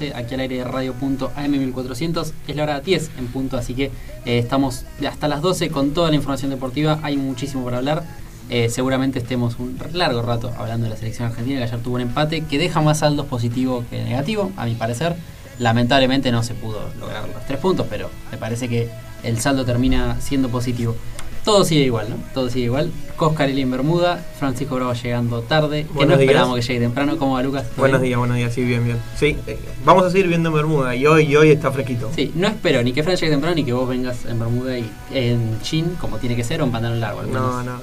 12 aquí al aire de radio.am1400. Es la hora 10 en punto, así que eh, estamos hasta las 12 con toda la información deportiva. Hay muchísimo para hablar. Eh, seguramente estemos un largo rato hablando de la selección argentina que ayer tuvo un empate que deja más saldos positivo que negativo, a mi parecer. Lamentablemente no se pudo lograr los tres puntos, pero me parece que el saldo termina siendo positivo. Todo sigue igual, ¿no? Todo sigue igual. Coscarelli en Bermuda, Francisco Bravo llegando tarde, que no días. esperamos que llegue temprano. ¿Cómo va Lucas? ¿Todo Buenos bien? días, buenos días, sí, bien, bien. Sí, eh, vamos a seguir viendo Bermuda y hoy, y hoy está fresquito. Sí, no espero ni que Fran llegue temprano ni que vos vengas en Bermuda y en chin, como tiene que ser, o en pantalón largo. al menos. No, no, no.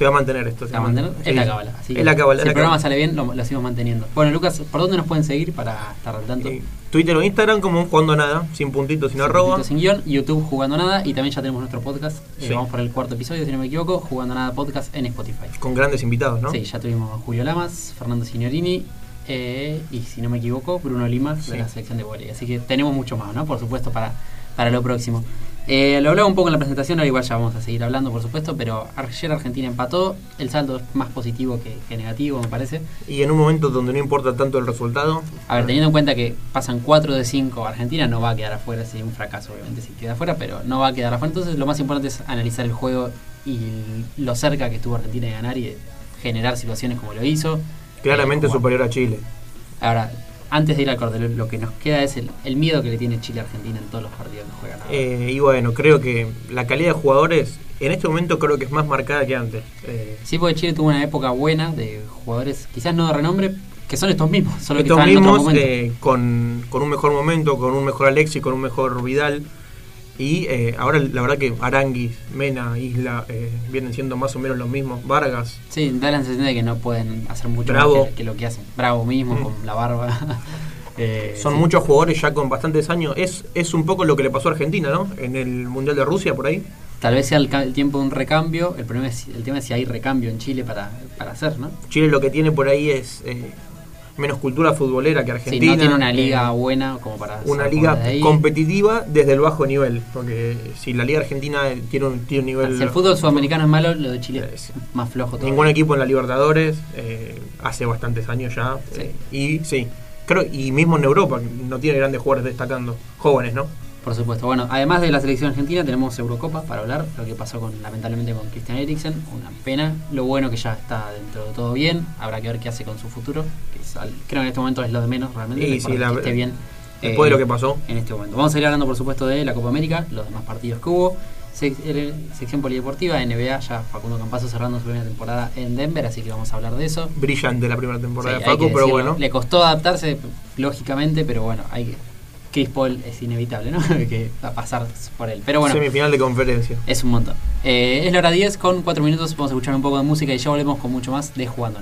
Se va a mantener esto. ¿Se va a mantener? Es la cábala. Así Es que la cábala. Si el programa sale bien, lo, lo seguimos manteniendo. Bueno, Lucas, ¿por dónde nos pueden seguir para estar al tanto? Eh, Twitter o Instagram como jugando nada, sin puntitos, sin Sin arroba. puntitos, sin guion, YouTube jugando nada y también ya tenemos nuestro podcast. eh, Sí. vamos por el cuarto episodio, si no me equivoco, jugando nada podcast en Spotify. Con grandes invitados, ¿no? Sí, ya tuvimos a Julio Lamas, Fernando Signorini eh, y si no me equivoco, Bruno Limas de Sí. la selección de volei. Así que tenemos mucho más, ¿no? Por supuesto, para, para lo próximo. Eh, lo hablaba un poco en la presentación, ahora igual ya vamos a seguir hablando, por supuesto, pero ayer Argentina empató, el saldo es más positivo que, que negativo, me parece. Y en un momento donde no importa tanto el resultado. A ver, teniendo en cuenta que pasan 4 de 5, Argentina no va a quedar afuera, sería un fracaso obviamente si queda afuera, pero no va a quedar afuera. Entonces lo más importante es analizar el juego y lo cerca que estuvo Argentina de ganar y de generar situaciones como lo hizo. Claramente Eh, superior a Chile. Ahora, antes de ir al corte, lo- que nos queda es el, el miedo que le tiene Chile a Argentina en todos los partidos que juegan ahora. Eh, y bueno, creo que la calidad de jugadores en este momento creo que es más marcada que antes. Eh, Sí, porque Chile tuvo una época buena de jugadores, quizás no de renombre, que son estos mismos, solo que estos estaban en otro mismos momento. eh, con, con un mejor momento, con un mejor Alexis, con un mejor Vidal. Y eh, ahora la verdad que Aranguis, Mena, Isla eh, vienen siendo más o menos los mismos. Vargas. Sí, da la sensación de que no pueden hacer mucho Bravo. más que, que lo que hacen. Bravo mismo, Mm. con la barba. Eh, Son sí. muchos jugadores ya con bastantes años. Es, es un poco lo que le pasó a Argentina, ¿no? En el Mundial de Rusia, por ahí. Tal vez sea el, el tiempo de un recambio. El problema es el tema es si hay recambio en Chile para, para hacer, ¿no? Chile lo que tiene por ahí es menos cultura futbolera que Argentina. no tiene una liga eh, buena como para una liga de competitiva desde el bajo nivel. Porque si la liga argentina tiene un, tiene un nivel. Si el fútbol sudamericano es malo, lo de Chile Eh, es sí. más flojo todo. Ningún equipo en la Libertadores eh, hace bastantes años ya. Sí. eh, y sí, creo, y mismo en Europa, no tiene grandes jugadores destacando. Jóvenes, ¿no? Por supuesto. Bueno, además de la selección argentina, tenemos Eurocopa para hablar. Lo que pasó con lamentablemente con Christian Eriksen. Una pena. Lo bueno que ya está dentro de todo bien. Habrá que ver qué hace con su futuro. Que es creo que en este momento es lo de menos realmente. Y sí, la- que esté bien. Después eh, de lo que pasó. en este momento. Vamos a ir hablando, por supuesto, de la Copa América, los demás partidos que hubo. Sec- eh, sección polideportiva, NBA, ya Facundo Campazo cerrando su primera temporada en Denver, así que vamos a hablar de eso. Brillante la primera temporada Sí, de Facu, pero bueno. Le costó adaptarse, lógicamente, pero bueno, hay que. Chris Paul es inevitable, ¿no? que va a pasar por él. Pero bueno, Semifinal de conferencia. es un montón. Eh, es la hora 10 con 4 minutos. Vamos a escuchar un poco de música y ya volvemos con mucho más de Jugando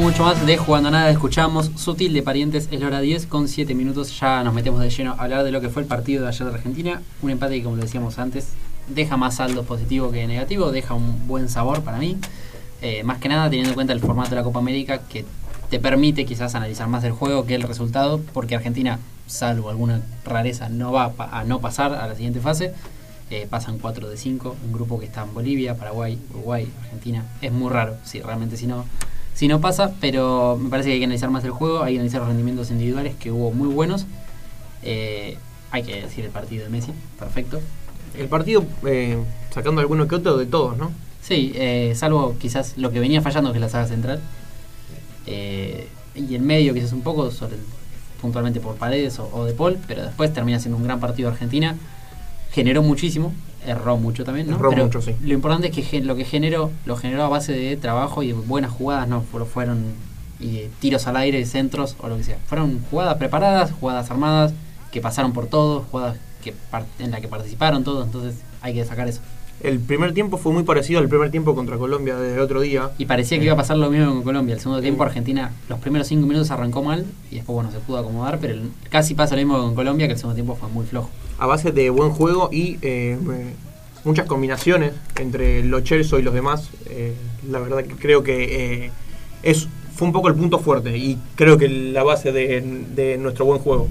Mucho más de Jugando Nada. Escuchamos Sutil de Parientes, es la hora 10 con 7 minutos. Ya nos metemos de lleno a hablar de lo que fue el partido de ayer de Argentina. Un empate que, como decíamos antes, deja más saldo positivo que negativo, deja un buen sabor para mí. Eh, más que nada teniendo en cuenta el formato de la Copa América que te permite quizás analizar más el juego que el resultado, porque Argentina, salvo alguna rareza, no va a no pasar a la siguiente fase. Eh, pasan 4 de 5, un grupo que está en Bolivia, Paraguay, Uruguay, Argentina. Es muy raro, sí, realmente si no, si no pasa, pero me parece que hay que analizar más el juego, hay que analizar los rendimientos individuales que hubo muy buenos. Eh, hay que decir el partido de Messi, perfecto. El partido, eh, sacando alguno que otro de todos, ¿no? Sí, eh, salvo quizás lo que venía fallando que es la saga central. Eh, y en medio quizás un poco, sobre el- puntualmente por Paredes o, o De Paul, pero después termina siendo un gran partido de Argentina. Generó muchísimo, erró mucho también, ¿no? Erró pero mucho, sí. Lo importante es que lo que generó, lo generó a base de trabajo y buenas jugadas, no Fu- fueron y tiros al aire, centros o lo que sea. Fueron jugadas preparadas, jugadas armadas, que pasaron por todos, jugadas que en las que participaron todos, entonces hay que sacar eso. El primer tiempo fue muy parecido al primer tiempo contra Colombia del otro día. Y parecía que iba a pasar lo mismo con Colombia. El segundo tiempo Argentina, los primeros cinco minutos arrancó mal y después bueno se pudo acomodar, pero el- casi pasa lo mismo con Colombia, que el segundo tiempo fue muy flojo. A base de buen juego y eh, muchas combinaciones entre los Chelsea y los demás. Eh, la verdad que creo que eh, es fue un poco el punto fuerte y creo que la base de, de nuestro buen juego.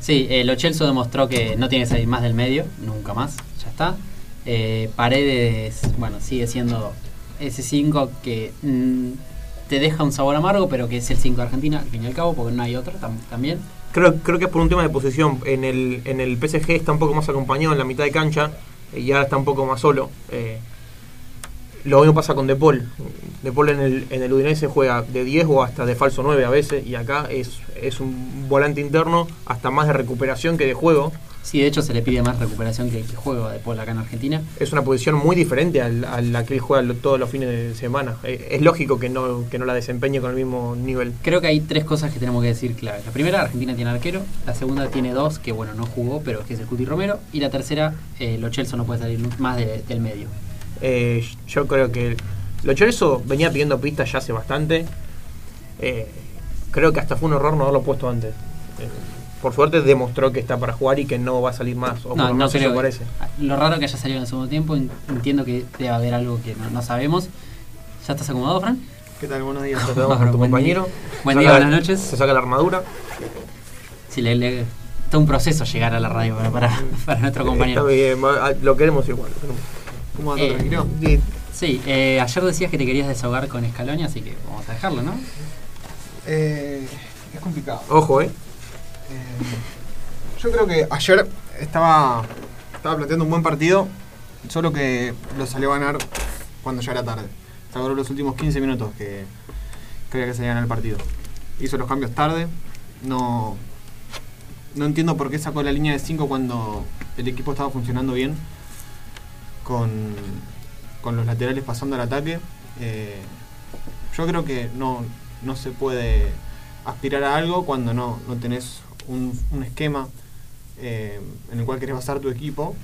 Sí, eh, Lo Celso demostró que no tiene que salir más del medio, nunca más, ya está. Paredes, bueno, sigue siendo ese 5 que mm, te deja un sabor amargo, pero que es el 5 de Argentina, al fin y al cabo, porque no hay otro tam- también. Creo, creo que es por un tema de posición. En el, en el PSG está un poco más acompañado en la mitad de cancha y ahora está un poco más solo. Eh, lo mismo pasa con De Paul. De en el, en el Udinese juega de 10 o hasta de falso 9 a veces y acá es, es un volante interno hasta más de recuperación que de juego. Sí, de hecho se le pide más recuperación que, que juego a De Paul acá en Argentina. Es una posición muy diferente a la que él juega todos los fines de semana. Eh, es lógico que no, que no la desempeñe con el mismo nivel. Creo que hay tres cosas que tenemos que decir claves. La primera, Argentina tiene arquero. La segunda tiene dos, que bueno, no jugó, pero que es el Cuti Romero. Y la tercera, eh, Lo Celso no puede salir más de- del medio. Eh, yo creo que Lo Chorizo venía pidiendo pistas ya hace bastante. Eh, creo que hasta fue un error no haberlo puesto antes. Eh, por suerte demostró que está para jugar y que no va a salir más. O por No, lo no menos eso creo. que- parece. Lo raro que haya salido en el segundo tiempo, en- entiendo que debe haber algo que no, no sabemos. ¿Ya estás acomodado, Fran? ¿Qué tal? Buenos días. Te damos a tu Buen compañero. día. Buen día, buenas noches. Se saca la armadura. Sí, le, le- todo un proceso llegar a la radio para, para, para nuestro compañero. Está bien, va- lo queremos igual. ¿Cómo anda? Eh, ¿Tranquilo? Y Sí, eh, ayer decías que te querías desahogar con Scaloni, así que vamos a dejarlo, ¿no? Eh, es complicado. Ojo, ¿eh? Yo creo que ayer estaba, estaba planteando un buen partido, solo que lo salió a ganar cuando ya era tarde. Sacó los últimos 15 minutos que creía que se a ganar el partido. Hizo los cambios tarde, no, no entiendo por qué sacó la línea de 5 cuando el equipo estaba funcionando bien, con, con los laterales pasando al ataque. Eh, yo creo que no, no se puede aspirar a algo cuando no, no tenés un, un esquema eh, en el cual querés basar tu equipo.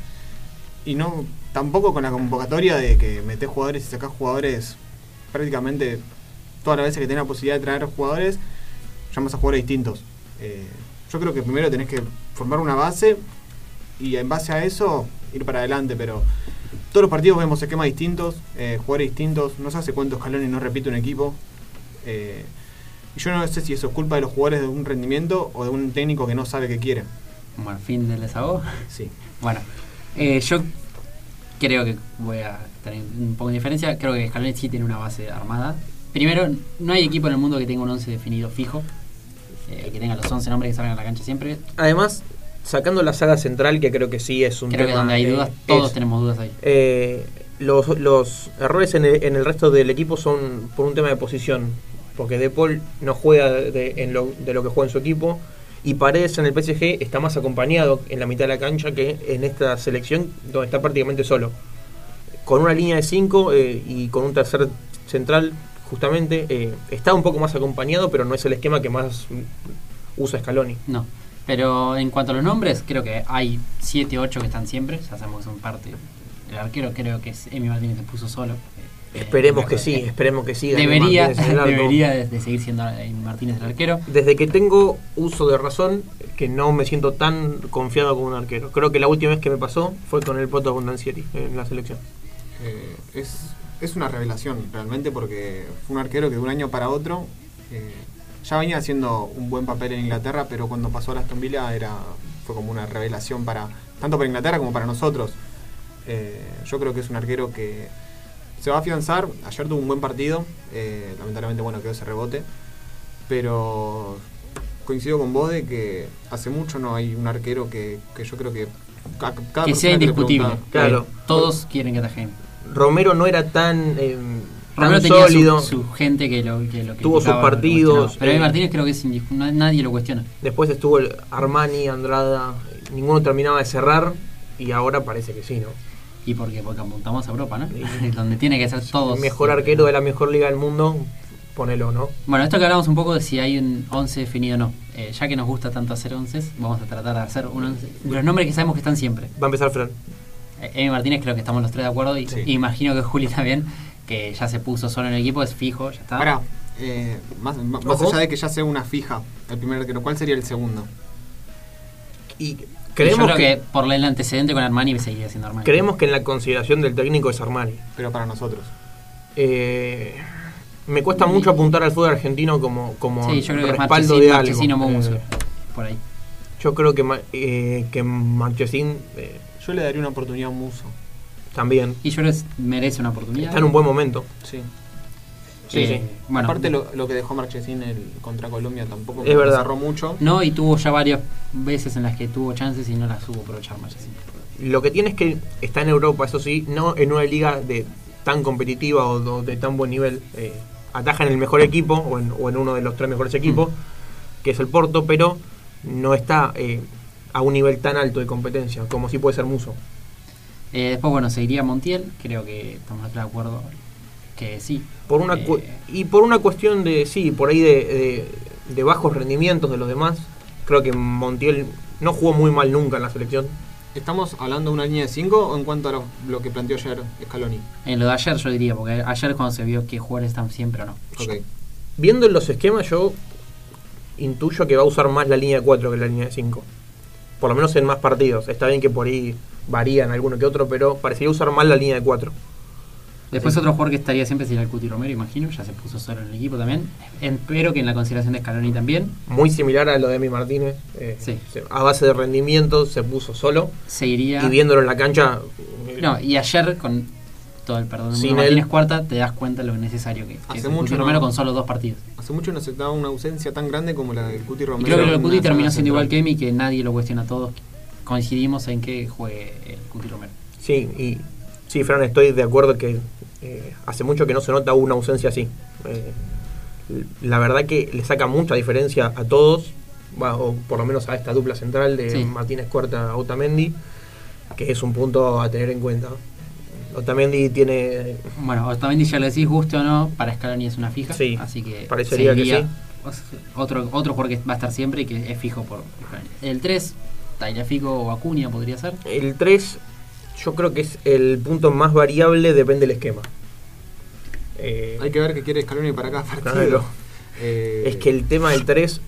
Y no tampoco con la convocatoria de que metés jugadores y sacás jugadores prácticamente todas las veces que tenés la posibilidad de traer jugadores llamas a jugadores distintos. Eh, yo creo que primero tenés que formar una base y en base a eso ir para adelante pero todos los partidos vemos esquemas distintos eh, jugadores distintos no sé hace cuántos escalones no repite un equipo y yo no sé si eso es culpa de los jugadores de un rendimiento o de un técnico que no sabe qué quiere. Como al fin del desahogo. Sí. Bueno, eh, yo creo que voy a tener un poco de diferencia. Creo que Scaloni sí tiene una base armada. Primero, no hay equipo en el mundo que tenga un 11 definido fijo. eh, que tenga los 11 nombres que salgan a la cancha siempre. Además, sacando la saga central, que creo que sí es un Creo que tema, donde hay eh, dudas, todos es- tenemos dudas ahí. Eh, los, los errores en el, en el resto del equipo son por un tema de posición. Porque De Paul no juega de, lo, de lo que juega en su equipo. Y Paredes en el PSG está más acompañado en la mitad de la cancha que en esta selección, donde está prácticamente solo. Con una línea de 5 y con un tercer central, justamente, eh, está un poco más acompañado, pero no es el esquema que más usa Scaloni. No. Pero en cuanto a los nombres, creo que hay 7, 8 que están siempre. Ya sabemos que son parte. El arquero creo que es Emi Martínez se puso solo. Esperemos que sí, esperemos que sí. Dani Debería, debería de, seguir siendo Martínez el arquero. Desde que tengo uso de razón, que no me siento tan confiado como un arquero. Creo que la última vez que me pasó fue con el Poto Bondancieri en la selección. Eh, es, es una revelación realmente porque fue un arquero que de un año para otro eh, ya venía haciendo un buen papel en Inglaterra, pero cuando pasó a Aston Villa era, fue como una revelación para tanto para Inglaterra como para nosotros. Eh, yo creo que es un arquero que se va a afianzar. Ayer tuvo un buen partido, eh, lamentablemente bueno quedó ese rebote, pero coincido con vos de que hace mucho no hay un arquero que, que yo creo que ca- cada Que sea indiscutible. pregunta- Claro. Eh, Todos quieren que atajen. Romero no era tan, eh, tan Romero tenía sólido. su, su gente que lo, que lo Tuvo sus partidos. Pero eh. Martínez creo que es indis- na- nadie lo cuestiona. Después estuvo el Armani, Andrada. Ninguno terminaba de cerrar. Y ahora parece que sí, ¿no? ¿Y por qué? Porque apuntamos a Europa, ¿no? Sí. Donde tiene que ser todos. El mejor arquero de la mejor liga del mundo, ponelo, ¿no? Bueno, esto que hablamos un poco de si hay un 11 definido o no. Eh, ya que nos gusta tanto hacer 11, vamos a tratar de hacer un 11. Los nombres que sabemos que están siempre. Va a empezar Fran. Eh, Emi Martínez creo que estamos los tres de acuerdo y Sí. imagino que Juli también, que ya se puso solo en el equipo, es fijo, ya está. Ahora, eh, más, más allá de que ya sea una fija, el primer arquero, ¿cuál sería el segundo? Y creemos yo creo que, que, por el antecedente con Armani seguiría siendo Armani. creemos que en la consideración del técnico es Armani. Pero para nosotros. Eh, me cuesta mucho apuntar al fútbol argentino como, como Sí, yo creo que es respaldo Marchesín, de algo. Marchesín o Momuso, Eh, por ahí. yo creo que, eh, que Marchesín eh, Yo le daría una oportunidad a un Muso. también Y yo creo que merece una oportunidad. está en un buen momento. Sí. Sí, Eh, sí. Bueno, Aparte lo, lo que dejó Marchesín el, contra Colombia tampoco Es verdad. cerró mucho. No, y tuvo ya varias veces en las que tuvo chances y no las supo aprovechar Marchesín. Lo que tiene es que está en Europa, eso sí, no en una liga de tan competitiva o, de tan buen nivel. Eh, ataja en el mejor equipo o en, o en uno de los tres mejores equipos, que es el Porto, pero no está eh, a un nivel tan alto de competencia como si puede ser Muso. Eh, después, bueno, seguiría Montiel. Creo que estamos de acuerdo que sí. Por una Eh, cu- y por una cuestión de, sí, por ahí de, de- de bajos rendimientos de los demás, creo que Montiel no jugó muy mal nunca en la selección. ¿Estamos hablando de una línea de 5 o en cuanto a lo, lo que planteó ayer Scaloni? En lo de ayer yo diría, porque ayer cuando se vio que jugadores están siempre o no. Ok. Viendo los esquemas, yo intuyo que va a usar más la línea de 4 que la línea de 5. Por lo menos en más partidos. Está bien que por ahí varían alguno que otro, pero parecería usar más la línea de 4. Después otro jugador que estaría siempre sería el Cuti Romero, imagino, ya se puso solo en el equipo también. Espero que en la consideración de Scaloni también. Muy similar a lo de mi Martínez. eh, Sí. A base de rendimiento se puso solo. Seguiría. Y viéndolo en la cancha. eh, No, y ayer con todo el perdón él- Martínez Cuarta, te das cuenta de lo necesario que, que Hace es el mucho Cuti no- Romero con solo dos partidos. Hace mucho no se daba una ausencia tan grande como la del Cuti Y Romero. creo que en Cuti terminó siendo igual que. Emi, que nadie lo cuestiona a todos. Coincidimos en que juegue el Cuti Romero. Sí, y sí, Fran, estoy de acuerdo que eh, hace mucho que no se nota una ausencia así. Eh, la verdad que le saca mucha diferencia a todos, o por lo menos a esta dupla central de Sí. Martínez Cuarta Otamendi, que es un punto a tener en cuenta. Otamendi tiene Bueno, Otamendi ya lo decís, guste o no, para Scaloni es una fija. Sí, así que parecería que sí. Otro, otro jugador que va a estar siempre y que es fijo por Scaloni. El 3, Tagliafico o Acuña podría ser. el 3, yo creo que es el punto más variable, depende del esquema. Eh, Hay que ver qué quiere Scaloni para cada partido. Claro. Eh, Es que el tema del 3,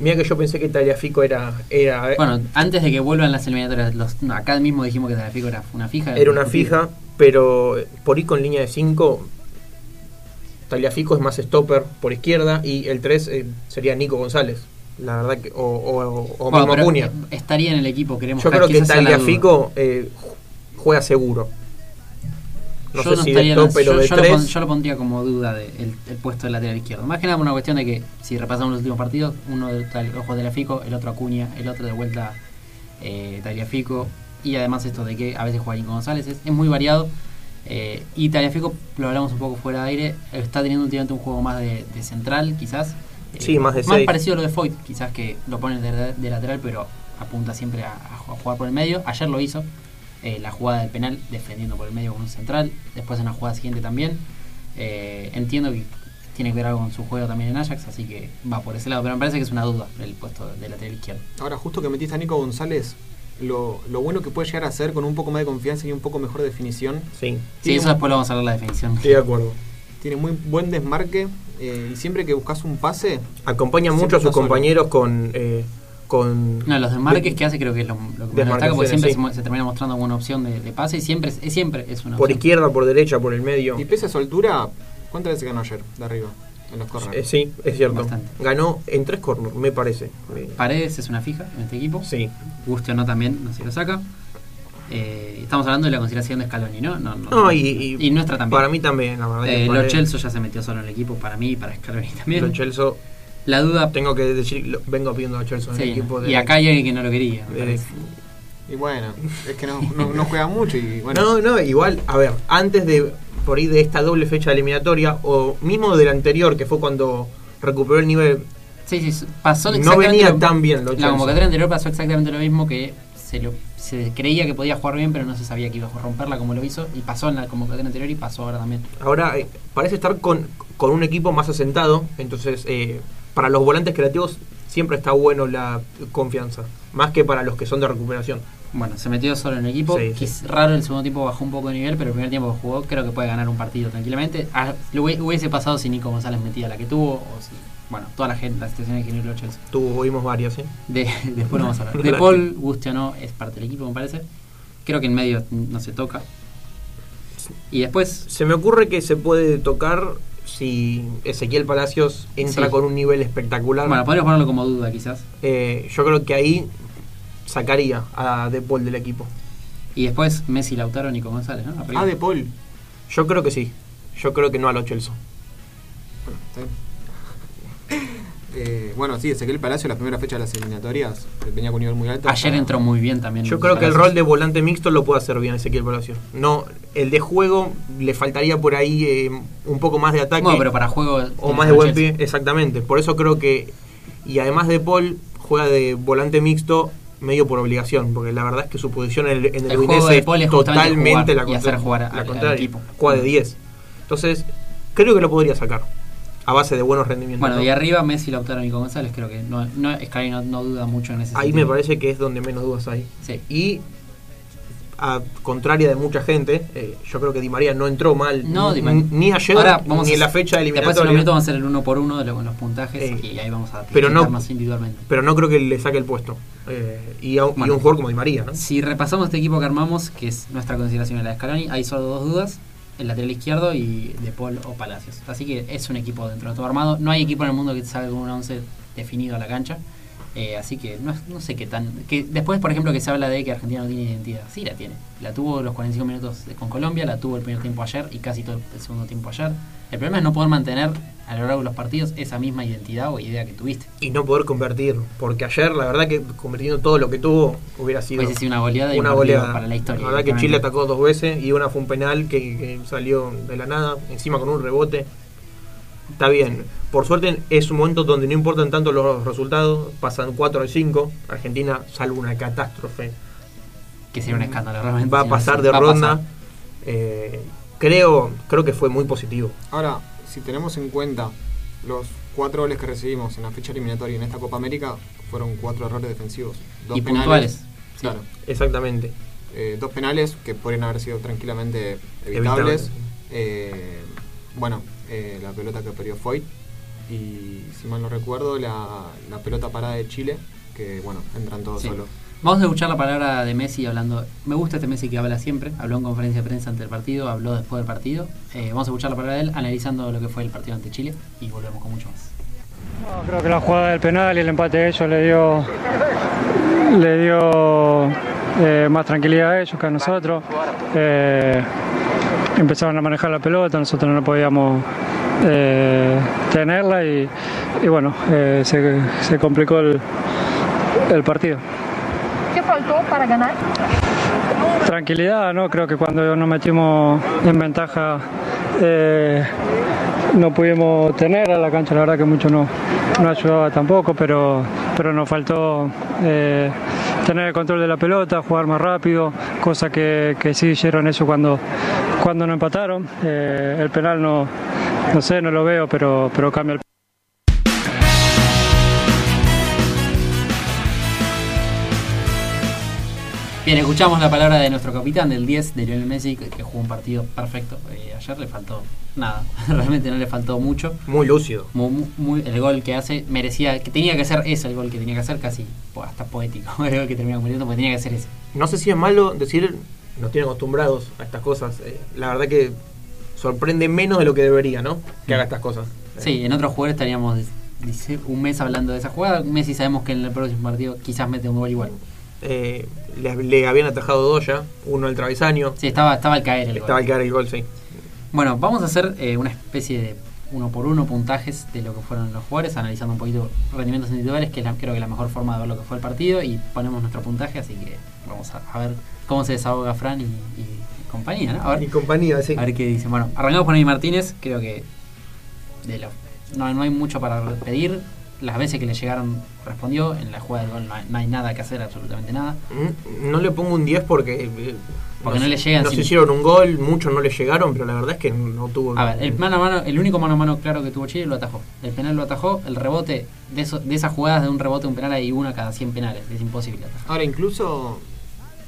mira que yo pensé que Taliafico era, era, Bueno, antes de que vuelvan las eliminatorias, los, no, acá mismo dijimos que Tagliafico era una fija. era una fija, pero por ir con línea de 5, Taliafico es más stopper por izquierda y el 3 eh, sería Nico González. La verdad que, o, o, o Bueno, mismo Acuña. eh, Estaría en el equipo, queremos Yo creo que. Taliafico eh, juega seguro. No yo sé no si estaría de en- stopper yo, o de yo lo pon- 3. yo lo pondría como duda de, el, puesto de lateral izquierdo. Más que nada por una cuestión de que si repasamos los últimos partidos, uno de el ojo de Tagliafico, el otro Acuña, el otro de vuelta eh, Tagliafico y además esto de que a veces juega Nico González, es, es muy variado. Eh, y Tagliafico, lo hablamos un poco fuera de aire, está teniendo últimamente un juego más de, de central, quizás. Eh, Sí, más de Más seis. parecido a lo de Foyt, quizás que lo pone de, de lateral, pero apunta siempre a, a jugar por el medio. Ayer lo hizo, eh, la jugada del penal defendiendo por el medio con un central. Después en la jugada siguiente también. Eh, entiendo que tiene que ver algo con su juego también en Ajax, así que va por ese lado. Pero me parece que es una duda el puesto de lateral izquierdo. Ahora, justo que metiste a Nico González, lo, lo bueno que puede llegar a hacer con un poco más de confianza y un poco mejor definición. Sí, Sí, eso un- después lo vamos a hablar la definición. estoy de acuerdo. Tiene muy buen desmarque eh, y siempre que buscas un pase, Acompaña mucho a sus solo. compañeros con. eh, con No, los desmarques que hace creo que es lo, lo que más destaca porque siempre sí. se, termina mostrando como una opción de, de pase y siempre es, siempre es una por opción. izquierda, por derecha, por el medio. y pese a su altura, ¿cuántas veces ganó ayer de arriba? En los corners. Eh, sí, es cierto. Bastante. Ganó en tres corners, me parece. Eh, Paredes es una fija en este equipo. Sí, Guste o no también, no se lo saca. Eh, estamos hablando de la consideración de Scaloni, ¿no? No, no, No, y, y nuestra también. Para mí también, la verdad. Eh, Lo Celso ya se metió solo en el equipo para mí y para Scaloni también. Lo Celso, la duda. tengo que decir, lo- vengo pidiendo a Celso en sí, el equipo de. y acá hay alguien que no lo quería. de-. Y bueno, es que no, no, no juega mucho y bueno. No, no, igual, a ver, antes de por ahí de esta doble fecha eliminatoria, o mismo de la anterior, que fue cuando recuperó el nivel, Sí, sí, pasó no venía lo- tan bien lo La convocatoria anterior pasó exactamente lo mismo que se, lo, se creía que podía jugar bien, pero no se sabía que iba a romperla como lo hizo. Y pasó en la convocatoria anterior y pasó ahora también. Ahora eh, parece estar con, con un equipo más asentado, entonces eh, para los volantes creativos siempre está bueno la confianza, más que para los que son de recuperación. Bueno, se metió solo en el equipo. Sí, que sí. es raro, el segundo tiempo bajó un poco de nivel, pero el primer tiempo que jugó creo que puede ganar un partido tranquilamente. Ah, lo hubiese pasado si Nico González metía la que tuvo, o si, bueno, toda la gente, la situación tiene los Chelsea. Tuvimos varias, ¿eh? De, después vamos a hablar. De Paul, guste o no, es parte del equipo, me parece. Creo que en medio no se toca. Y después, Se me ocurre que se puede tocar si Ezequiel Palacios entra Sí. con un nivel espectacular. bueno, podríamos ponerlo como duda quizás. Eh, yo creo que ahí sacaría a De Paul del equipo. Y después Messi, Lautaro, Nico González, ¿no? Arriba. Ah, de Paul. Yo creo que sí. Yo creo que no a los Chelsea. Bueno, está bien. Eh, bueno, sí, Ezequiel Palacio, la primera fecha de las eliminatorias, eh, venía con un nivel muy alto. Ayer entró muy bien también. Yo creo que el rol de volante mixto lo puede hacer bien Ezequiel Palacios. No, el de juego le faltaría por ahí eh, un poco más de ataque. Bueno, pero para juego. o más de buen pie, exactamente. Por eso creo que. Y además de Paul, juega de volante mixto medio por obligación, porque la verdad es que su posición en el, en el, El juego Udinese de es Paul es justamente totalmente jugar la, y contra- hacer jugar la al- al contraria. equipo. Juega de 10. Entonces, creo que lo podría sacar. A base de buenos rendimientos. Bueno, ¿no? y arriba Messi, Lautaro, Nico González, creo que no, no, Scaloni no, no duda mucho en ese Ahí sentido. me parece que es donde menos dudas hay. Sí. Y a contraria de mucha gente, eh, yo creo que Di María no entró mal No, Di ni, María. ni ayer Ahora vamos ni a en la fecha Después en un eliminatoria. minuto vamos a hacer el uno por uno de lo- con los puntajes Eh, y ahí vamos a pero no- más individualmente. Pero no creo que le saque el puesto. Eh, y, a, un- y Bueno. un jugador como Di María, ¿no? Si repasamos este equipo que armamos, que es nuestra consideración en la de Scaloni, hay solo dos dudas, el lateral izquierdo y de Paul o Palacios. Así que es un equipo dentro de todo armado. No hay equipo en el mundo que salga con un 11 definido a la cancha. Eh, así que no, no sé qué tan. que Después, por ejemplo, que se habla de que Argentina no tiene identidad. Sí, la tiene. La tuvo los 45 minutos con Colombia, la tuvo el primer tiempo ayer y casi todo el segundo tiempo ayer. El problema es no poder mantener a lo largo de los partidos esa misma identidad o idea que tuviste. Y no poder convertir, porque ayer la verdad que convirtiendo todo lo que tuvo hubiera sido una goleada una para la historia. La verdad que. Chile atacó dos veces y una fue un penal que, que salió de la nada, encima con un rebote. Está bien. Por suerte es un momento donde no importan tanto los resultados, pasan 4 de 5. Argentina, salvo una catástrofe, Que sería un escándalo, realmente. va a pasar de ronda. pasar. Eh, creo, creo que fue muy positivo. Ahora, si tenemos en cuenta los cuatro goles que recibimos en la fecha eliminatoria y en esta Copa América, fueron cuatro errores defensivos. Dos Y penales, puntuales. Sí. Claro. Exactamente. Eh, dos penales que podrían haber sido tranquilamente Evitables. evitables. Eh, bueno, eh, la pelota que perdió Foyt. Y si mal no recuerdo, la, la pelota parada de Chile, que bueno, entran todos Sí. solos. Vamos a escuchar la palabra de Messi hablando. Me gusta este Messi que habla siempre. Habló en conferencia de prensa ante el partido, habló después del partido. Eh, vamos a escuchar la palabra de él analizando lo que fue el partido ante Chile y volvemos con mucho más. No, creo que la jugada del penal y el empate de ellos le dio, le dio eh, más tranquilidad a ellos que a nosotros. Eh, empezaron a manejar la pelota, nosotros no podíamos eh, tenerla y, y bueno, eh, se, se complicó el, el partido. ¿Qué faltó para ganar? Tranquilidad, ¿no? Creo que cuando nos metimos en ventaja eh, no pudimos tener a la cancha, la verdad que mucho no, no ayudaba tampoco, pero, pero nos faltó tener el control de la pelota, jugar más rápido, cosa que, que sí hicieron eso cuando, cuando nos empataron. Eh, el penal no, no sé, no lo veo, pero, pero cambia el Bien, escuchamos la palabra de nuestro capitán del 10, de Lionel Messi, que, que jugó un partido perfecto. Eh, ayer le faltó nada, realmente no le faltó mucho. Muy lúcido. Mu- mu- muy- el gol que hace merecía, que tenía que ser ese el gol que tenía que hacer, casi hasta poético. El gol que termina convirtiendo, porque tenía que ser ese. No sé si es malo decir, nos tienen acostumbrados a estas cosas. Eh, la verdad que sorprende menos de lo que debería, ¿no? Que haga estas cosas. Eh, Sí, en otros jugadores estaríamos dice, un mes hablando de esa jugada. Messi sabemos que en el próximo partido quizás mete un gol igual. Eh, le, le habían atajado dos ya, uno al travesaño. Sí, estaba, estaba al caer el Estaba gol. al caer el gol, sí. Bueno, vamos a hacer eh, una especie de uno por uno puntajes de lo que fueron los jugadores, analizando un poquito rendimientos individuales, que es la- creo que la mejor forma de ver lo que fue el partido, y ponemos nuestro puntaje, así que vamos a, a ver cómo se desahoga Fran y, y compañía, ¿no? A ver, Y compañía, sí. a ver qué dicen. Bueno, arrancamos con Emi Martínez, creo que de lo- no, no hay mucho para pedir. Las veces que le llegaron respondió, en la jugada del gol no hay, no hay nada que hacer, absolutamente nada. Mm, No le pongo un 10 porque. Porque no le llegan Nos sin- hicieron un gol, muchos no le llegaron, pero la verdad es que no tuvo. A ver, el mano a mano, el único mano a mano claro que tuvo Chile lo atajó. El penal lo atajó, el rebote, de, eso, de esas jugadas de un rebote, un penal hay una cada 100 penales, es imposible atajar. Ahora, incluso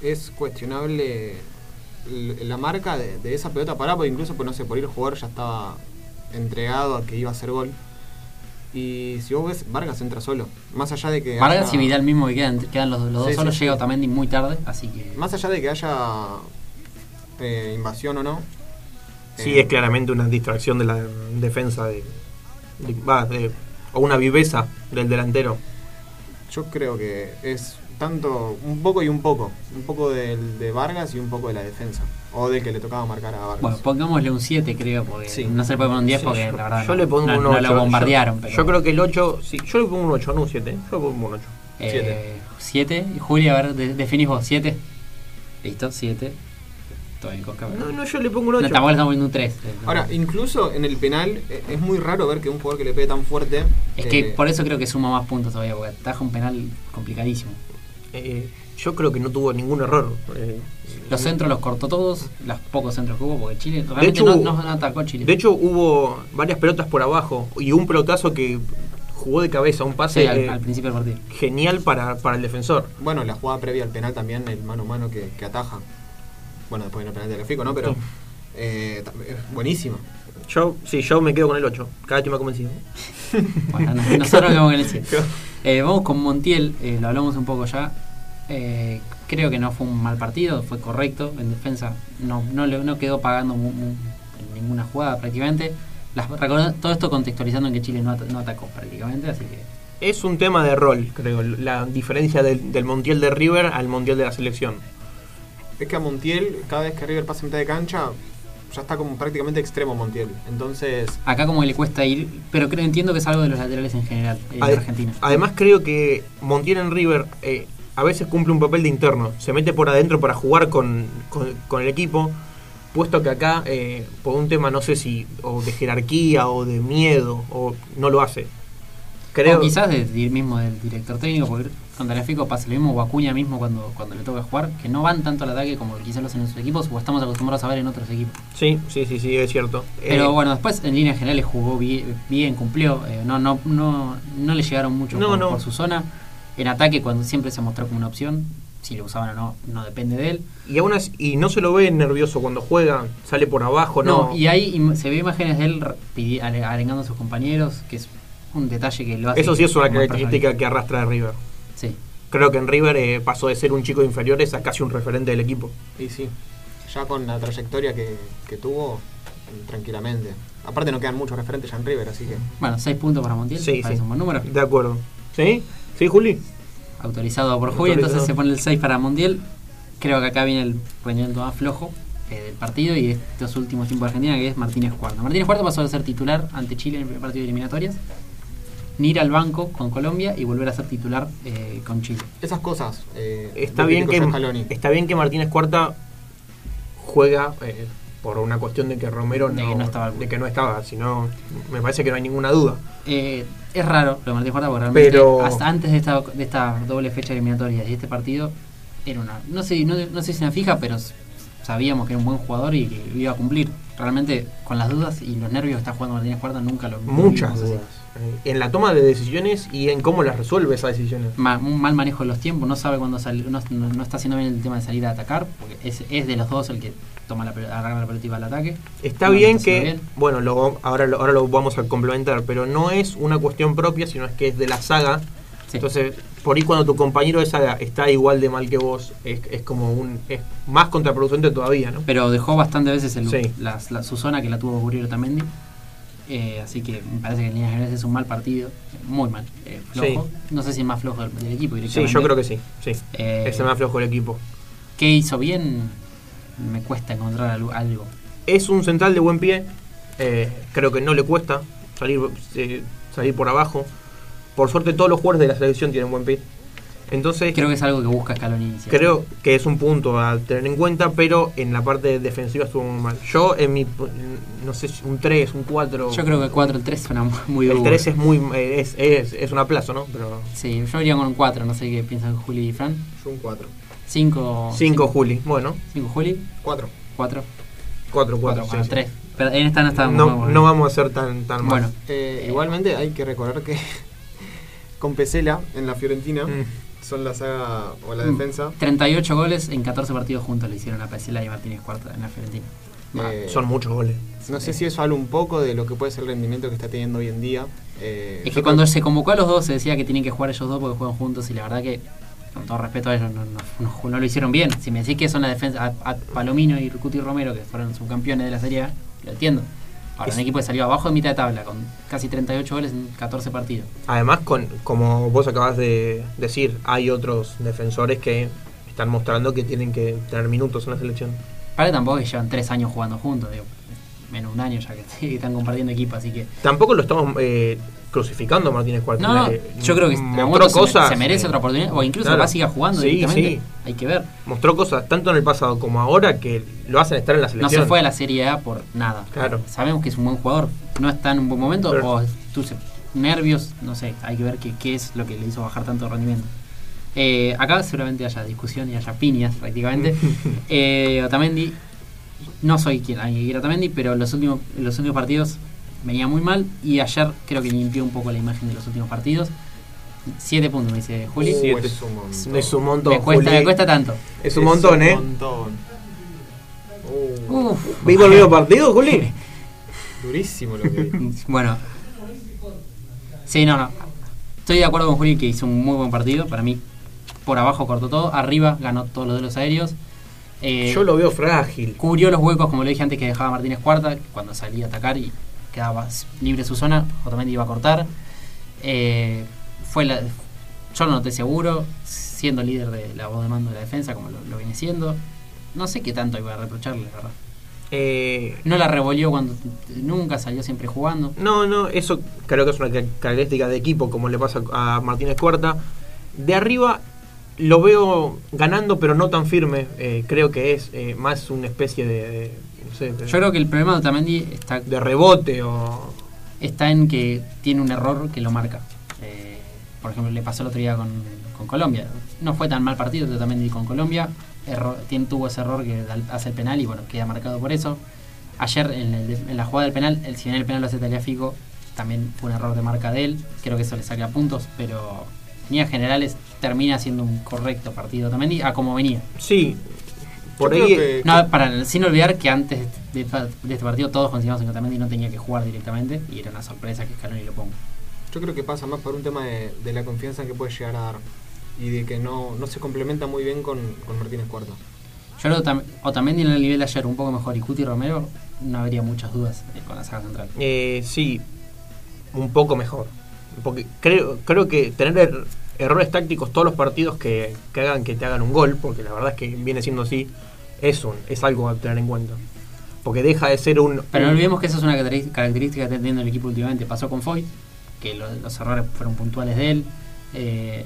es cuestionable la marca de, de esa pelota parada, porque incluso, pues, no sé, por ir el jugador ya estaba entregado a que iba a hacer gol. Y si vos ves, Vargas entra solo. Más allá de que. Vargas haya- y Vidal mismo que quedan, quedan los, los dos solos, sí, sí. llega Otamendi muy tarde, así que... Más allá de que haya eh, invasión o no. Sí, eh, es claramente una distracción de la defensa de. de- va, de- o una viveza del delantero. Yo creo que es tanto, un poco y un poco. Un poco del, de Vargas y un poco de la defensa. O de que le tocaba marcar a Vargas. Bueno, pongámosle un 7 creo, porque Sí. no se le puede poner un 10 Sí, porque yo, la verdad yo no, le pongo no- un no 8. lo bombardearon. yo, pero, yo creo que el 8, sí, yo le pongo un 8, no un 7. Yo le pongo un 8. eh, 7. Y Julia, a ver, de- definís vos, 7. Listo, 7. Todo bien, Cosca. No, no, yo le pongo un No, 8. tampoco le estamos viendo un 3. Ahora, incluso en el penal eh, es muy raro ver que un jugador que le pegue tan fuerte. Es eh, que por eso creo que suma más puntos todavía, porque ataja un penal complicadísimo. Eh, yo creo que no tuvo ningún error. Eh, Los centros los cortó todos, los pocos centros que hubo, porque Chile realmente hecho, no, no- no atacó Chile. De hecho, hubo varias pelotas por abajo y un pelotazo que jugó de cabeza, un Sí, pase al, eh, al principio del partido. genial para, para el defensor. Bueno, la jugada previa al penal también, el mano a mano que, que ataja. Bueno, después viene el penal de Fico, ¿no? Pero Sí. eh, buenísima. Yo, sí, yo me quedo con el 8. Cada vez más convencido. Bueno, no- nosotros vamos con el 7. Eh, vamos con Montiel, eh, lo hablamos un poco ya. Eh, creo que no fue un mal partido, fue correcto en defensa. No, no, le- no quedó pagando mu- mu- en ninguna jugada prácticamente. Las, todo esto contextualizando en que Chile no, at- no atacó prácticamente, así que Es un tema de rol, creo, la diferencia del, del Montiel de River al Montiel de la selección. Es que a Montiel, cada vez que River pasa mitad de cancha, ya está como prácticamente extremo Montiel. Entonces, Acá como le cuesta ir, pero creo, entiendo que es algo de los laterales en general en Ade- Argentina. Además creo que Montiel en River eh, a veces cumple un papel de interno, se mete por adentro para jugar con, con- con el equipo, puesto que acá eh, por un tema no sé si o de jerarquía o de miedo o no lo hace. Creo O quizás del mismo del director técnico, porque contra el Fico pasa lo mismo, o Acuña mismo cuando, cuando le toca jugar, que no van tanto al ataque como quizás lo hacen en sus equipos, o estamos acostumbrados a ver en otros equipos. Sí, sí, sí, sí, es cierto. Pero Eh, bueno, después en líneas generales jugó bien, bien cumplió, eh, no, no, no, no le llegaron mucho No, por, no. por su zona. En ataque, cuando siempre se mostró como una opción, si lo usaban o no, no depende de él. y aún así- y no se lo ve nervioso cuando juega, sale por abajo, no. No, y ahí se ve imágenes de él arengando a sus compañeros, que es un detalle que lo hace. Eso sí es una característica que arrastra de River. Creo que en River eh, pasó de ser un chico de inferiores a casi un referente del equipo. y sí, ya con la trayectoria que, que tuvo, tranquilamente. Aparte no quedan muchos referentes ya en River, así que... Bueno, 6 puntos para Montiel, Sí, parece sí. un buen número. De acuerdo. ¿Sí? ¿Sí, Juli? Autorizado por Julio, Autorizado. entonces se pone el 6 para Montiel. Creo que acá viene el rendimiento más flojo eh, del partido y de estos últimos tiempos de Argentina, que es Martínez Cuarta. Martínez Cuarta pasó a ser titular ante Chile en el primer partido de eliminatorias, ni ir al banco con Colombia y volver a ser titular eh, con Chile. Esas cosas... eh, Está bien, que, está bien que Martínez Cuarta juega eh, por una cuestión de que Romero De no, que no estaba. de que no estaba, sino me parece que no hay ninguna duda. Eh, es raro lo de Martínez Cuarta porque realmente Pero- hasta antes de esta, de esta doble fecha eliminatoria y este partido era una no sé no, no sé si una fija pero sabíamos que era un buen jugador y que iba a cumplir realmente con las dudas y los nervios que está jugando Martínez Cuarta nunca lo Muchas dudas. Eh, en la toma de decisiones y en cómo las resuelve esas decisiones. Ma- un mal manejo de los tiempos, no sabe cuándo salir, no, no- no está haciendo bien el tema de salir a atacar, porque es, es de los dos el que toma la, agarra la pelota y va al ataque. Está No bien está que, bien. bueno, lo, ahora, lo, ahora lo vamos a complementar, pero no es una cuestión propia, sino es que es de la saga. Sí. Entonces, por ahí cuando tu compañero de saga está igual de mal que vos, es, es como un es más contraproducente todavía, ¿no? Pero dejó bastante veces el, Sí. la, la- su zona que la tuvo que cubrir Otamendi. Eh, así que me parece que en líneas generales es un mal partido, muy mal, eh, flojo. No sé si el más flojo del, del equipo Sí, yo creo que sí, sí. Eh, es el más flojo del equipo. ¿Qué hizo bien? Me cuesta encontrar algo. algo. Es un central de buen pie, eh, creo que no le cuesta salir, eh, salir por abajo. Por suerte todos los jugadores de la selección tienen buen pie. Entonces, Creo que es algo que busca Scaloni. sí. Creo que es un punto a tener en cuenta, pero en la parte defensiva estuvo muy mal. Yo en mi, no sé, un 3, un 4. Yo creo que 4 el 3 suena muy- muy el duro. 3 es muy es, es, es un aplazo, ¿no? Pero Sí, yo iría con un 4, no sé qué piensan Juli y Fran. Yo un 4. 5. 5 Juli. Bueno, 5 Juli, 4. 4. 4 4, 4. 3. Pero en esta no está No, no vamos a ser tan tan mal. Bueno, Eh, igualmente hay que recordar que con Pesela en la Fiorentina Mm. son la saga o la Mm. defensa. 38 goles en 14 partidos juntos le hicieron a Pesela y Martínez Cuarta en la Fiorentina. Eh, Son muchos goles. no sé si eso habla un poco de lo que puede ser el rendimiento que está teniendo hoy en día. Eh, Es que cuando creo- se convocó a los dos se decía que tienen que jugar ellos dos porque juegan juntos y la verdad que, con todo respeto a ellos, no, no- no- no lo hicieron bien. Si me decís que son la defensa, a, a Palomino y Cuti Romero, que fueron subcampeones de la Serie A, lo entiendo. Ahora, Es- un equipo que salió abajo de mitad de tabla, con casi 38 goles en 14 partidos. Además, con como vos acabas de decir, hay otros defensores que están mostrando que tienen que tener minutos en la selección. Para tampoco que llevan 3 años jugando juntos, digo, menos un año ya que, que están compartiendo equipo, así que... Tampoco lo estamos eh, crucificando a Martínez Cuarta. No, no, yo creo que mostró cosas. se merece otra oportunidad, o incluso claro. capaz siga jugando Sí, directamente. sí. Hay que ver. mostró cosas tanto en el pasado como ahora que lo hacen estar en la No selección. se fue a la Serie A por nada. Claro. Sabemos que es un buen jugador. No está en un buen momento Pero- o tú se- nervios, no sé. Hay que ver qué, qué es lo que le hizo bajar tanto rendimiento. Eh, acá seguramente haya discusión y haya piñas prácticamente. eh, Otamendi, no soy quien hay que ir a Otamendi, pero los últimos, los últimos partidos venía muy mal y ayer creo que limpió un poco la imagen de los últimos partidos. Siete puntos, me dice Juli. Uh, Siete. es un montón. Es un montón. me, cuesta, Juli. me cuesta tanto. Es un montón, ¿eh? Un montón. Uh, Uf. ¿Vivo el mismo partido, Juli? durísimo lo que vi. Bueno. Sí, no, no. Estoy de acuerdo con Juli que hizo un muy buen partido. Para mí, por abajo cortó todo. Arriba ganó todos los de los aéreos. Eh, Yo lo veo frágil. Cubrió los huecos, como le dije antes, que dejaba Martínez Cuarta. Cuando salía a atacar y quedaba libre su zona, Otamendi iba a cortar. Eh, fue la, yo lo noté seguro, siendo líder de la voz de mando de la defensa, como lo, lo viene siendo. No sé qué tanto iba a reprocharle, la verdad. Eh, No la revolvió cuando nunca salió siempre jugando. no, no, eso creo que es una ca- característica de equipo, como le pasa a Martínez Cuarta. De arriba lo veo ganando, pero no tan firme. Eh, creo que es eh, más una especie de, Yo creo que el problema de Otamendi está, de rebote o... está en que tiene un error que lo marca. Eh, por ejemplo, le pasó el otro día con, con Colombia. No fue tan mal partido de Otamendi con Colombia. Error, tiene, tuvo ese error que hace el penal y bueno, queda marcado por eso. Ayer en, el- en la jugada del penal, el, si bien el penal lo hace Taliafico, también fue un error de marca de él. Creo que eso le saca puntos, pero en líneas generales termina siendo un correcto partido Otamendi a como venía. Sí, por Yo ahí... creo que- No, para, sin olvidar que antes de, de este partido todos consideramos que Otamendi no tenía que jugar directamente y era una sorpresa que Scaloni lo ponga. Yo creo que pasa más por un tema de, de la confianza que puede llegar a dar y de que no, no se complementa muy bien con, con Martínez Cuarta. Yo creo que Otam- Otamendi en el nivel de ayer un poco mejor y Cuti Romero no habría muchas dudas con la saga central. Eh, sí, un poco mejor. Porque creo, creo que tener er- errores tácticos todos los partidos que, que hagan que te hagan un gol, porque la verdad es que viene siendo así, es, un, es algo a tener en cuenta. Porque deja de ser un... Pero no olvidemos que esa es una característica que está teniendo el equipo últimamente. Pasó con Foy, que lo- los errores fueron puntuales de él. Eh,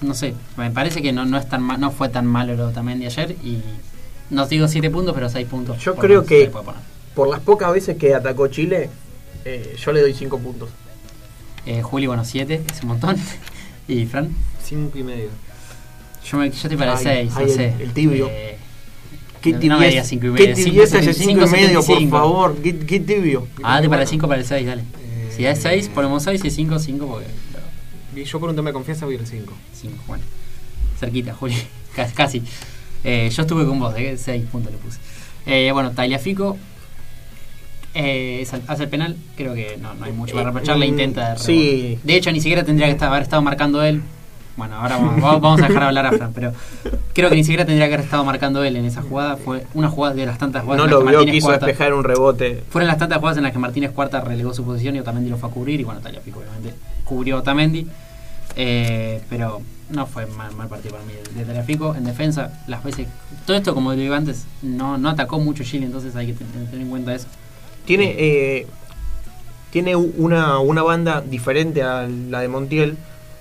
no sé, me parece que no, no, es tan ma- no fue tan malo lo de Otamendi ayer y no digo 7 puntos, pero 6 puntos. Yo creo que-. Por las pocas veces que atacó Chile, eh, yo le doy 5 puntos. Eh, Juli, bueno, 7, es un montón. y Fran, Cinco y medio. yo, me, yo estoy para el Ay, 6, ay, no el- sé. el tibio. Eh, ¿Qué No- no tibieza, me digas cinco y ¿Qué medio, tibieza cinco ese 5 y medio, por 5.75? favor? ¿Qué, qué tibio? ah, para el 5 para el 6, dale. Eh, Si es 6, ponemos 6 y 5, 5 porque... Y yo por un tema de confianza voy al 5. 5, bueno. Cerquita, Juli. Casi. casi. Eh, yo estuve con vos, de 6 puntos le puse. Eh, bueno, Tagliafico eh, es- hace el penal. Creo que no, no hay mucho para Eh, reprocharle. mm, Intenta. de sí. De hecho, ni siquiera tendría que estar- haber estado marcando él. Bueno, ahora vamos, vamos- a dejar hablar a Fran, pero creo que ni siquiera tendría que haber estado marcando él en esa jugada. Fue una jugada de las tantas jugadas No en las lo que vio, quiso Cuarta- despejar un rebote. fueron las tantas jugadas en las que Martínez Cuarta relegó su posición y Otamendi lo fue a cubrir. Y bueno, Tagliafico obviamente cubrió a Otamendi. Eh, pero no fue mal, mal partido para mí de Tagliafico. En defensa, las veces. Todo esto, como digo antes, no, no atacó mucho Chile, entonces hay que ten- tener en cuenta eso. Tiene, eh, tiene u- una, una banda diferente a la de Montiel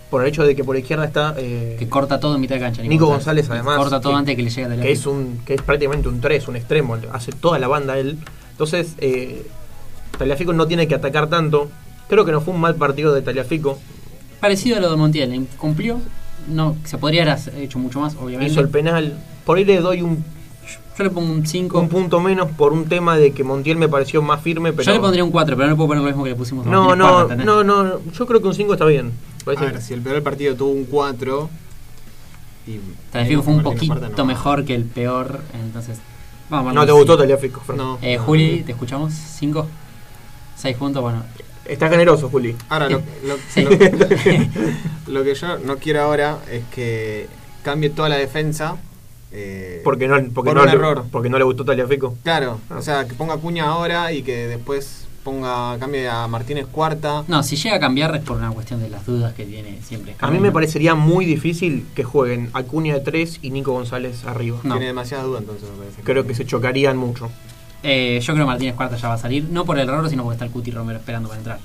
por el hecho de que por izquierda está eh, Que corta todo en mitad de cancha. Nico González, además, Corta todo que- antes de que le llegue a que es un que es prácticamente un 3, un extremo, hace toda la banda él. Entonces, eh, Tagliafico no tiene que atacar tanto. Creo que no fue un mal partido de Tagliafico. Parecido a lo de Montiel, ¿eh? cumplió. No, se podría haber hecho mucho más, obviamente. Hizo el penal. Por ahí le doy un, Yo le pongo un 5. un punto menos por un tema de que Montiel me pareció más firme, pero Yo le pondría un 4, pero no le puedo poner lo mismo que le pusimos no, no, no, no, yo creo que un 5 está bien. A Parece- ver, si el peor partido tuvo un 4 y Tagliafico fue un poquito no. mejor que el peor, entonces... Vamos a no te gustó cinco. Fran. No. Eh, Juli, ¿te escuchamos? ¿5? 6 puntos, bueno. Está generoso, Juli. Ahora, lo, lo- Sí. lo- lo que yo no quiero ahora es que cambie toda la defensa. eh, Porque no, porque por no, un le, error. porque no le gustó Tagliafico. Claro, Ah. o sea, que ponga Cuña ahora y que después ponga cambie a Martínez Cuarta. No, si llega a cambiar es por una cuestión de las dudas que tiene siempre. A mí me parecería muy difícil que jueguen Acuña de 3 y Nico González arriba. No. Tiene demasiada duda entonces, me parece. Creo que se chocarían mucho. Eh, yo creo que Martínez Cuarta ya va a salir, no por el error, sino porque está el Cuti Romero esperando para entrar.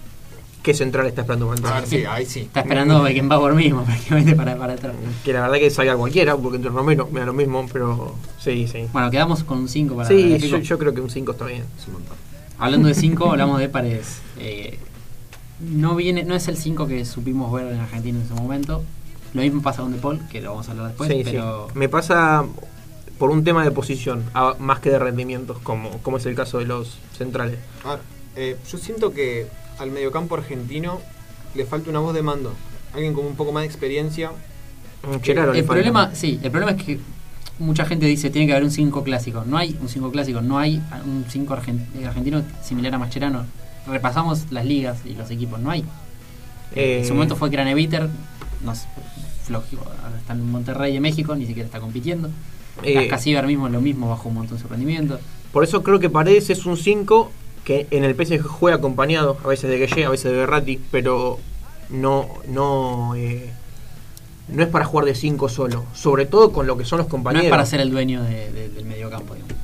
¿Qué central está esperando para A entrar? ver, sí, ahí sí. Está esperando a Beckenbauer mismo, prácticamente, para, para entrar. Que la verdad que salga cualquiera, porque entre Romero me da lo mismo, pero sí, sí. Bueno, quedamos con un 5 para Sí, yo, yo creo que un 5 está bien. Es un montón. Hablando de 5, hablamos de Paredes. Eh, no viene, no es el 5 que supimos ver en Argentina en su momento. Lo mismo pasa con De Paul, que lo vamos a hablar después, Sí, pero sí. Me pasa por un tema de posición, a- más que de rendimientos, como, como es el caso de los centrales. A ver, eh, yo siento que al mediocampo argentino le falta una voz de mando. Alguien con un poco más de experiencia. Le el falta. problema, sí, el problema es que mucha gente dice tiene que haber un 5 clásico. No hay un 5 clásico, no hay un 5 argentino similar a Mascherano. Repasamos las ligas y los equipos, no hay. Eh, en su momento fue Craneviter, no sé, flojo, ahora está en Monterrey en México, ni siquiera está compitiendo. Eh, Casíbar mismo lo mismo, bajó un montón su rendimiento. Por eso creo que Paredes es un 5 que en el PSG juega acompañado, a veces de Gueye, a veces de Berratti, pero no, no, eh, no es para jugar de 5 solo, sobre todo con lo que son los No compañeros. es para ser el dueño de- de- del medio campo, digamos.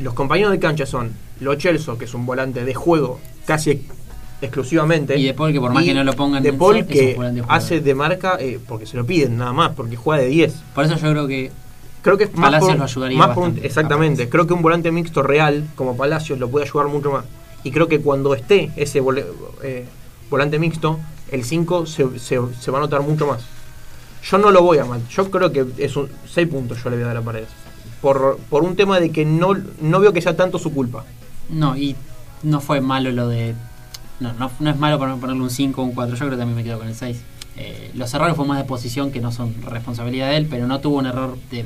Los compañeros de cancha son Lo Celso, que es un volante de juego casi ex- exclusivamente. Y De Paul, que por más que no lo pongan De Paul, que de hace de marca eh, porque se lo piden nada más, porque juega de 10. Por eso yo creo que Creo que es más Palacios por, lo ayudaría más un- exactamente. Creo que un volante mixto real como Palacios lo puede ayudar mucho más. Y creo que cuando esté ese vole- eh, volante mixto, el 5 se, se- se va a notar mucho más. Yo no lo voy a mal. Yo creo que es un 6 puntos yo le voy a dar a Paredes. Por, por un tema de que no, no veo que sea tanto su culpa. No, y no fue malo lo de. No, no, no es malo poner- ponerle un 5 o un 4. Yo creo que también me quedo con el 6. Eh, los errores fue más de posición que no son responsabilidad de él, pero no tuvo un error de.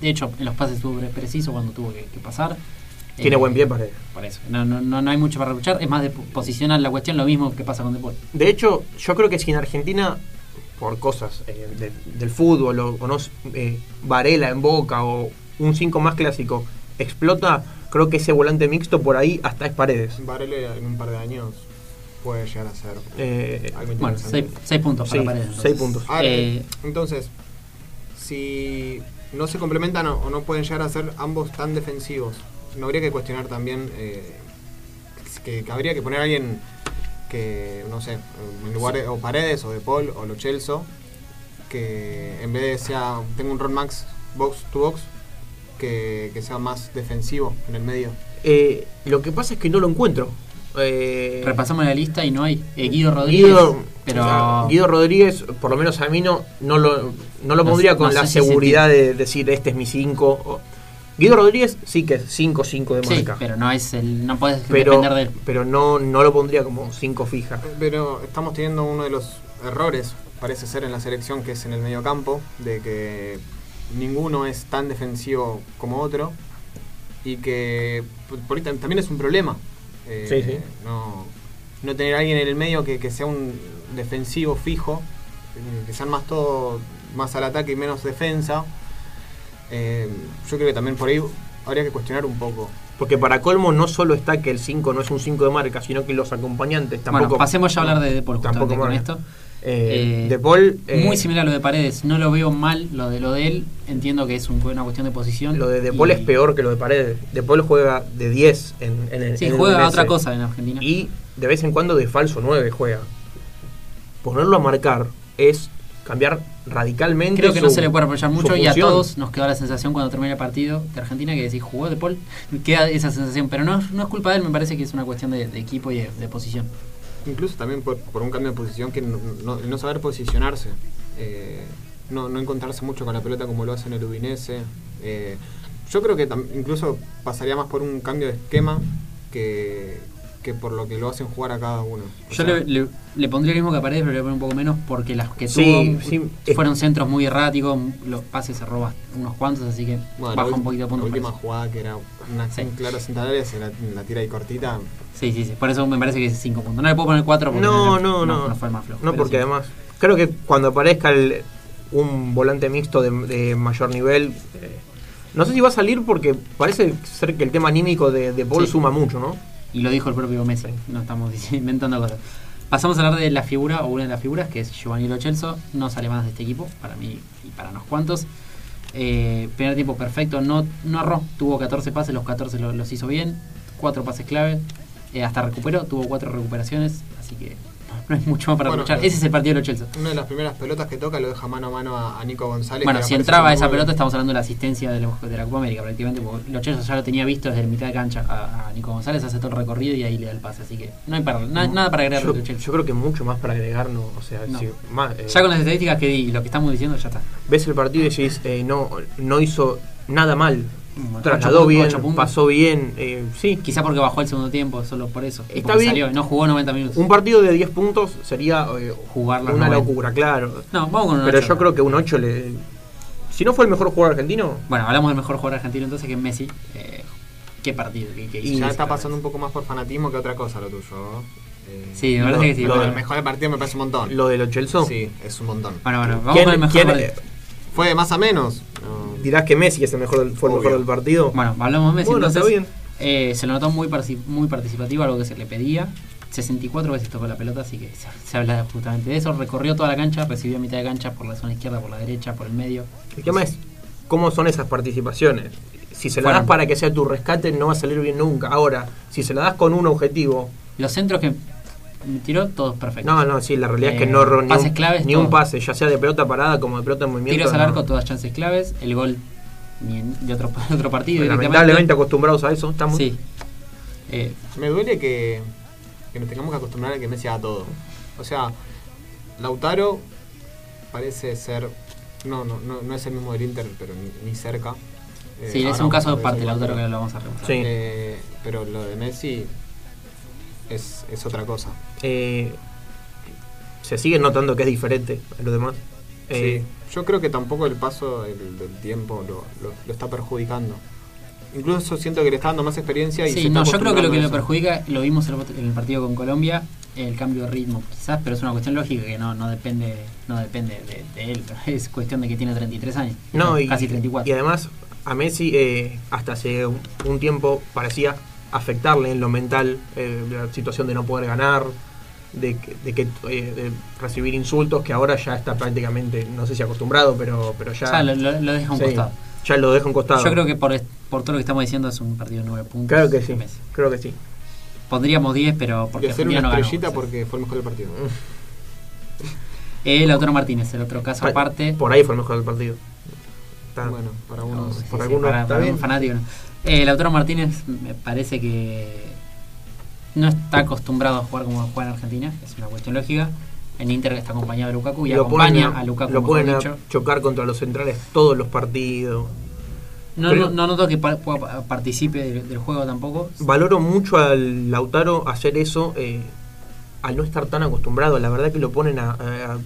De hecho, en los pases estuvo pre- preciso cuando tuvo que, que pasar. Tiene Eh, buen pie Paredes. Por eso. No, no, no, no hay mucho para reprochar. Es más de po- posicionar la cuestión, lo mismo que pasa con De Paul. De hecho, yo creo que si en Argentina, por cosas eh, de- del fútbol, o, o no s- eh, Varela en Boca, o un 5 más clásico, explota, creo que ese volante mixto por ahí hasta es Paredes. Varela en un par de años puede llegar a ser Eh, algo Bueno, interesante. 6 puntos para sí, Paredes. seis entonces. puntos. Ahora, Eh, entonces, si no se complementan o, o no pueden llegar a ser ambos tan defensivos, no habría que cuestionar también eh, que, que habría que poner a alguien que, no sé, en lugar de o Paredes o de Paul o Lo Celso, que en vez de sea, tenga un rol max box to box, que, que sea más defensivo en el medio. Eh, lo que pasa es que no lo encuentro. Eh, Repasamos la lista y no hay. Eh, Guido Rodríguez. Guido, pero. o sea, Guido Rodríguez, por lo menos a mí no, no lo, no lo No pondría sé- con no la si seguridad de decir este es mi 5. Guido Rodríguez sí que es 5-5 de sí, marca. pero no es el. No puedes pero, depender de él. pero no, no lo pondría como 5 fija. Pero estamos teniendo uno de los errores, parece ser, en la selección, que es en el mediocampo, de que ninguno es tan defensivo como otro y que por- también es un problema. eh, Sí, sí. No, no tener a alguien en el medio que, que sea un defensivo fijo, eh, que sean más todo más al ataque y menos defensa. Eh, yo creo que también por ahí habría que cuestionar un poco. Porque para colmo no solo está que el 5 no es un 5 de marca, sino que los acompañantes tampoco. bueno, pasemos ya a hablar de De Paul tampoco justamente con esto. Eh, Eh, de Paul. eh, Muy similar a lo de Paredes. No lo veo mal lo de lo de él. Entiendo que es un- una cuestión de posición. Lo de De y- Paul es peor que lo de Paredes. De Paul juega de 10 en, en el. Sí, en juega otra cosa en Argentina. Y de vez en cuando de falso 9 juega. Ponerlo a marcar es cambiar radicalmente. Creo que no se le puede reprochar su mucho y a todos nos quedó la sensación cuando termina el partido de Argentina que decís jugó de Paul. Queda esa sensación, pero no, es- no es culpa de él, me parece que es una cuestión de, de equipo y de, de posición. Incluso también por, por un cambio de posición que no, no- no saber posicionarse. Eh, no, no encontrarse mucho con la pelota como lo hace en el Udinese. Eh, yo creo que tam- incluso pasaría más por un cambio de esquema que, que por lo que lo hacen jugar a cada uno. O Yo sea, le, le- le pondría el mismo que a Paredes, pero le voy a poner un poco menos porque las que Sí, tuvo sí. fueron centros muy erráticos, los pases se roba unos cuantos, así que bueno, la baja un poquito de La puntos. última parece. jugada que era una Sí. un claro central, se la, la tira ahí cortita. Sí, sí, sí, por eso me parece que es 5 puntos. No le puedo poner 4 porque No, no, no. no, fue el más flojo. No, porque sí. además. Creo que cuando aparezca el- un volante mixto de, de mayor nivel. eh, no sé si va a salir porque parece ser que el tema anímico de, de Paul Sí. suma mucho, ¿no? Y lo dijo el propio Messi, no estamos inventando cosas. Pasamos a hablar de la figura, o una de las figuras, que es Giovanni Lo Celso. No sale más de este equipo, para mí y para unos cuantos. Eh, primer tiempo perfecto, no, no erró. Tuvo 14 pases, los 14 lo- los hizo bien. 4 pases clave. eh, hasta recuperó, tuvo 4 recuperaciones. Así que no hay mucho más para Bueno, escuchar. eh, Ese es el partido de Lo Celso. Una de las primeras pelotas que toca lo deja mano a mano a, a Nico González. Bueno, si entraba esa pelota, estamos hablando de la asistencia de la, de la Copa América prácticamente, porque Lo Celso ya lo tenía visto desde la mitad de cancha a, a Nico González, hace todo el recorrido y ahí le da el pase. Así que no hay para, na- nada para agregar Yo, de Lo Celso. yo creo que mucho más para agregar, no. O sea, No. si- más, eh, Ya con las estadísticas que di y lo que estamos diciendo, ya está. ves el partido y decís, eh, no, no hizo nada mal. Trasladó bien, pasó bien. eh, sí, Quizá porque bajó el segundo tiempo, solo por eso. Está bien. salió, no jugó 90 minutos. un partido de 10 puntos sería eh, Jugar una 90. locura, claro. No, vamos con un Pero yo creo que un 8 le. Si no fue el mejor jugador argentino, Bueno, hablamos del mejor jugador argentino entonces que es Messi. Eh, qué partido, qué, qué Y hizo Ya está la pasando un poco más por fanatismo que otra cosa lo tuyo. Eh, Sí, me parece Lo- que sí. lo del mejor del partido me parece un montón. lo de los Chelsea. Sí, es un montón. Bueno, bueno, vamos ¿Quién- con el mejor. ¿Fue de más a menos? No. Dirás que Messi es el mejor, del- fue el Obvio. mejor del partido. Bueno, hablamos de Messi Bueno, está entonces. bien. Eh, se lo notó muy, muy participativo, algo que se le pedía. 64 veces tocó la pelota, así que se, se habla justamente de eso. Recorrió toda la cancha, recibió a mitad de cancha por la zona izquierda, por la derecha, por el medio. El tema es cómo son esas participaciones. Si se la das para que sea tu rescate, no va a salir bien nunca. Ahora, si se la das con un objetivo. Los centros que tiró, todos perfectos. No, no, sí, la realidad es que Eh, no erró ni, pases un, claves, ni un pase, ya sea de pelota parada como de pelota en movimiento. Tiros al no. arco, todas chances claves. El gol ni en- de otro, de otro partido. Lamentablemente acostumbrados a eso, estamos. Sí. Eh, Me duele que, que nos tengamos que acostumbrar a que Messi haga todo. O sea, Lautaro parece ser. No, no, no, no es el mismo del Inter, pero ni, ni cerca. Eh, sí, es ahora un caso a aparte, Lautaro, que lo vamos a repasar. Sí. Eh, pero lo de Messi es, es otra cosa. Eh, se sigue notando que es diferente a los demás. Eh, Sí. Yo creo que tampoco el paso del, del tiempo lo, lo- lo está perjudicando. Incluso siento que le está dando más experiencia y se Sí, está no, yo creo que lo que lo perjudica, lo vimos en el- partido con Colombia, el cambio de ritmo quizás, pero es una cuestión lógica que no, no depende no depende de, de él, es cuestión de que tiene 33 años, no, y, casi 34. y además, a Messi eh, hasta hace un tiempo parecía afectarle en lo mental eh, la situación de no poder ganar, de, que- de, que, eh, de recibir insultos, que ahora ya está prácticamente, no sé si acostumbrado, pero, pero ya, lo, lo- lo deja a un sí, costado. ya lo deja a un costado. Yo creo que por, por todo lo que estamos diciendo es un partido de 9 puntos. Claro que sí, Messi. creo que sí. Pondríamos 10, pero Y porque hacer una no ganó. estrellita sí. porque fue el mejor del partido. Eh, Lautaro Martínez, el otro caso Pa- aparte. Por ahí fue el mejor del partido. Está- Bueno, para No, unos. sí, por sí, algunos para, está para bien. un fanático. Eh, Lautaro Martínez me parece que no está acostumbrado a jugar como juega en Argentina, es una cuestión lógica. En Inter está acompañado de Lukaku y lo acompaña ponen, a Lukaku, lo a dicho. chocar contra los centrales todos los partidos. No, no, no noto que participe del, del juego tampoco. Valoro mucho al Lautaro hacer eso eh, al no estar tan acostumbrado. La verdad que lo ponen a, a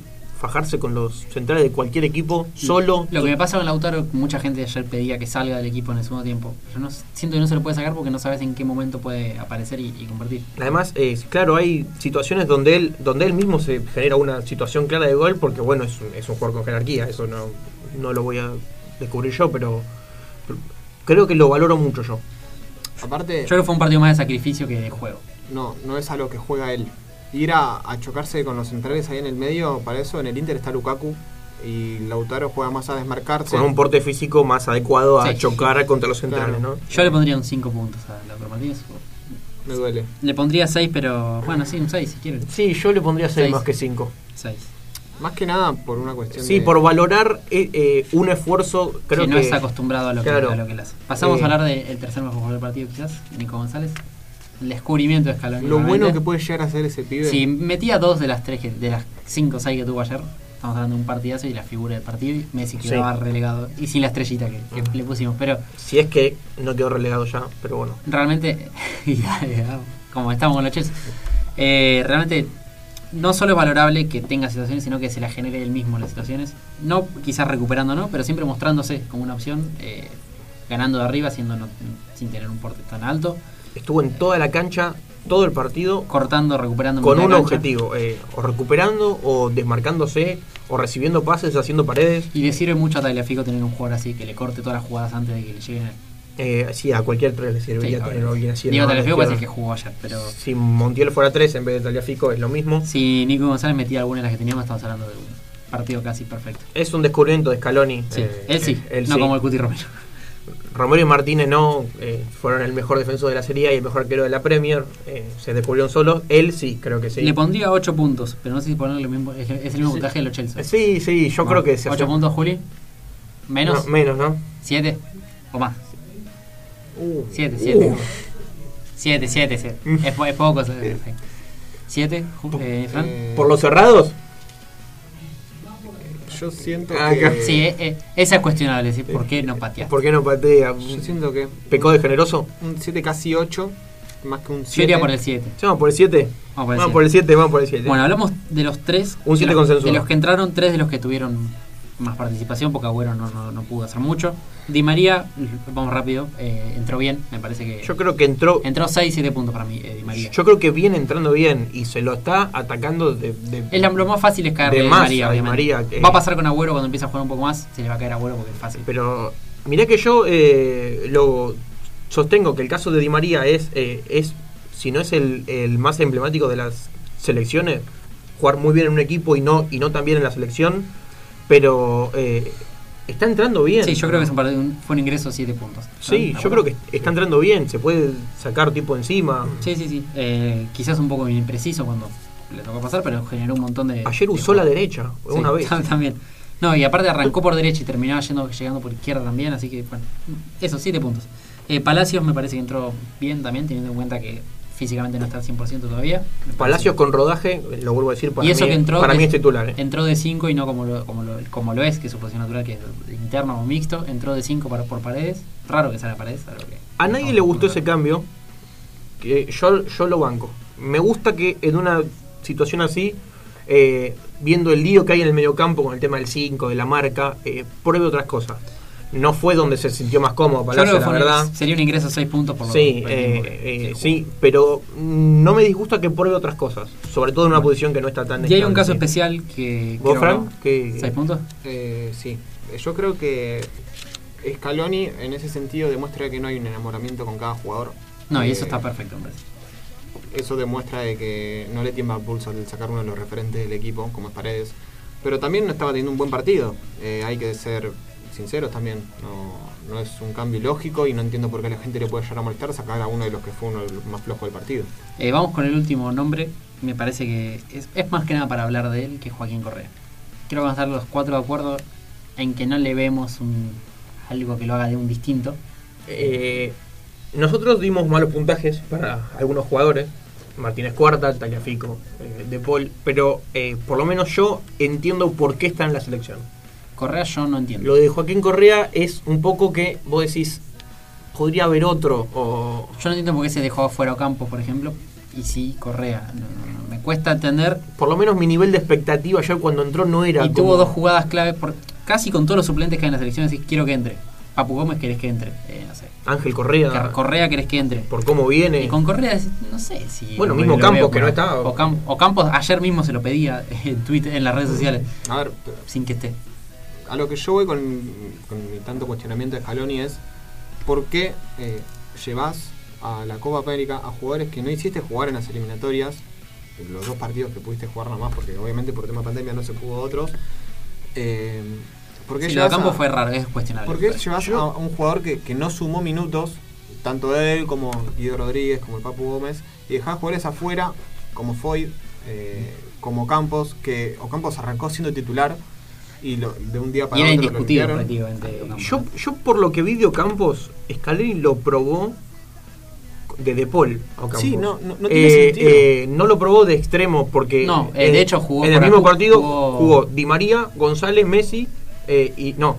fajarse con los centrales de cualquier equipo solo. Lo que me pasa con Lautaro, mucha gente ayer pedía que salga del equipo en el segundo tiempo. Yo no, siento que no se lo puede sacar porque no sabes en qué momento puede aparecer y, y convertir. Además, eh, claro, hay situaciones donde él, donde él mismo se genera una situación clara de gol, porque bueno, es, un- es un jugador con jerarquía, eso no, no lo voy a descubrir yo, pero creo que lo valoro mucho yo. Aparte, Yo creo que fue un partido más de sacrificio que de juego. no, no es a lo que juega él. Ir a, a chocarse con los centrales ahí en el medio, para eso en el Inter está Lukaku y Lautaro juega más a desmarcarse. Con un porte físico más adecuado a Sí. chocar contra los centrales, Claro. ¿no? Yo le pondría un 5 puntos a Lautaro Martínez. Me duele. Le pondría 6, pero bueno, sí, un 6 si quieren. Sí, yo le pondría 6 Seis. más que 5. 6. Más que nada por una cuestión Sí, de- por valorar eh, eh, un esfuerzo, creo que no que es acostumbrado a lo, claro. que, a lo que él hace. Pasamos Eh. a hablar del tercer mejor jugador del partido, quizás, Nico González. El descubrimiento de Scaloni. Lo bueno que puede llegar a hacer ese pibe. Si metía dos de las tres que- de las 5 o 6 que tuvo ayer, estamos hablando de un partidazo y la figura del partido, y Messi Sí. quedaba relegado. Y sin la estrellita que, que le pusimos. Pero si es que no quedó relegado ya, pero bueno. realmente, como estamos con los Chelsea, eh, realmente no solo es valorable que tenga situaciones, sino que se la genere él mismo las situaciones. No quizás recuperando, ¿no? Pero siempre mostrándose como una opción, eh, ganando de arriba, siendo no- sin tener un porte tan alto, Estuvo en toda la cancha, todo el partido, cortando, recuperando. con un cancha. objetivo, eh, o recuperando, o desmarcándose, o recibiendo pases, haciendo paredes. Y le sirve mucho a Tagliafico tener un jugador así que le corte todas las jugadas antes de que le lleguen. a. Eh, sí, a cualquier tres le Sí, serviría a tener ver. alguien así. Tagliafico parece que jugó ayer, pero Si Montiel fuera tres en vez de Taliafico es lo mismo. si Nico González metía alguna de las que teníamos, estamos hablando de un partido casi perfecto. Es un descubrimiento de Scaloni. Sí, eh, él sí, él no sí. como el Cuti Romero. Romero y Martínez no, eh, fueron el mejor defensor de la Serie A y el mejor arquero de la Premier. eh, se descubrieron solos. Él sí, creo que sí. Le pondría 8 puntos, pero no sé si ponerle lo mismo, es, es el mismo Sí. puntaje de los Chelsea. Sí, sí, yo creo que se 8 hace- puntos, Juli. Menos, No, menos, ¿no? 7 o más. Uh, 7, 7. uh. 7, 7, 7. Mm. Es, po- es poco. 7, eh, Fran. Eh, ¿Por los cerrados? Yo siento Ah, que. Sí, eh, eh, esa es cuestionable. ¿sí? ¿Por qué no pateaste? ¿Por qué no patea? Yo siento que ¿Pecó de generoso? un 7 casi 8, más que un 7. Yo iría por el 7. Sí, Vamos por el 7. Vamos por el Vamos siete. por el 7, vamos por el 7. Bueno, hablamos de los tres. Un de siete los- consensuado. De los que entraron, tres de los que tuvieron más participación, porque Agüero no, no, no pudo hacer mucho. Di María, vamos rápido, eh, entró bien, me parece que. yo creo que entró. Entró 6, 7 puntos para mí, eh, Di María. Yo creo que viene entrando bien y se lo está atacando de. de- Es la- lo más fácil es caerle De Di María, Di Va a pasar con Agüero cuando empieza a jugar un poco más, se le va a caer Agüero porque es fácil. Pero mirá que yo eh, lo sostengo que el caso de Di María es, es si no es el, el más emblemático de las selecciones, jugar muy bien en un equipo y no, y no tan bien en la selección, pero eh, está entrando bien. Sí, yo creo que es un partido- un- fue un ingreso de 7 puntos. Sí, yo creo que está entrando bien, se puede sacar tipo encima. Sí, sí, sí. Eh, quizás un poco impreciso cuando le tocó pasar, pero generó un montón de. Ayer de usó la derecha, Sí, una vez. También. No, y aparte arrancó por derecha y terminaba yendo, llegando por izquierda también, así que, bueno, eso, 7 puntos. Eh, Palacios me parece que entró bien también, teniendo en cuenta que físicamente no está al 100% todavía. Palacios con rodaje, lo vuelvo a decir, para, y eso mí, que entró para de- mí es titular. eh. entró de 5 y no como lo, como, lo, como lo es, que es su posición natural, que es interno o mixto. Entró de 5 por paredes. Raro que sea paredes. que- A nadie le gustó ese cambio, que yo, yo lo banco. Me gusta que en una situación así, eh, viendo el lío que hay en el mediocampo con el tema del 5, de la marca, eh, pruebe otras cosas. No fue donde se sintió más cómodo Yo Palacio, creo que la un- verdad. sería un ingreso de 6 puntos por lo Sí, eh, eh, sí, pero no me disgusta que pruebe otras cosas, sobre todo en una posición que no está tan. Y hay un caso especial que. ¿Vos, creo Fran? que- Que- ¿Seis puntos? Eh, sí, yo creo que Scaloni en ese sentido demuestra que no hay un enamoramiento con cada jugador. No, y Eh, eso está perfecto, parece. Eso demuestra de que no le tiembla el pulso al sacar uno de los referentes del equipo, como es Paredes. Pero también no estaba teniendo un buen partido. Eh, hay que ser sinceros también. No, no es un cambio lógico y no entiendo por qué a la gente le puede llegar a molestar sacar a uno de los que fue uno de los más flojos del partido. Eh, vamos con el último nombre. Me parece que es, es más que nada para hablar de él que Joaquín Correa. Creo que van a estar los cuatro de acuerdo en que no le vemos un, algo que lo haga de un distinto. Eh, nosotros dimos malos puntajes para algunos jugadores. Martínez Cuarta, Tagliafico, eh, De Paul, pero eh, por lo menos yo entiendo por qué está en la selección. Correa yo no entiendo. Lo de Joaquín Correa es un poco que vos decís, podría haber otro, o Yo no entiendo por qué se dejó afuera Ocampos, por ejemplo. Y sí, Correa. No, no, no, me cuesta entender. por lo menos mi nivel de expectativa ayer cuando entró no era Y como- tuvo dos jugadas clave. Por, casi con todos los suplentes que hay en la selección. Decís, quiero que entre. Papu Gómez, querés que entre. Eh, no sé. Ángel Correa, Correa, querés que entre. por cómo viene. Y con Correa, no sé si. Bueno, mismo Campos, que no está. O Campos, ayer mismo se lo pedía en Twitter, en las redes sociales, A ver, sin que esté. A lo que yo voy con, con mi tanto cuestionamiento de Scaloni es ¿por qué eh, llevas a la Copa América a jugadores que no hiciste jugar en las eliminatorias? Los dos partidos que pudiste jugar nomás, porque obviamente por tema de pandemia no se pudo otros. Eh, ¿Por qué Sí, lo de a- fue raro, es cuestionable. ¿Por qué llevas a un jugador que, que no sumó minutos, tanto él como Guido Rodríguez, como el Papu Gómez, y dejás jugadores afuera, como Foy, eh, como Campos, que Ocampos arrancó siendo titular y lo- de un día para era otro lo prácticamente. Yo, yo por lo que vi de Ocampos, Scaloni lo probó de De Paul. a Ocampos. Sí, no- no- no tiene Eh, sentido. eh, no lo probó de extremo porque No, eh, de hecho jugó en el mismo partido jugó- jugó, Di María, González, Messi eh, y no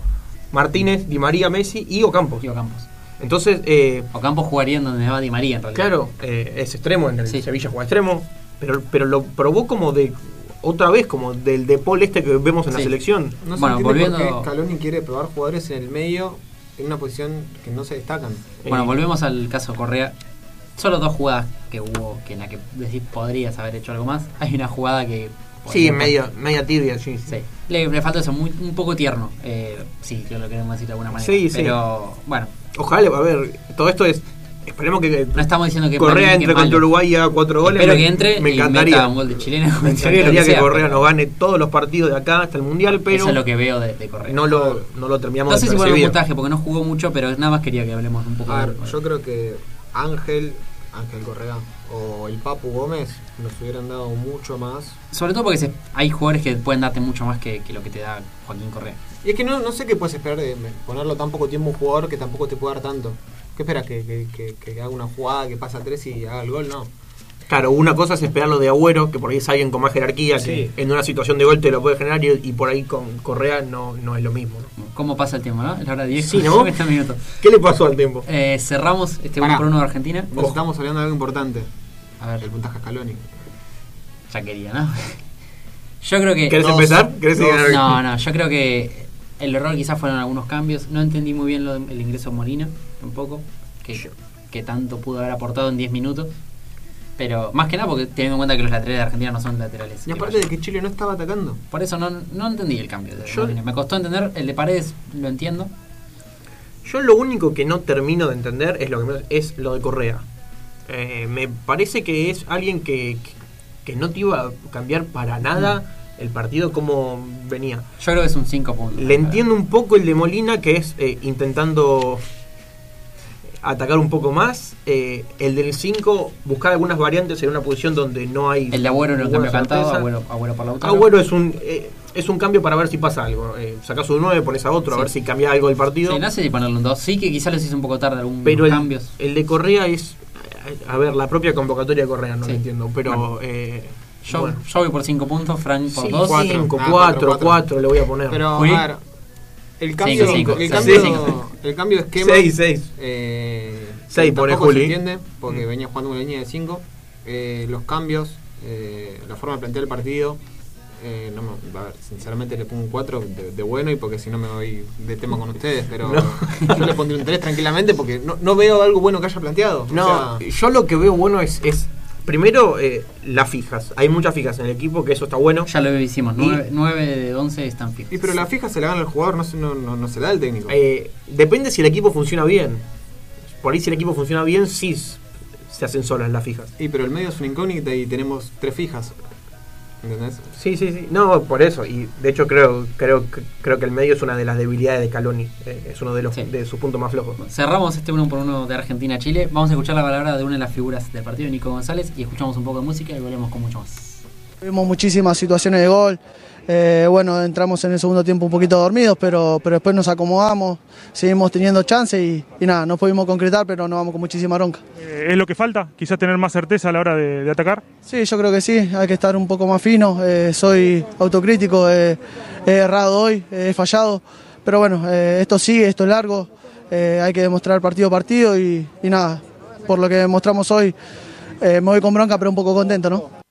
Martínez, Di María, Messi y Ocampos. Y Ocampos. Entonces, eh, Ocampos jugaría en donde va Di María en realidad. claro, eh, es extremo en el Sí. Sevilla juega extremo, pero pero lo probó como de otra vez como del De Paul este que vemos en la Sí. selección. No se Bueno, volviendo- por qué Scaloni quiere probar jugadores en el medio en una posición que no se destacan. Bueno, Eh, volvemos al caso Correa. Solo dos jugadas que hubo que en la que decís podrías haber hecho algo más. Hay una jugada que. Sí, podría- media, media tibia, sí. sí. Sí. Le, le falta eso, muy, un poco tierno. Eh, sí, que lo queremos decir de alguna manera. Sí, sí. Pero bueno, Ojalá, a ver, todo esto es. Esperemos que no estamos diciendo que Correa entre contra Uruguay y haga cuatro goles. Espero me, que entre me y encantaría. meta un gol de chileno. Me encantaría que, sea, Correa pero nos gane todos los partidos de acá hasta el Mundial, pero Eso es lo que veo de, de Correa. no, lo, no lo terminamos No sé de si poner un puntaje porque no jugó mucho, pero nada más quería que hablemos un poco A de yo creo que Ángel, Ángel Correa o el Papu Gómez nos hubieran dado mucho más. Sobre todo porque se- hay jugadores que pueden darte mucho más que, que lo que te da Joaquín Correa. Y es que no, no sé qué puedes esperar de ponerlo tan poco tiempo a un jugador que tampoco te puede dar tanto. ¿Qué esperas? ¿Que, que, que- que haga una jugada, que pasa a tres y haga el gol? No. Claro, una cosa es esperar lo de Agüero, que por ahí es alguien con más jerarquía, Sí. que en una situación de gol te lo puede generar, y, y por ahí con Correa no, no es lo mismo. ¿no? ¿Cómo pasa el tiempo, no? Es la hora 10. Sí, ¿no? 50 minutos. ¿Qué le pasó al tiempo? Eh, cerramos este Pará. 1 por 1 de Argentina. Nos estamos hablando de algo importante. A ver, El puntaje Scaloni. ya quería, ¿no? Yo creo que. ¿Querés dos- empezar? ¿Querés dos- seguir? No, no, yo creo que el error quizás fueron algunos cambios. No entendí muy bien lo del ingreso de Molina, tampoco. Que, que tanto pudo haber aportado en 10 minutos. Pero más que nada porque teniendo en cuenta que los laterales de Argentina no son laterales. Y aparte de que Chile no estaba atacando. Por eso no, no entendí el cambio de Yo- Molina. Me costó entender. El de Paredes lo entiendo. Yo lo único que no termino de entender es lo, que me- es lo de Correa. Eh, me parece que es alguien que, que no te iba a cambiar para nada el partido como venía. Yo creo que es un 5 puntos. Le entiendo un poco el de Molina, que es eh, intentando atacar un poco más. Eh, el del 5, buscar algunas variantes en una posición donde no hay. El de Agüero no cambio cantado. Agüero, Agüero por la otra. Agüero es un, eh, es un cambio para ver si pasa algo. Eh, sacás un 9, pones a otro, Sí. a ver si cambia algo el partido. Sí, no sé si ponerle un 2. Sí que quizás les hice un poco tarde algunos pero el, cambios. el de Correa es. A ver, la propia convocatoria de Correa, no Sí. lo entiendo. Pero. Bueno. eh, Yo, bueno. yo voy por 5 puntos, Frank por Sí, 2. cuatro. 5, Ah, 4, cuatro, 4 le voy a poner. Pero, a ver, el cambio, Cinco, el cinco, cambio, cinco. el cambio de esquema. 6, 6. Eh, Seis, tampoco pone se Juli. entiende porque Mm. venía jugando una línea de 5. los cambios, eh, la forma de plantear el partido. eh, no me- a ver, sinceramente le pongo un 4 de, de bueno y porque si no me voy de tema con ustedes, pero yo le pondré un 3 tranquilamente porque no, no veo algo bueno que haya planteado. O No, sea, yo lo que veo bueno es, es primero, eh, las fijas. Hay muchas fijas en el equipo, que eso está bueno. Ya lo hicimos. Y- 9, de 11 están fijos. y pero la fija se la gana el jugador, no se, no, no, no se la da el técnico. Eh, depende si el equipo funciona bien. Por ahí si el equipo funciona bien, sí se hacen solas las fijas. Y pero el medio es una incógnita y tenemos tres fijas. ¿Entendés? Sí, sí, sí. No, por eso. Y de hecho creo creo creo que el medio es una de las debilidades de Caloni. Eh, es uno de los Sí. de sus puntos más flojos. Cerramos este uno por uno de Argentina-Chile. Vamos a escuchar la palabra de una de las figuras del partido, Nico González, y escuchamos un poco de música y volvemos con mucho más. Tuvimos muchísimas situaciones de gol. Eh, bueno, entramos en el segundo tiempo un poquito dormidos, pero, pero después nos acomodamos, seguimos teniendo chance y, y nada, no pudimos concretar, pero nos vamos con muchísima bronca. Eh, ¿Es lo que falta? Quizás tener más certeza a la hora de, de atacar. Sí, yo creo que sí, hay que estar un poco más fino. eh, soy autocrítico, he errado hoy, he fallado, pero bueno, esto sigue, esto es largo, hay que demostrar partido a partido y, y nada, por lo que demostramos hoy, me voy con bronca, pero un poco contento, ¿no?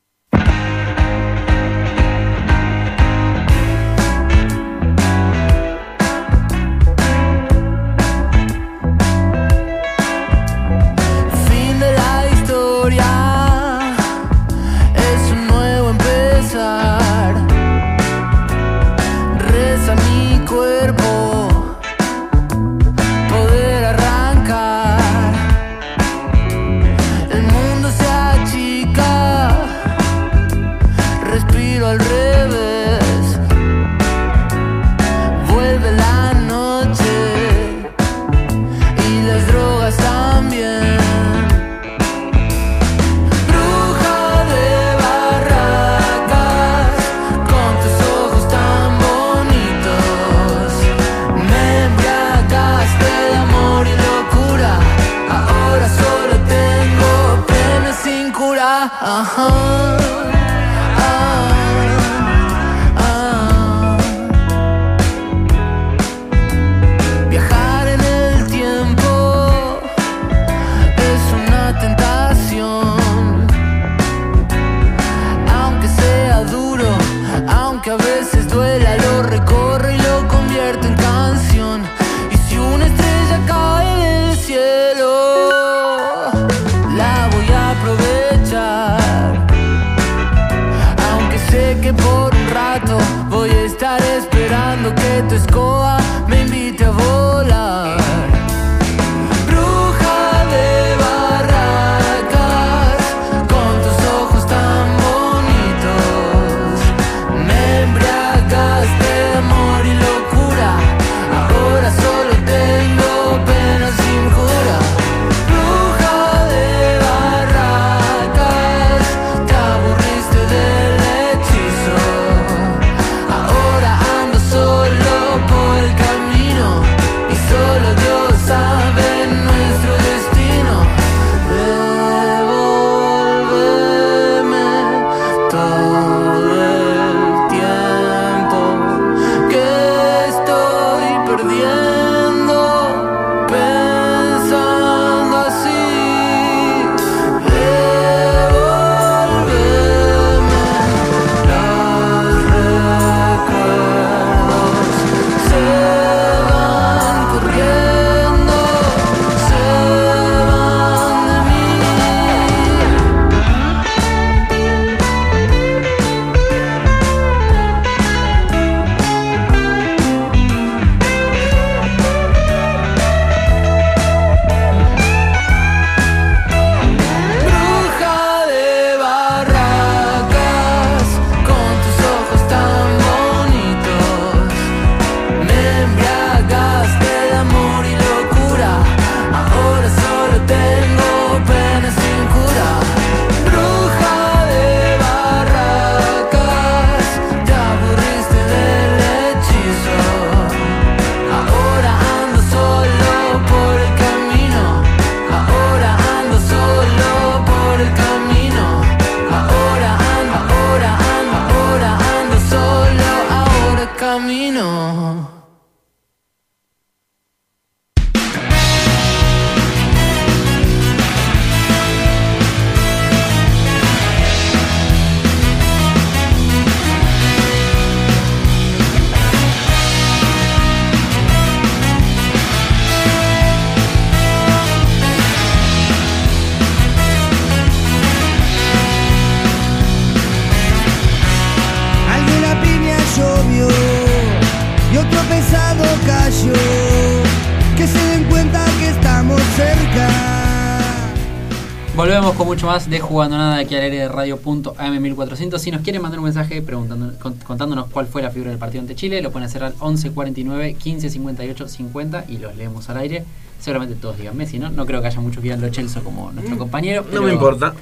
Volvemos con mucho más de Jugando Nada aquí al aire de radio.am1400. Si nos quieren mandar un mensaje preguntando, con- contándonos cuál fue la figura del partido ante Chile, lo pueden hacer al 11 49 15 58 50 y los leemos al aire. Seguramente todos digan Messi, ¿no? No creo que haya mucho que Lo Chelso como nuestro compañero. No me importa.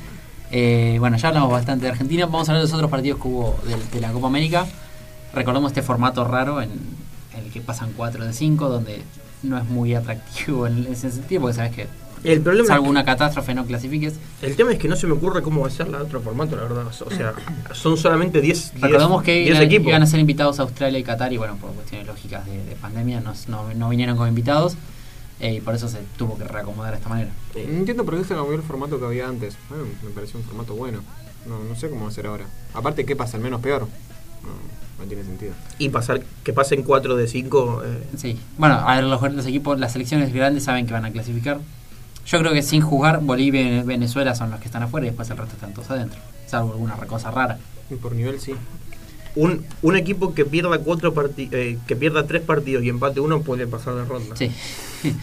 eh, bueno, ya hablamos bastante de Argentina. Vamos a hablar de los otros partidos que hubo de, de la Copa América. Recordemos este formato raro en, en el que pasan 4 de 5, donde no es muy atractivo en ese sentido, porque sabes que El problema salvo es que- una catástrofe no clasifiques. El tema es que no se me ocurre cómo va a ser la otro formato, la verdad. O sea, son solamente 10 10 Recordemos que 10 iban, equipos. iban a ser invitados a Australia y Qatar y bueno, por cuestiones lógicas de, de pandemia no, no- no vinieron como invitados eh, y por eso se tuvo que reacomodar de esta manera. No entiendo por qué se cambió el formato que había antes. Bueno, me pareció un formato bueno. No, no sé cómo va a ser ahora. Aparte, ¿qué pasa? ¿El menos peor? No, no tiene sentido. Y pasar que pasen 4 de 5. Eh, Sí, bueno, a ver, los, los equipos, las selecciones grandes saben que van a clasificar. Yo creo que sin jugar, Bolivia y Venezuela son los que están afuera y después el resto están todos adentro, salvo alguna cosa rara. Y por nivel sí. un, un equipo que pierda cuatro eh, que pierda 3 partidos y empate uno puede pasar de ronda. Sí.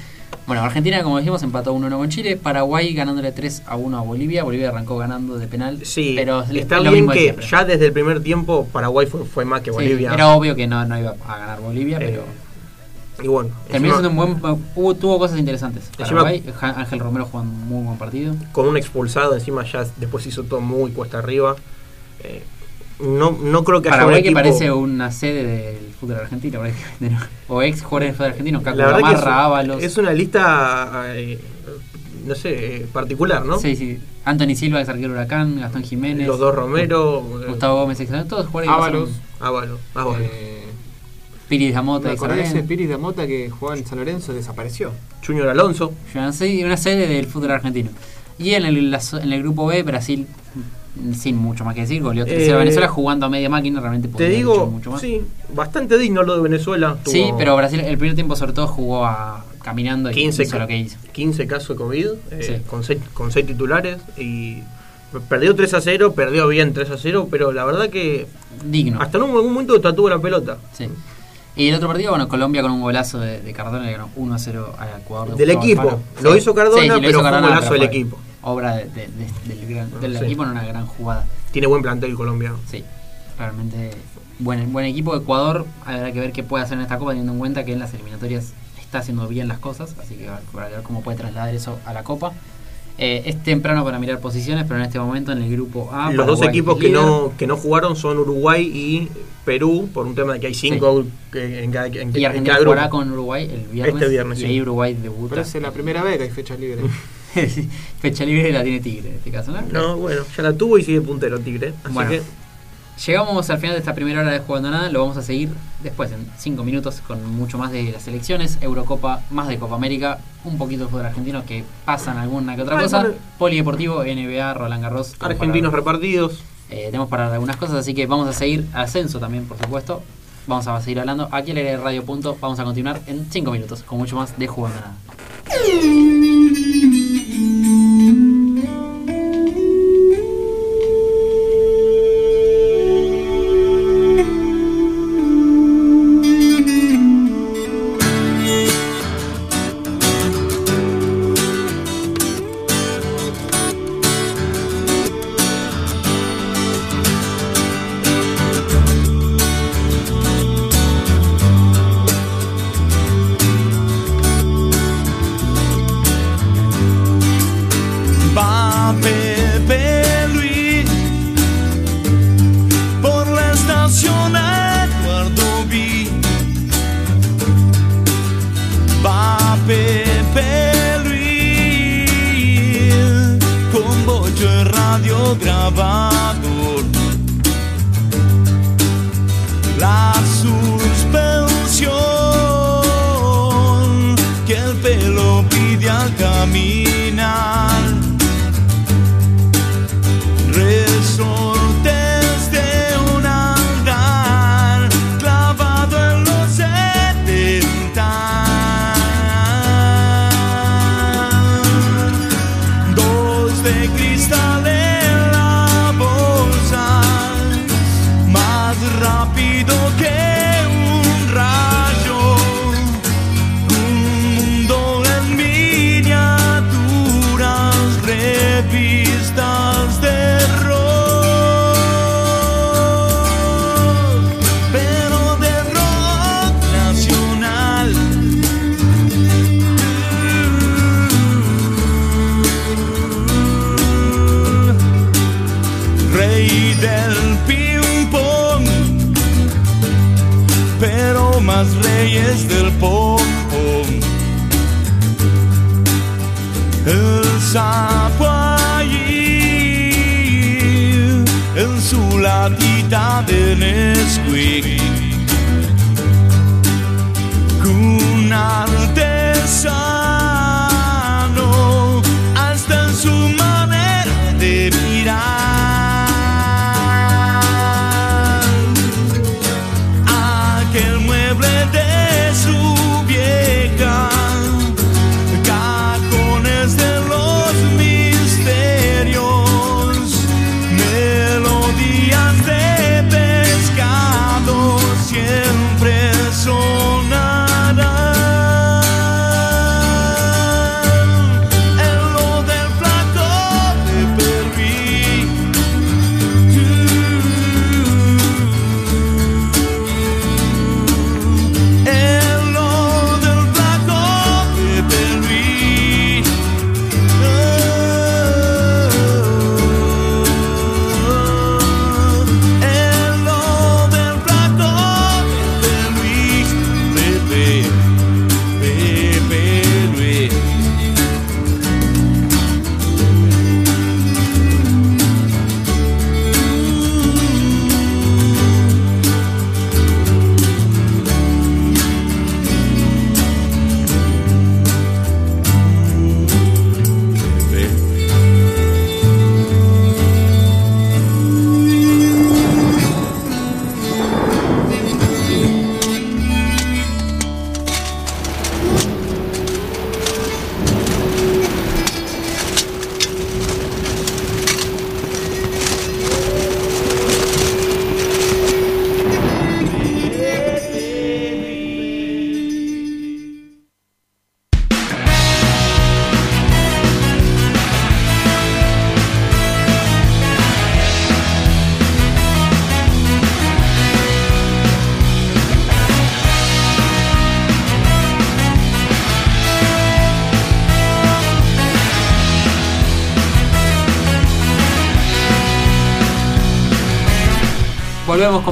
Bueno, Argentina, como dijimos, empató 1-1 con Chile. Paraguay ganándole 3 a 1 a Bolivia. Bolivia arrancó ganando de penal. Sí, pero es está bien que siempre. ya desde el primer tiempo Paraguay fue, fue más que Sí, Bolivia. era obvio que no, no iba a ganar Bolivia, Eh, pero y bueno, terminó siendo un buen. Hubo, tuvo cosas interesantes. Paraguay, Ángel Romero jugó un muy buen partido. con un expulsado encima ya después hizo todo muy cuesta arriba. Eh, no, no creo que haya Paraguay un que equipo- parece una sede del fútbol argentino, o ex jugadores del fútbol argentino, Caco La verdad que es, Gamarra, Ábalos. es una lista, eh, no sé, particular, ¿no? Sí, sí. Anthony Silva, ex arquero Huracán, Gastón Jiménez. Los dos Romero, Gustavo Gómez, ex todos jugadores Ábalos. pasaron- Ábalo, Ábalo. Eh, Piris Damota, acordé de ese. Piris de Mota que jugaba en San Lorenzo, desapareció. Junior Alonso. Una sede, una sede del fútbol argentino. Y en el, la- en el grupo B, Brasil, sin mucho más que decir, goleó 3 Eh, a Venezuela jugando a media máquina, realmente Te digo, mucho más. sí, bastante digno lo de Venezuela. Sí, pero Brasil el primer tiempo sobre todo jugó a, caminando y 15 hizo lo que hizo. 15 casos de COVID, eh, Sí. con, seis, con seis titulares y perdió 3 a 0, perdió bien 3 a 0, pero la verdad que Digno. hasta en un, algún momento tatuó la pelota. Sí. Y el otro partido, bueno, Colombia con un golazo de, de Cardona le ganó 1 a 0 al Ecuador. de Del equipo. Lo hizo Cardona, lo pero fue un golazo del equipo. Obra de- de- de- del, gran- del Sí. equipo en una gran jugada. Tiene buen plantel Colombia. Sí, realmente buen, buen equipo. Ecuador, habrá que ver qué puede hacer en esta Copa, teniendo en cuenta que en las eliminatorias está haciendo bien las cosas, así que habrá que ver cómo puede trasladar eso a la Copa. Eh, es temprano para mirar posiciones, pero en este momento en el grupo A. Los dos equipos que no, que no jugaron son Uruguay y Perú, por un tema de que hay cinco que- en cada, en, Y en Argentina cada grupo. jugará con Uruguay el viernes. Este viernes, y sí. ahí Uruguay debuta. Parece la primera vez que hay fechas libres. Sí, Fecha libre la tiene Tigre en este caso, ¿no? No, bueno, ya la tuvo y sigue puntero Tigre. Así Bueno. que Llegamos al final de esta primera hora de Jugando Nada, lo vamos a seguir después en 5 minutos con mucho más de las elecciones, Eurocopa, más de Copa América, un poquito de fútbol argentino que pasan alguna que otra Ay, cosa. Polideportivo, NBA, Roland Garros. argentinos para- repartidos. eh, tenemos para algunas cosas, así que vamos a seguir ascenso también, por supuesto. Vamos a seguir hablando aquí en el Radio Punto. Vamos a continuar en 5 minutos con mucho más de Jugando Nada.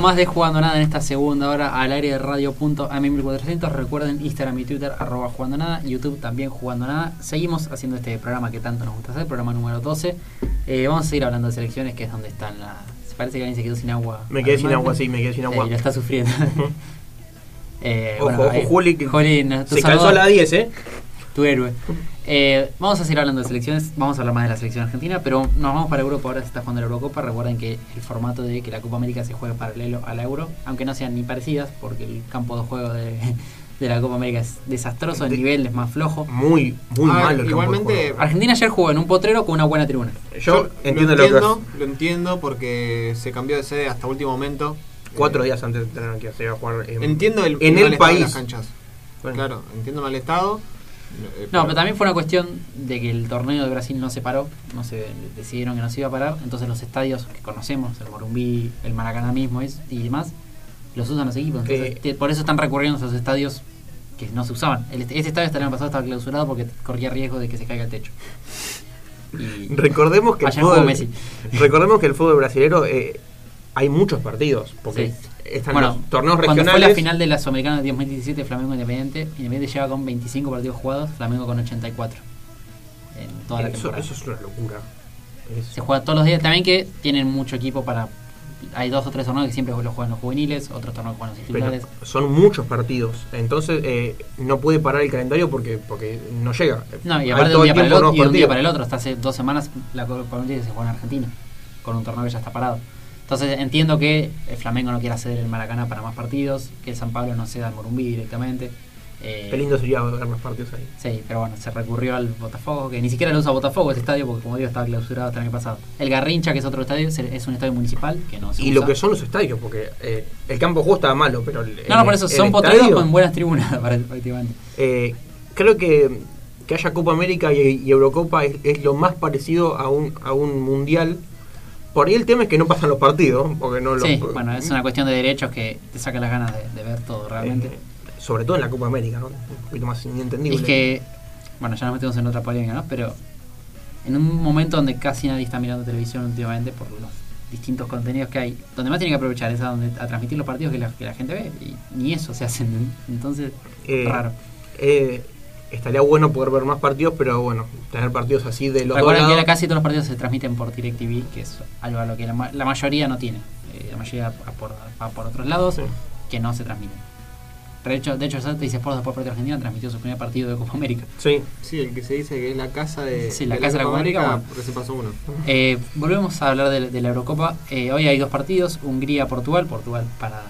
Más de Jugando Nada en esta segunda hora al aire de radio.am1400. Recuerden Instagram y Twitter arroba Jugando Nada, YouTube también Jugando Nada. Seguimos haciendo este programa que tanto nos gusta hacer, programa número 12. Eh, vamos a seguir hablando de selecciones, que es donde están las... Parece que alguien se quedó sin agua. Me quedé sin agua, sí, me quedé sin agua. Eh, y lo está sufriendo. Eh, Ojo, bueno, ojo, eh, Juli, Juli, no, se calzó saludo- a la 10, ¿eh? Tu héroe. Eh, vamos a seguir hablando de selecciones, vamos a hablar más de la selección argentina, pero nos vamos para Europa, ahora se está jugando la Eurocopa, recuerden que el formato de que la Copa América se juega paralelo a la Euro, aunque no sean ni parecidas, porque el campo de juego de, de la Copa América es desastroso, el De- nivel es más flojo. Muy, muy Ah, malo. el campo de igualmente- juego. Argentina ayer jugó en un potrero con una buena tribuna. Yo entiendo lo lo que entiendo, es. lo entiendo porque se cambió de sede hasta último momento. Cuatro Eh, días antes de tener que hacer a jugar en, Entiendo el, en el estado de país. las canchas. Bueno, Claro, entiendo mal estado. Eh, No, pero también fue una cuestión de que el torneo de Brasil no se paró, no se decidieron que no se iba a parar, entonces los estadios que conocemos, el Morumbí, el Maracaná mismo es- y demás, los usan los equipos. Entonces, Eh. por eso están recurriendo a esos estadios que no se usaban. El, este estadio hasta el año pasado estaba clausurado porque corría riesgo de que se caiga el techo. Y Recordemos que el fútbol, Messi. recordemos que el fútbol brasilero eh, hay muchos partidos porque Sí. Están bueno, los torneos cuando regionales. fue la final de la Sudamericana de 2017, Flamengo Independiente, Independiente lleva con 25 partidos jugados, Flamengo con 84. En toda la eso, temporada. eso es una locura. Se juega todos los días. También que tienen mucho equipo para. Hay dos o tres torneos que siempre lo juegan los juveniles, otros torneos que juegan los pero titulares. son muchos partidos, entonces eh, no puede parar el calendario porque porque no llega. No, y aparte de un día para el otro, y un día para el otro. Hasta hace dos semanas la Copa América se juega en Argentina, con un torneo que ya está parado. Entonces entiendo que el Flamengo no quiera ceder el Maracaná para más partidos, que el San Pablo no ceda al Morumbí directamente. Eh, Qué lindo sería ver los partidos ahí. Sí, pero bueno, se recurrió al Botafogo, que ni siquiera lo usa Botafogo ese estadio, porque como digo, estaba clausurado hasta el año pasado. El Garrincha, que es otro estadio, es un estadio municipal que no se Y usa. lo que son los estadios, porque eh, el campo de juego estaba malo, pero el, No, no, por eso el son potreros estadio, con buenas tribunas, prácticamente. eh, creo que que haya Copa América y, y Eurocopa es, es lo más parecido a un, a un mundial. Por ahí el tema es que no pasan los partidos, porque no Sí, los, bueno, es una cuestión de derechos que te saca las ganas de, de ver todo realmente. eh, sobre todo en la Copa América, ¿no? Un poquito más inentendible. es que, bueno, ya nos metemos en otra polémica, ¿no? Pero en un momento donde casi nadie está mirando televisión últimamente por los distintos contenidos que hay. Donde más tiene que aprovechar es a, donde, a transmitir los partidos que la, que la gente ve. Y ni eso se hace. Entonces, Eh, raro. eh, estaría bueno poder ver más partidos, pero bueno, tener partidos así de los Recuerden que ahora casi todos los partidos se transmiten por DirecTV, que es algo a lo que la, la mayoría no tiene. Eh, la mayoría va por, va por otros lados Sí. que no se transmiten. De hecho, de hecho dice Sports Deportes de Argentina transmitió su primer partido de Copa América. Sí, Sí, el que se dice que es la casa de, Sí, la de casa de la Copa América, bueno. porque se pasó uno. Eh, volvemos a hablar de, de la Eurocopa. Eh, hoy hay dos partidos, Hungría-Portugal. Portugal para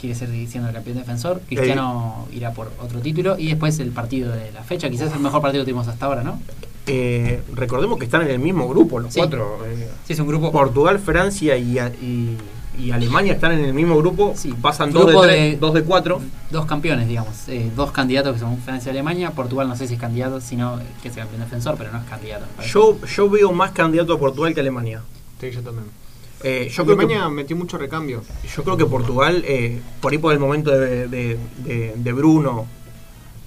quiere ser siendo el campeón defensor. Cristiano irá por otro título. Y después el partido de la fecha, quizás el mejor partido que tuvimos hasta ahora, ¿no? Eh, recordemos que están en el mismo grupo los Sí. cuatro. eh, Sí, es un grupo. Portugal, Francia y- y Alemania están en el mismo grupo. Sí. Pasan dos de, Grupo tres, de- dos de cuatro. dos campeones, digamos, eh, dos candidatos que son Francia y Alemania. Portugal no sé si es candidato, sino que es el campeón defensor, pero no es candidato. Yo, yo veo más candidato a Portugal que Alemania. Sí, yo también. Eh, yo, creo que, Alemania metió mucho recambio. yo creo que Portugal, eh, por ahí por el momento de, de- de- de Bruno,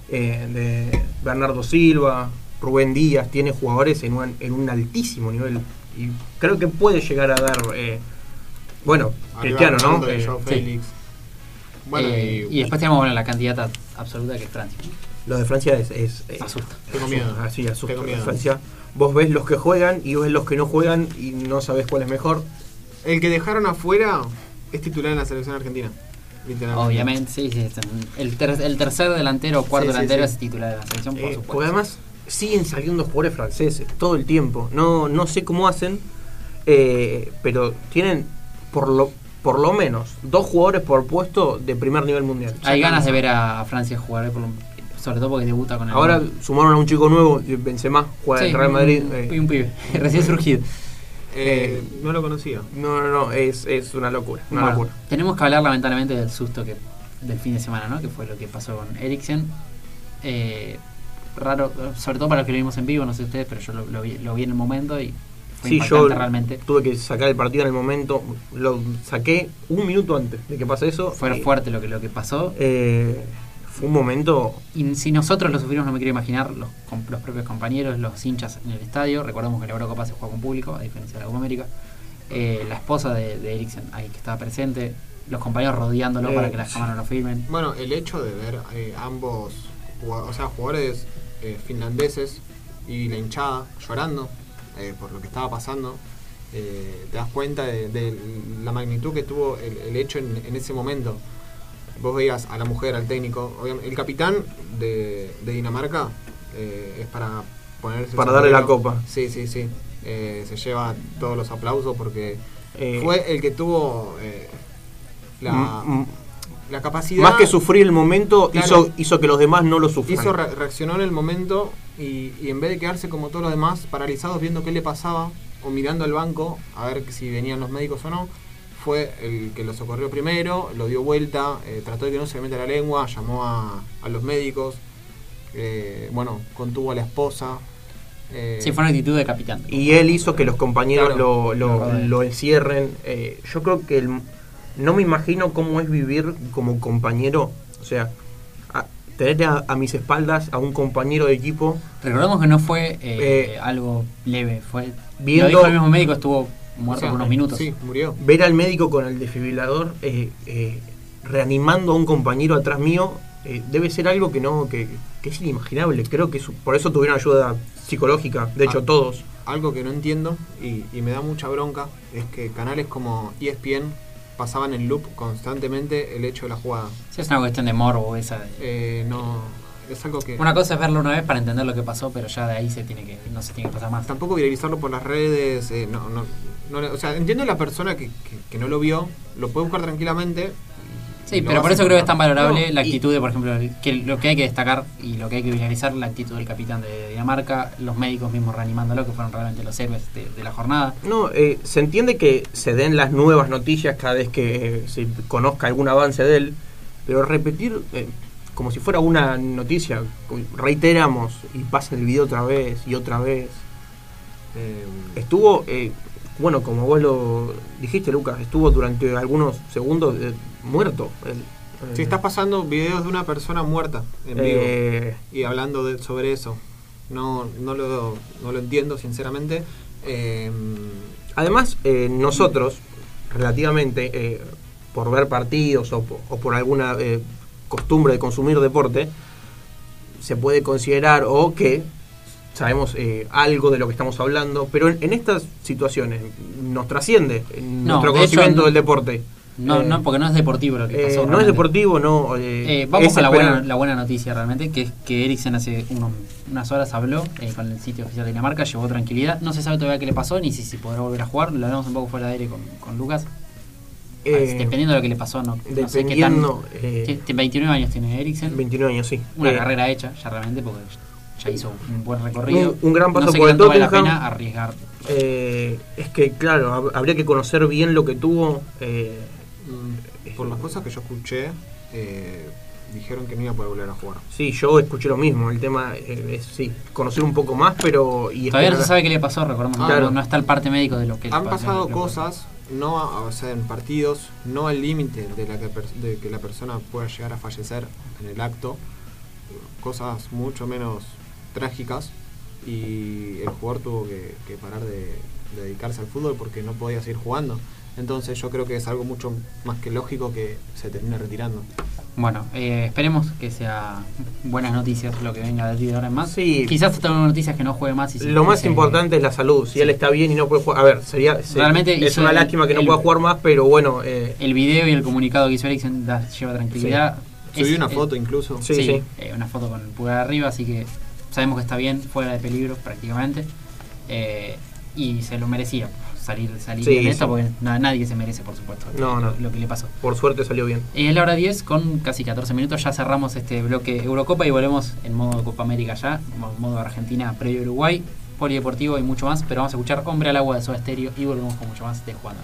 eh, de Bernardo Silva, Rubén Díaz, tiene jugadores en un, en un altísimo nivel. Y creo que puede llegar a dar. Bueno, Cristiano, ¿no? Eh, Joao sí. Félix. Bueno, Eh, y, y después tenemos bueno, la candidata absoluta que es Francia. lo de Francia es. es eh, Asusta. Tengo miedo. Así, asusta. Tengo miedo. Francia. Vos ves los que juegan y ves los que no juegan y no sabes cuál es mejor. el que dejaron afuera es titular en la selección argentina. Literalmente. Obviamente, sí, sí. El, ter- el tercer delantero o cuarto Sí, sí, delantero sí. es titular de la selección, por Eh, supuesto. porque además siguen saliendo jugadores franceses todo el tiempo. No, no sé cómo hacen, eh, pero tienen por lo, por lo menos dos jugadores por puesto de primer nivel mundial. Hay ganas de ver a Francia jugar, por lo- sobre todo porque debuta con el. Ahora sumaron a un chico nuevo, Benzema, juega en Sí, Real Madrid. un- eh, Y un pibe, recién surgido. Eh, no lo conocía. no, no, no, es, es una locura. Una Bueno, locura. tenemos que hablar lamentablemente del susto que del fin de semana, ¿no? Que fue lo que pasó con Eriksen. Eh, raro, sobre todo para los que lo vimos en vivo, no sé ustedes, pero yo lo, lo vi, lo vi en el momento y fue Sí, yo realmente. tuve que sacar el partido en el momento. Lo saqué un minuto antes de que pase eso. Fue Eh, fuerte lo que, lo que pasó. eh, fue un momento Y si nosotros lo sufrimos, no me quiero imaginar los, los propios compañeros, los hinchas en el estadio. Recordemos que la Eurocopa se juega con público, a diferencia de la Copa América. Eh, la esposa de, de Eriksen, ahí que estaba presente. Los compañeros rodeándolo Eh, para que las sí. cámaras lo filmen. Bueno, el hecho de ver eh, ambos, o sea, jugadores eh, finlandeses y la hinchada llorando eh, por lo que estaba pasando, eh, te das cuenta de, de la magnitud que tuvo el, el hecho en, en ese momento. Vos veías a la mujer, al técnico, obviamente, el capitán de, de Dinamarca eh, es para ponerse Para darle la copa. Sí, sí, sí. Se lleva todos los aplausos porque fue el que tuvo la, m- m- la capacidad. más que sufrir el momento, Claro. hizo, hizo que los demás no lo sufran. Hizo re- reaccionó en el momento y, y en vez de quedarse como todos los demás paralizados viendo qué le pasaba o mirando al banco a ver si venían los médicos o no, fue el que lo socorrió primero, lo dio vuelta, eh, trató de que no se le meta la lengua, llamó a, a los médicos, eh, bueno, contuvo a la esposa. eh, Sí, fue una actitud de capitán. y él hizo que los compañeros Claro. lo, lo, lo encierren. Eh, yo creo que el- no me imagino cómo es vivir como compañero. O sea, a- tener a, a mis espaldas a un compañero de equipo Recordemos que no fue eh, Eh, algo leve, fue. viendo- Lo dijo el mismo médico, estuvo o muerto sea, por unos minutos. Sí, murió. ver al médico con el desfibrilador eh, eh, reanimando a un compañero atrás mío eh, debe ser algo que no que, que es inimaginable creo que su- por eso tuvieron ayuda psicológica de hecho Ah. todos Algo que no entiendo y, y me da mucha bronca es que canales como ESPN pasaban en loop constantemente el hecho de la jugada. Sí, es una cuestión de morbo esa. de- Eh, no, es algo que Una cosa es verlo una vez para entender lo que pasó, pero ya de ahí se tiene que no se tiene que pasar más. tampoco viralizarlo por las redes. eh, no, no, no o sea, entiendo la persona que, que- que no lo vio, lo puede buscar tranquilamente. Sí, pero por eso creo que es tan valorable No, la actitud de, por ejemplo, el- que lo que hay que destacar y lo que hay que viralizar, la actitud del capitán de Dinamarca, los médicos mismos reanimándolo, que fueron realmente los héroes de, de la jornada. no eh, se entiende que se den las nuevas noticias cada vez que eh, se conozca algún avance de él pero repetir eh, como si fuera una noticia reiteramos y pasa el video otra vez y otra vez Eh, estuvo eh, bueno como vos lo dijiste Lucas estuvo durante algunos segundos eh, muerto él. Eh, si estás pasando videos de una persona muerta en vivo eh, y hablando de- sobre eso, no, no, lo, no lo entiendo sinceramente. Eh, además eh, nosotros relativamente eh, por ver partidos o, po- o por alguna eh, costumbre de consumir deporte, se puede considerar o que sabemos eh, algo de lo que estamos hablando, pero en, en estas situaciones nos trasciende No, nuestro conocimiento no- del deporte. No, Eh, no, porque no es deportivo lo que eh, pasó. no es deportivo, no. eh, vamos con la buena, la buena noticia realmente, que es que Eriksen hace unos- unas horas habló con el sitio oficial de Dinamarca, llevó tranquilidad. No se sabe todavía qué le pasó, ni si, si podrá volver a jugar. Lo hablamos un poco fuera de aire con, con Lucas. eh, Dependiendo de lo que le pasó, no, no sé qué tan... dependiendo, eh, que- que 29 años tiene Eriksen. 29 años, sí. Una carrera hecha, ya realmente, porque ya hizo un buen recorrido. Un- un gran paso no sé por el tanto vale la Tottenham. pena arriesgar. eh, es que, claro, hab- habría que conocer bien lo que tuvo. eh, Por las cosas que yo escuché, eh, dijeron que no iba a poder volver a jugar. Sí, yo escuché lo mismo. El tema eh, es, sí, conocer un poco más, pero. Y Todavía no se sabe qué le pasó, recordemos. no- Claro. No, está el parte médico de lo que le Han pasó, pasado cosas, no a- o sea, en partidos, no al límite de, la que per- de que la persona pueda llegar a fallecer en el acto, cosas mucho menos trágicas y el jugador tuvo que, que parar de, de dedicarse al fútbol porque no podía seguir jugando. Entonces yo creo que es algo mucho más que lógico que se termine retirando. Bueno, eh, esperemos que sea buenas noticias lo que venga de ti de ahora en más. Sí. Quizás hasta buenas noticias que no juegue más. Y Lo más importante es la salud. Si él está bien y no puede jugar. A ver, sería. se- Realmente es una el- lástima que no pueda jugar más, pero bueno. eh, El video y el comunicado que hizo Eriksen da- lleva tranquilidad. Subí Es- una eh, foto incluso. Sí, Sí, sí. eh, una foto con el pulgar arriba, así que sabemos que está bien, fuera de peligro prácticamente. Eh, y se lo merecía salir, salir sí, bien porque nadie se merece, por supuesto, no, lo, no. lo, que le pasó. Por suerte salió bien. Es la hora 10, con casi 14 minutos, ya cerramos este bloque Eurocopa y volvemos en modo Copa América ya, modo Argentina previo Uruguay, polideportivo y mucho más, pero vamos a escuchar Hombre al Agua de Soda Estéreo y volvemos con mucho más de Juan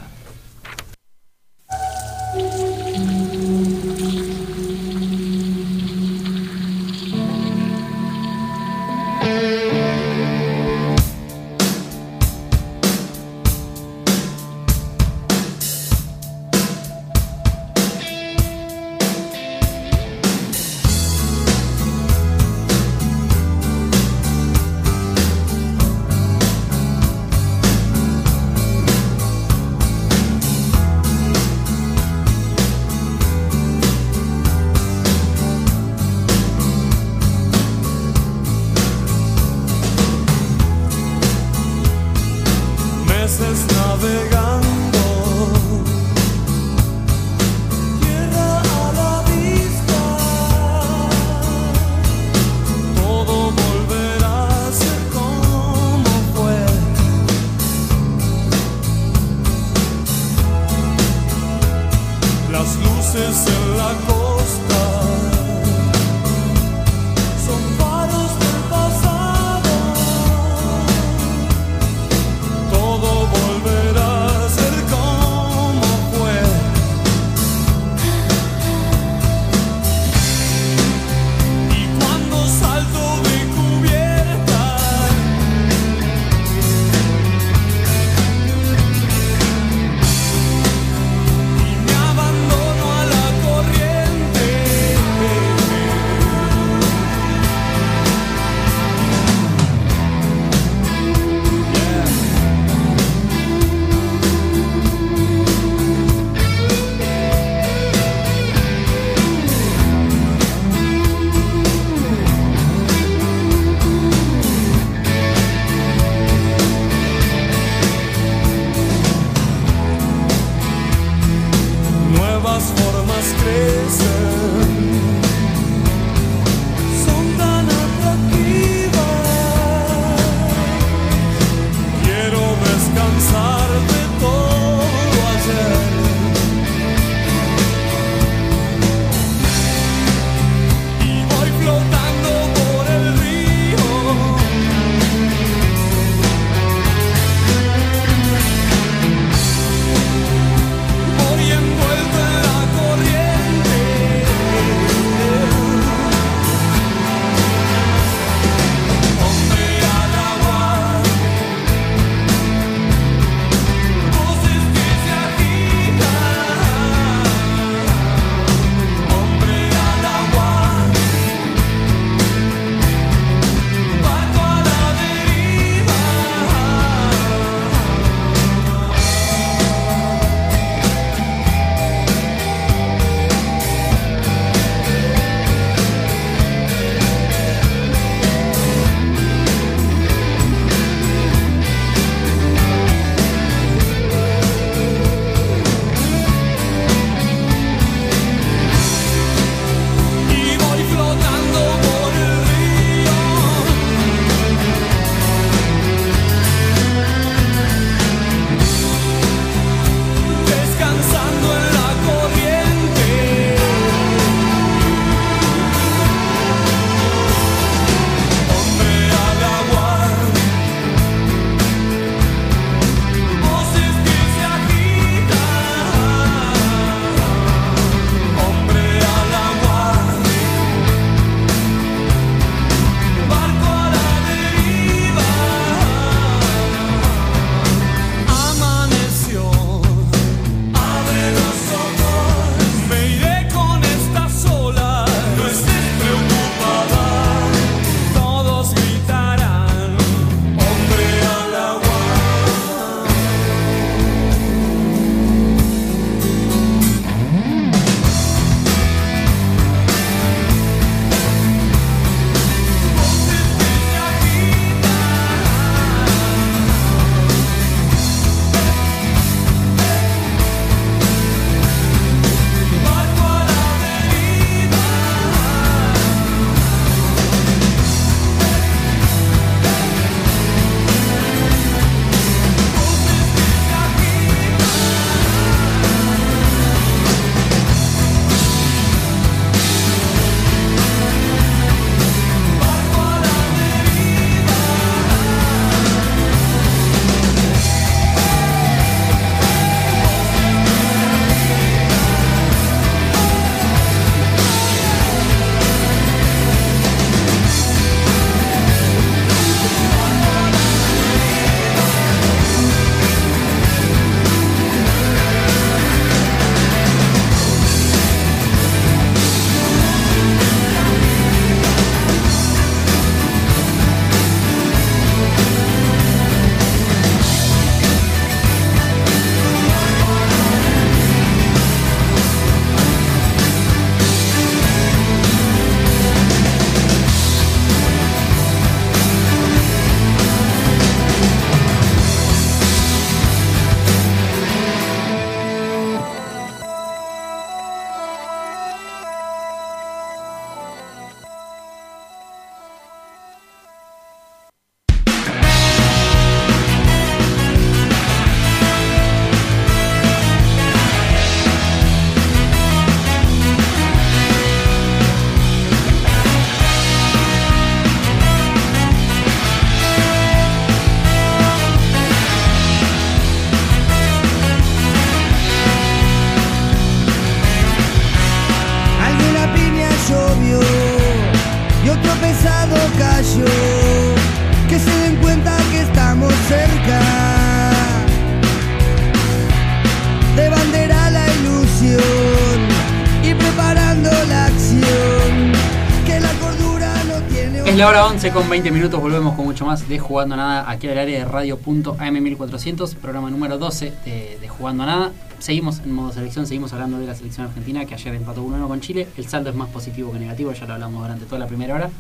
11 con 20 minutos volvemos con mucho más de Jugando a Nada aquí al área de radio.am1400, programa número 12 de, de Jugando a Nada. Seguimos en modo selección, seguimos hablando de la selección argentina que ayer empató 1-1 con Chile. El saldo es más positivo que negativo, ya lo hablamos durante toda la primera hora.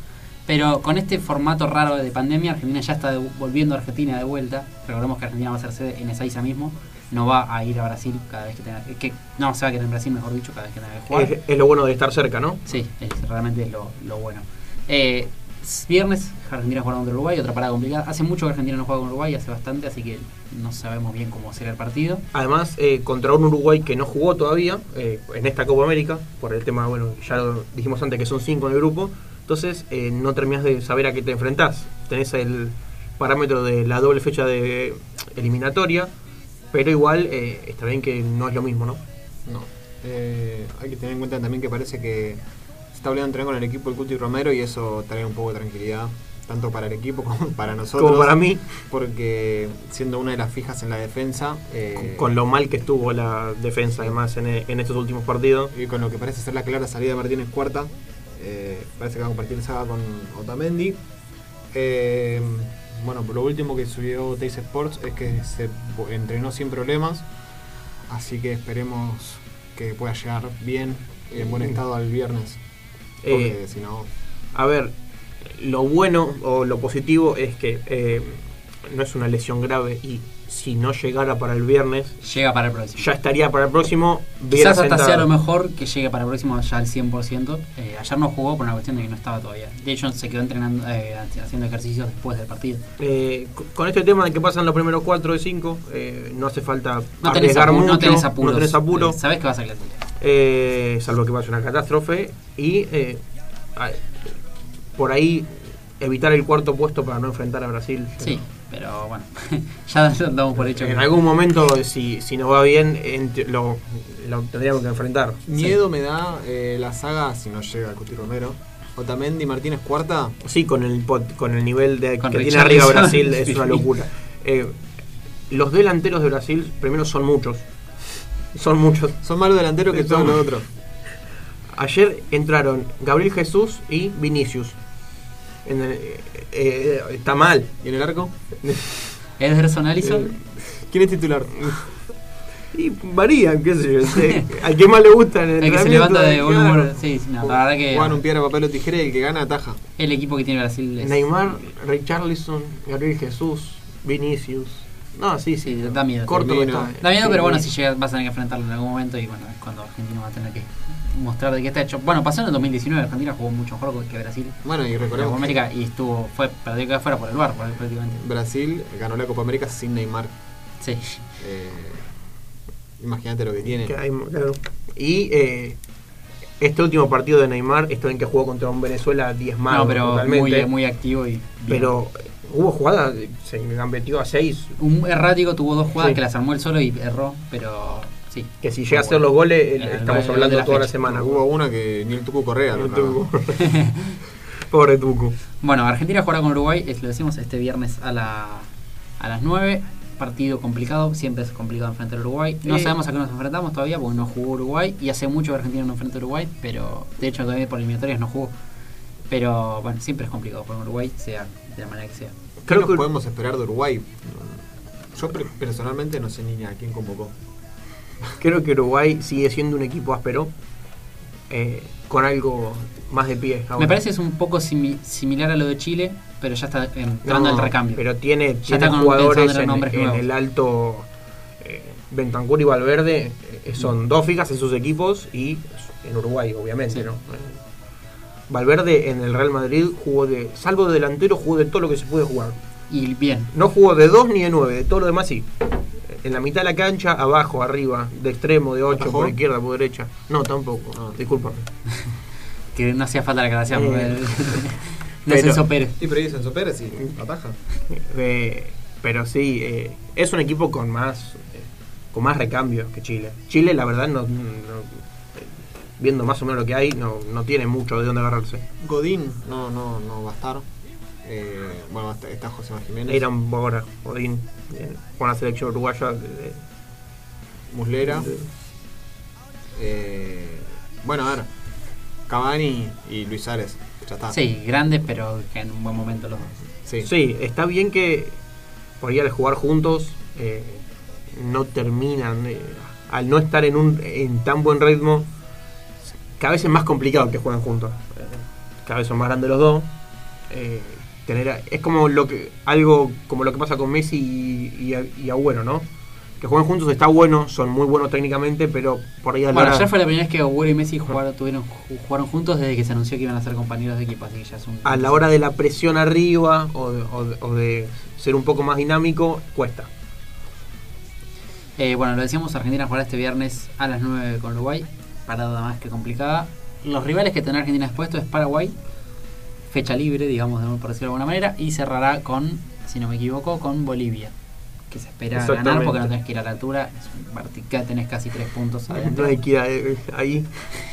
Pero con este formato raro de pandemia, Argentina ya está volviendo a Argentina de vuelta. Recordemos que Argentina va a ser sede en Ezeiza mismo. No va a ir a Brasil cada vez que tenga que No, se va a quedar en Brasil, mejor dicho, cada vez que tenga que jugar. Es, es lo bueno de estar cerca, ¿no? Sí, es, realmente es lo, lo bueno. Eh, viernes, Argentina juega contra Uruguay, otra parada complicada. Hace mucho que Argentina no juega con Uruguay, hace bastante, así que no sabemos bien cómo será el partido. Además, eh, contra un Uruguay que no jugó todavía eh, en esta Copa América, por el tema, bueno, ya lo dijimos antes que son cinco en el grupo, entonces eh, no terminas de saber a qué te enfrentás. Tenés el parámetro de la doble fecha de eliminatoria, pero igual eh, está bien que no es lo mismo, ¿no? No. Eh, hay que tener en cuenta también que parece que está volviendo a entrenar con el equipo el Cuti Romero y eso trae un poco de tranquilidad, tanto para el equipo como para nosotros. Como para mí, Porque siendo una de las fijas en la defensa, eh, con lo mal que estuvo la defensa además en, en estos últimos partidos. y con lo que parece ser la clara salida de Martínez Cuarta, eh, parece que va a compartir saga con Otamendi. Eh, bueno, por lo último que subió Tays Sports es que se entrenó sin problemas, así que esperemos que pueda llegar bien y en buen estado al viernes. Porque Eh, si no, A ver, lo bueno o lo positivo es que eh, no es una lesión grave y si no llegara para el viernes, Llega para el próximo. ya estaría para el próximo. Quizás hasta sentado. sea lo mejor que llegue para el próximo ya al 100%. Eh, ayer no jugó por una cuestión de que no estaba todavía. De hecho, se quedó entrenando, eh, haciendo ejercicios después del partido. Eh, co- con este tema de que pasan los primeros 4 de 5, no hace falta No tenés, arriesgar apu- mucho, no tenés apuros. no tenés apuro, Eh, sabés que vas a clasificar. Eh, salvo que pase una catástrofe y eh, por ahí evitar el cuarto puesto para no enfrentar a Brasil. Sí, pero bueno, ya damos por hecho En que algún momento, si, si nos va bien, lo, lo tendríamos que enfrentar. miedo me da eh, la saga si no llega el Cuti Romero. Otamendi Martínez Cuarta, Sí, con el pot- con el nivel de, Con que tiene arriba Brasil es una locura. Eh, los delanteros de Brasil, primero son muchos. Son muchos. son más los delanteros que Sí, todos son- los otros. Ayer entraron Gabriel Jesús y Vinicius. En el- eh, eh, está mal. ¿Y en el arco? Ederson Allison. ¿Quién es titular? Y varían, qué sé yo. al que más le gusta en el el que se levanta de buen humor. Sí, sí, no, la verdad que Juegan un piedra, papel o tijera y el que gana ataja. el equipo que tiene Brasil es. Neymar, Richarlison, Gabriel Jesús, Vinicius. No, sí, sí. Da miedo. Corto Firmino. está. Da miedo, pero bueno, Sí. si llega, vas a tener que enfrentarlo en algún momento y bueno, es cuando Argentina va a tener que mostrar de qué está hecho. Bueno, pasó en el 2019, Argentina jugó mucho mejor que Brasil Bueno, y en la Copa recordemos América y estuvo, fue, perdió que fuera por el bar prácticamente. Brasil ganó la Copa América sin Neymar. Sí. Eh, Imagínate lo que tiene. Que hay- claro. Y eh, este último partido de Neymar, esto en que jugó contra un Venezuela diezmado No, pero totalmente. muy, muy activo y. bien. pero hubo jugadas, se gambetió a 6. Un errático tuvo dos jugadas Sí. que las armó él solo y erró, pero sí. Que si llega a hacer los goles, el estamos hablando la toda la semana. Hubo una que ni el Tucu Correa. El ¿no? Tucu. Pobre Tucu. Bueno, Argentina jugará con Uruguay, es- lo decimos este viernes a, la, a las 9. Partido complicado, siempre es complicado enfrentar a Uruguay. No Eh. sabemos a qué nos enfrentamos todavía porque no jugó Uruguay y hace mucho que Argentina no enfrenta a Uruguay, pero de hecho todavía por eliminatorias no jugó. Pero bueno, siempre es complicado con Uruguay, sea de la manera que sea. ¿Qué Creo nos que podemos esperar de Uruguay? Yo personalmente no sé ni a quién convocó. Creo que Uruguay sigue siendo un equipo áspero, eh, con algo más de pie. ahora. Me parece que es un poco simi- similar a lo de Chile, pero ya está entrando No, el recambio. Pero tiene, Ya tiene está con- jugadores en el alto. Eh, Bentancur y Valverde eh, son dos fijas en sus equipos y en Uruguay, obviamente. Sí. ¿no? Valverde en el Real Madrid jugó de. Salvo de delantero, jugó de todo lo que se puede jugar. Y bien, No jugó de 2 ni de 9, de todo lo demás sí. En la mitad de la cancha, abajo, arriba, de extremo, de 8, ¿Atajó? por izquierda, por derecha. No, tampoco. Ah. Discúlpame. que no hacía falta la aclaración. Eh, no pero- es Enzo Pérez. Sí, pero es Enzo Pérez y ataja. Eh, pero sí, eh, es un equipo con más eh, con más recambios que Chile. Chile, la verdad, no, no- viendo más o menos lo que hay, no, no tiene mucho de dónde agarrarse. Godín no, no, no va a estar. Eh, bueno, está José Manuel Jiménez. Irán Bora, Odín, eh, con la selección uruguaya. de- de- Muslera. de- Eh, bueno, a ver. Cavani y Luis Ares. ya está. Sí, grandes, pero que en un buen momento los dos. Sí. Sí, está bien que por ahí al jugar juntos eh, no terminan, eh, al no estar en un en tan buen ritmo, cada vez es más complicado que jueguen juntos. Cada vez son más grandes los dos. eh, tener es como lo que algo como lo que pasa con Messi y, y, y Agüero, ¿no? Que jueguen juntos está bueno, son muy buenos técnicamente, pero por ahí a la Bueno, ayer fue la primera vez que Agüero y Messi jugaron, tuvieron, jugaron juntos desde que se anunció que iban a ser compañeros de equipo, así que ya es un... a la hora de la presión arriba o de, o de- o de ser un poco más dinámico, cuesta. Eh, bueno, lo decíamos, Argentina jugará este viernes a las 9 con Uruguay, parada más que complicada. Los rivales que tendrá Argentina expuesto es Paraguay, fecha libre, digamos, de- por decirlo de alguna manera, y cerrará con, si no me equivoco, con Bolivia, que se espera ganar porque no tenés que ir a la altura, es tenés casi tres puntos adentro. No hay que ir a- eh, ahí.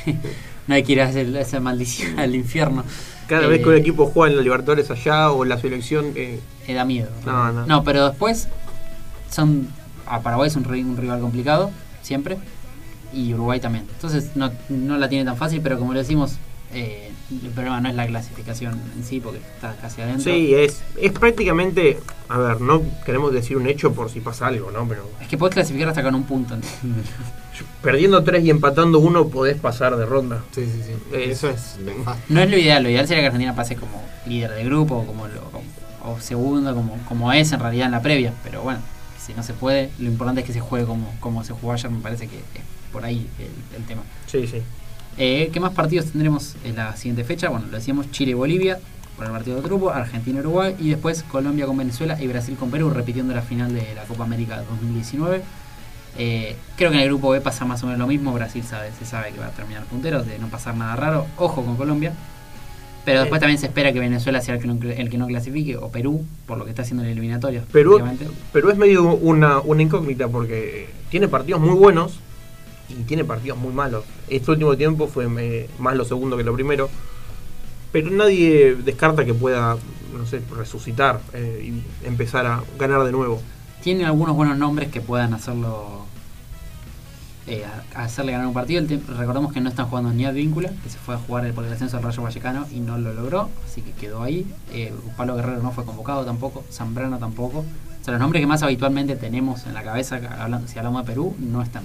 No hay que ir a hacer esa maldición al infierno. Cada Eh, vez que un equipo juega en la Libertadores allá o la selección, eh, Eh, da miedo. No, no. pero después son a Paraguay es un, un rival complicado, siempre, y Uruguay también. Entonces no, no la tiene tan fácil, pero como le decimos, eh, el problema no es la clasificación en sí, porque está casi adentro. sí, es, es prácticamente, a ver, no queremos decir un hecho por si pasa algo, ¿no? Pero Es que podés clasificar hasta con un punto. perdiendo tres y empatando uno podés pasar de ronda. Sí, sí, sí. Es- Eso es. No es lo ideal, lo ideal sería que Argentina pase como líder de grupo o como lo- como- o segundo, como, como es en realidad en la previa. Pero bueno, si no se puede, lo importante es que se juegue como, como se jugó ayer, me parece que es por ahí el, el tema. Sí, sí. Eh, ¿Qué más partidos tendremos en la siguiente fecha? Bueno, lo decíamos Chile y Bolivia por el partido de grupo, Argentina y Uruguay y después Colombia con Venezuela y Brasil con Perú, repitiendo la final de la Copa América 2019. Eh, creo que en el grupo B pasa más o menos lo mismo. Brasil sabe, se sabe que va a terminar puntero, de no pasar nada raro. Ojo con Colombia. Pero después también se espera que Venezuela sea el que, no, el que no clasifique, o Perú, por lo que está haciendo en el eliminatorio. Perú. Perú es medio una, una incógnita porque tiene partidos muy buenos y tiene partidos muy malos. Este último tiempo fue eh, más lo segundo que lo primero. Pero nadie descarta que pueda, no sé, resucitar eh, y empezar a ganar de nuevo. Tiene algunos buenos nombres que puedan hacerlo eh, hacerle ganar un partido. Recordemos que no están jugando ni Advíncula, que se fue a jugar por el ascenso al Rayo Vallecano y no lo logró, así que quedó ahí. Eh, Pablo Guerrero no fue convocado tampoco, Zambrano tampoco. O sea, los nombres que más habitualmente tenemos en la cabeza, hablando, si hablamos de Perú, no están.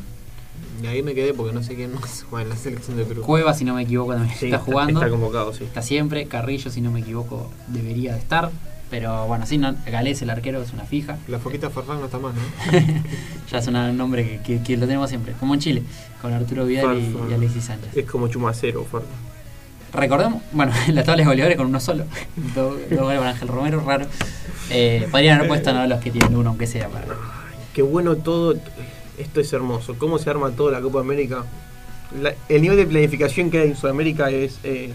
Y ahí me quedé porque no sé quién más juega en la selección de Perú. Cueva, si no me equivoco, también Sí, está jugando. Está convocado, sí. Está siempre. Carrillo, si no me equivoco, debería de estar. Pero bueno, sí, no, Galés, el arquero, es una fija. La foquita Farfán no está más, ¿no? ya es un nombre que, que- que lo tenemos siempre, como en Chile, con Arturo Vidal y, Alexis Sánchez. Es como Chumacero, Fer. Recordemos, bueno, la tabla de goleadores con uno solo, dos dos goles para Ángel Romero, raro. Eh, podrían haber puesto ¿no? los que tienen uno, aunque sea para. Qué bueno todo. Esto es hermoso. Cómo se arma toda la Copa América. La- el nivel de planificación que hay en Sudamérica es, eh,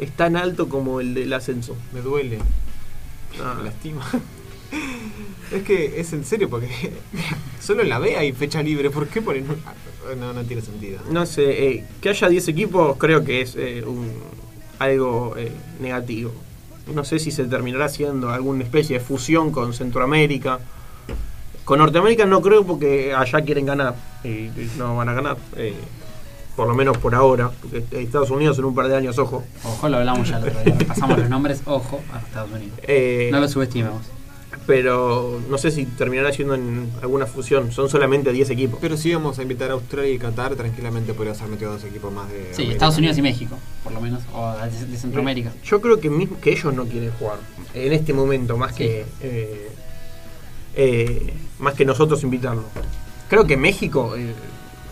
es tan alto como el del ascenso. Me duele, Ah, me lastima. es que es en serio, porque solo en la B hay fecha libre. ¿Por qué ponen un- No, no tiene sentido. no sé, eh, que haya 10 equipos creo que es eh, un, algo eh, negativo. No sé si se terminará haciendo alguna especie de fusión con Centroamérica. Con Norteamérica no creo porque allá quieren ganar y, y no van a ganar. eh, por lo menos por ahora. Porque Estados Unidos en un par de años, ojo. Ojo, lo hablamos ya el otro día, repasamos los nombres, ojo a Estados Unidos. Eh, No lo subestimemos. pero no sé si terminará siendo en alguna fusión. Son solamente 10 equipos. Pero si íbamos a invitar a Australia y Qatar, tranquilamente podría ser metido dos equipos más de. Sí, América. Estados Unidos y México, por lo menos, o de, de Centroamérica. Yo creo que, mismo, que ellos no quieren jugar en este momento más Sí. que eh, eh, más que nosotros invitarlos. Creo que México eh,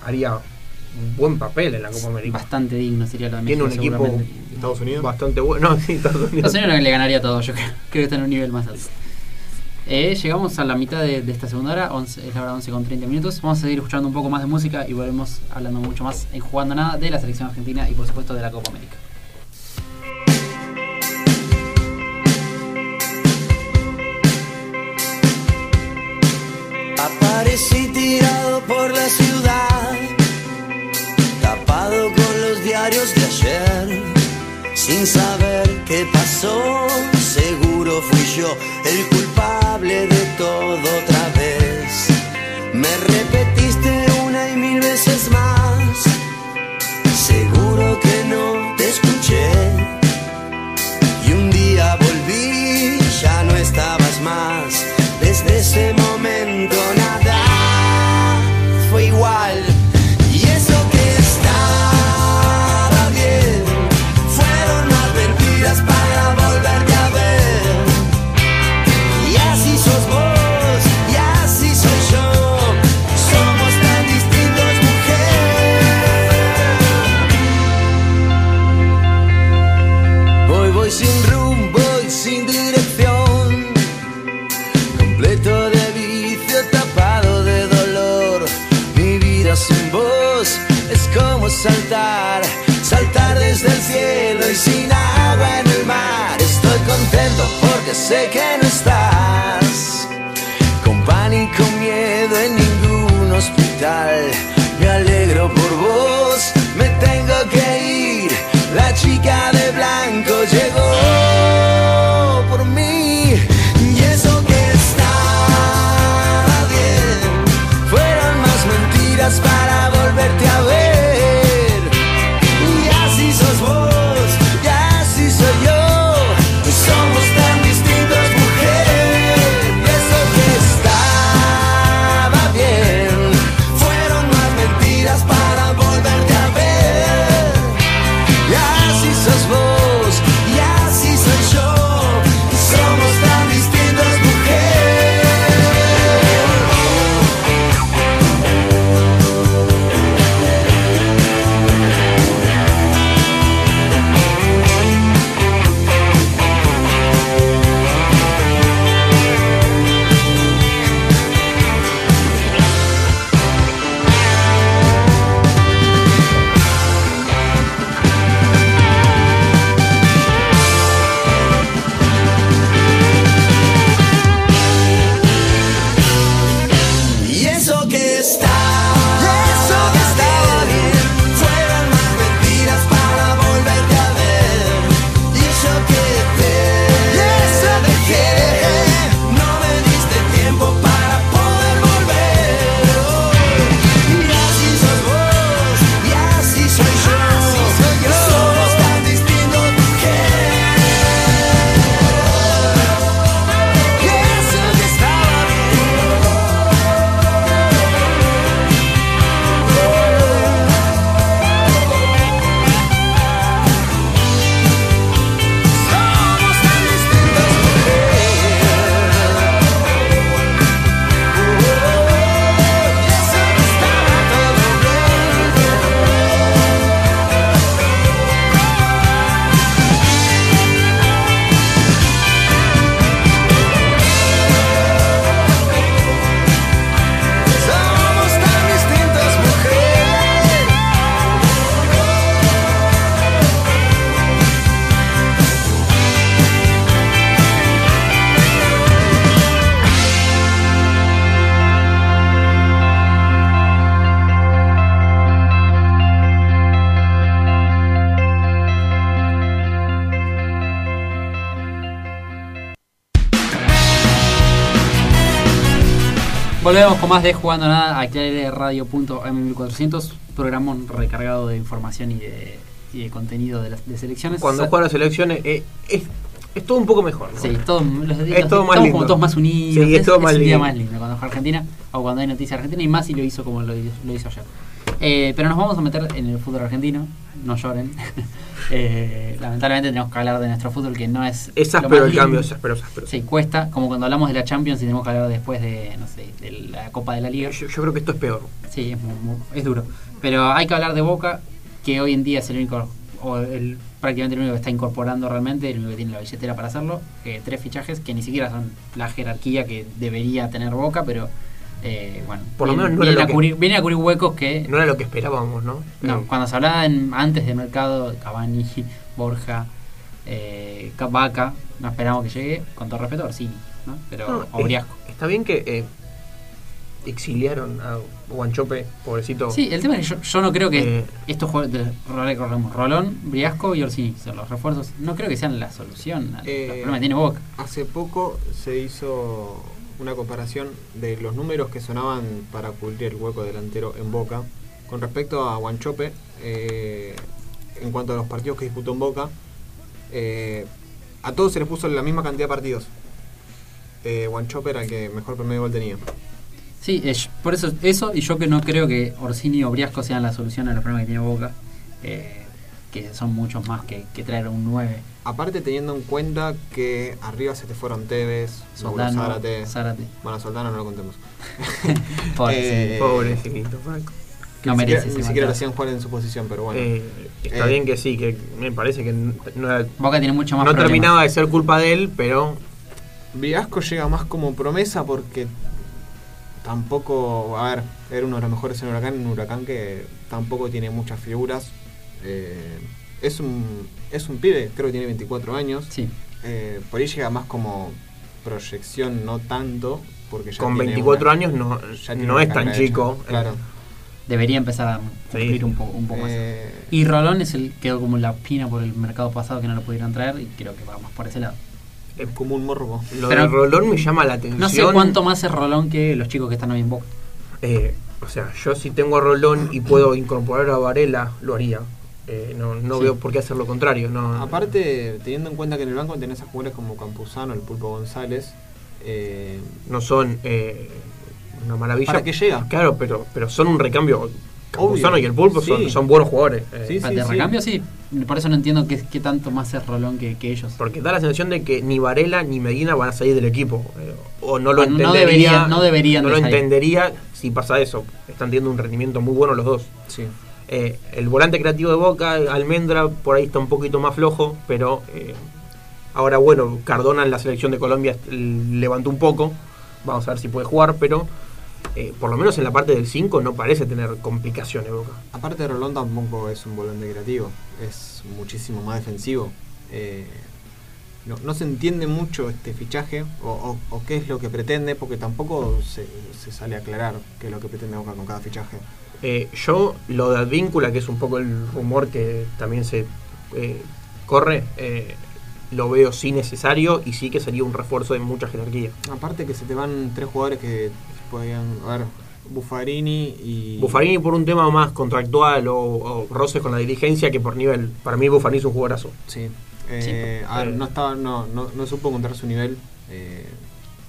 haría un buen papel en la Copa América. Bastante digno sería lo de Tiene México. un equipo. Estados Unidos. bastante bueno. No, sí, Estados Unidos. Estados Unidos le ganaría todo, yo creo. Creo que está en un nivel más alto. Eh, llegamos a la mitad de, de esta segunda hora, 11 es la hora 11 con 30 minutos. Vamos a seguir escuchando un poco más de música y volvemos hablando mucho más en Jugando Nada de la selección argentina y por supuesto de la Copa América. Aparecí tirado por la ciudad, tapado con los diarios de ayer, sin saber qué pasó. Seguro fui yo el culpable de todo otra vez. Me repetiste una y mil veces más, sé que no estás. Con pánico, miedo en ningún hospital. Volvemos con más de Jugando Nada aquí al radio.am1400, programa recargado de información y de, y de contenido de, las, de selecciones. Cuando juegan las elecciones eh, es, es todo un poco mejor. ¿no? Sí, todos los, Es los- todo más estamos lindo. como todos más unidos. Sí, es todo más un día lindo. más lindo cuando juega Argentina o cuando hay noticias argentinas y más si lo hizo como lo, lo hizo ayer. Eh, pero nos vamos a meter en el fútbol argentino, no lloren. Eh, lamentablemente tenemos que hablar de nuestro fútbol que no es. Es áspero el cambio, lindo. es áspero, es áspero. Sí, cuesta, como cuando hablamos de la Champions y tenemos que hablar después de, no sé, de la Copa de la Liga. Yo, yo creo que esto es peor. Sí, es, muy- muy- es duro. Pero hay que hablar de Boca, que hoy en día es el único, o el, prácticamente el único que está incorporando realmente, el único que tiene la billetera para hacerlo. Eh, tres fichajes que ni siquiera son la jerarquía que debería tener Boca, pero eh, bueno, Por lo menos no era vienen lo a que- cubrir, a cubrir huecos que. No era lo que esperábamos, ¿no? No, Eh, cuando se hablaba en- antes del mercado, Cavani, Borja, eh, Vaca, no esperamos que llegue, con todo respeto, sí, ¿no? Pero no, es- Briasco. está bien que eh, exiliaron a Guanchope, pobrecito. Sí, el tema es que yo, yo no creo que Eh. estos juegos de recordemos, Rolón, Briasco y Orsini son los refuerzos. No creo que sean la solución al Eh, problema que tiene Boca. Hace poco se hizo una comparación de los números que sonaban para cubrir el hueco delantero en Boca con respecto a Guanchope eh, en cuanto a los partidos que disputó en Boca. eh, a todos se les puso la misma cantidad de partidos. Eh, Guanchope era el que mejor promedio gol tenía. Sí, es- por eso eso y yo que no creo que Orsini o Briasco sean la solución a los problemas que tiene Boca, eh, que son muchos más que, que traer un 9. Aparte teniendo en cuenta que arriba se te fueron Tevez, Soldano, Zárate. Zárate. Bueno, Soldano no lo contemos. Pobre, Eh, Pobrecito, Franco. que No ni merece siquiera, ese ni siquiera lo hacían jugar en su posición, pero bueno. Eh, está Eh, bien que sí, que me parece que no, era- Boca tiene mucho más no problemas. terminaba de ser culpa de él, pero Briasco llega más como promesa porque tampoco, a ver, era uno de los mejores en Huracán, un Huracán que tampoco tiene muchas figuras. Eh, es un es un pibe, creo que tiene 24 años. Sí. Eh, por ahí llega más como proyección, no tanto, porque ya Con tiene 24 una- años no, ya no es tan chico. hecha, Claro. Debería empezar a cumplir Sí. un, poco un poco más. Eh, Y Rolón es el quedó como la pina por el mercado pasado que no lo pudieron traer y creo que va más por ese lado. es como un morbo. Lo Pero- de Rolón me llama la atención. No sé cuánto más es Rolón que los chicos que están hoy en Boca. Eh, o sea, yo si tengo a Rolón y puedo incorporar a Varela, lo haría. Eh, no no Sí. veo por qué hacer lo contrario. No, Aparte, teniendo en cuenta que en el banco tenés a jugadores como Campuzano, el Pulpo González, eh, no son eh, una maravilla. ¿Para qué llega? Claro, pero, pero son un recambio. Campuzano Obvio. y el Pulpo son, Sí. son buenos jugadores. eh, Sí, de recambio sí, por eso no entiendo qué, qué tanto más es Rolón que, que ellos. Porque da la sensación de que ni Varela ni Medina van a salir del equipo. eh, o no lo Ah, no entendería. deberían- no deberían no de lo salir. entendería si pasa eso. Están teniendo un rendimiento muy bueno los dos. sí. Eh, el volante creativo de Boca, Almendra, por ahí está un poquito más flojo, pero eh, ahora bueno, Cardona en la selección de Colombia levantó un poco, vamos a ver si puede jugar, pero eh, por lo menos en la parte del 5 no parece tener complicaciones Boca. Aparte, Rolón tampoco es un volante creativo, es muchísimo más defensivo. No, no se entiende mucho este fichaje o, qué es lo que pretende, porque tampoco se sale a aclarar qué es lo que pretende Boca con cada fichaje. Eh, yo lo de Advíncula, que es un poco el rumor que también se eh, corre, eh, lo veo sí necesario y sí que sería un refuerzo de mucha jerarquía. Aparte que se te van tres jugadores que podían, a ver, Buffarini y... Buffarini por un tema más contractual o, o roces con la dirigencia que por nivel. Para mí Buffarini es un jugadorazo. Sí. Eh, a ver, Eh. no, estaba, no, no, no supo encontrar su nivel eh,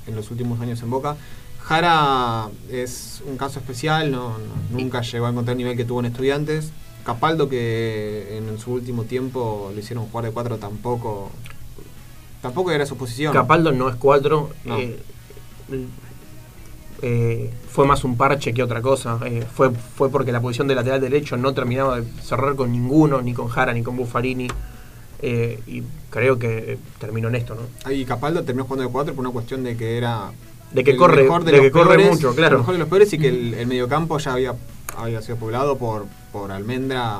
en los últimos años en Boca. Jara es un caso especial, no, no- nunca llegó a encontrar el nivel que tuvo en Estudiantes. Capaldo, que en su último tiempo le hicieron jugar de cuatro, tampoco tampoco era su posición. Capaldo no es 4. No. fue más un parche que otra cosa. Eh, fue, fue porque la posición de lateral derecho no terminaba de cerrar con ninguno, ni con Jara, ni con Buffarini. Eh, y creo que terminó en esto, ¿no? Y Capaldo terminó jugando de cuatro por una cuestión de que era De que corre- mejor de los que corre peores, mucho, claro. mejor de los peores y que el, el mediocampo ya había, había sido poblado por, por Almendra,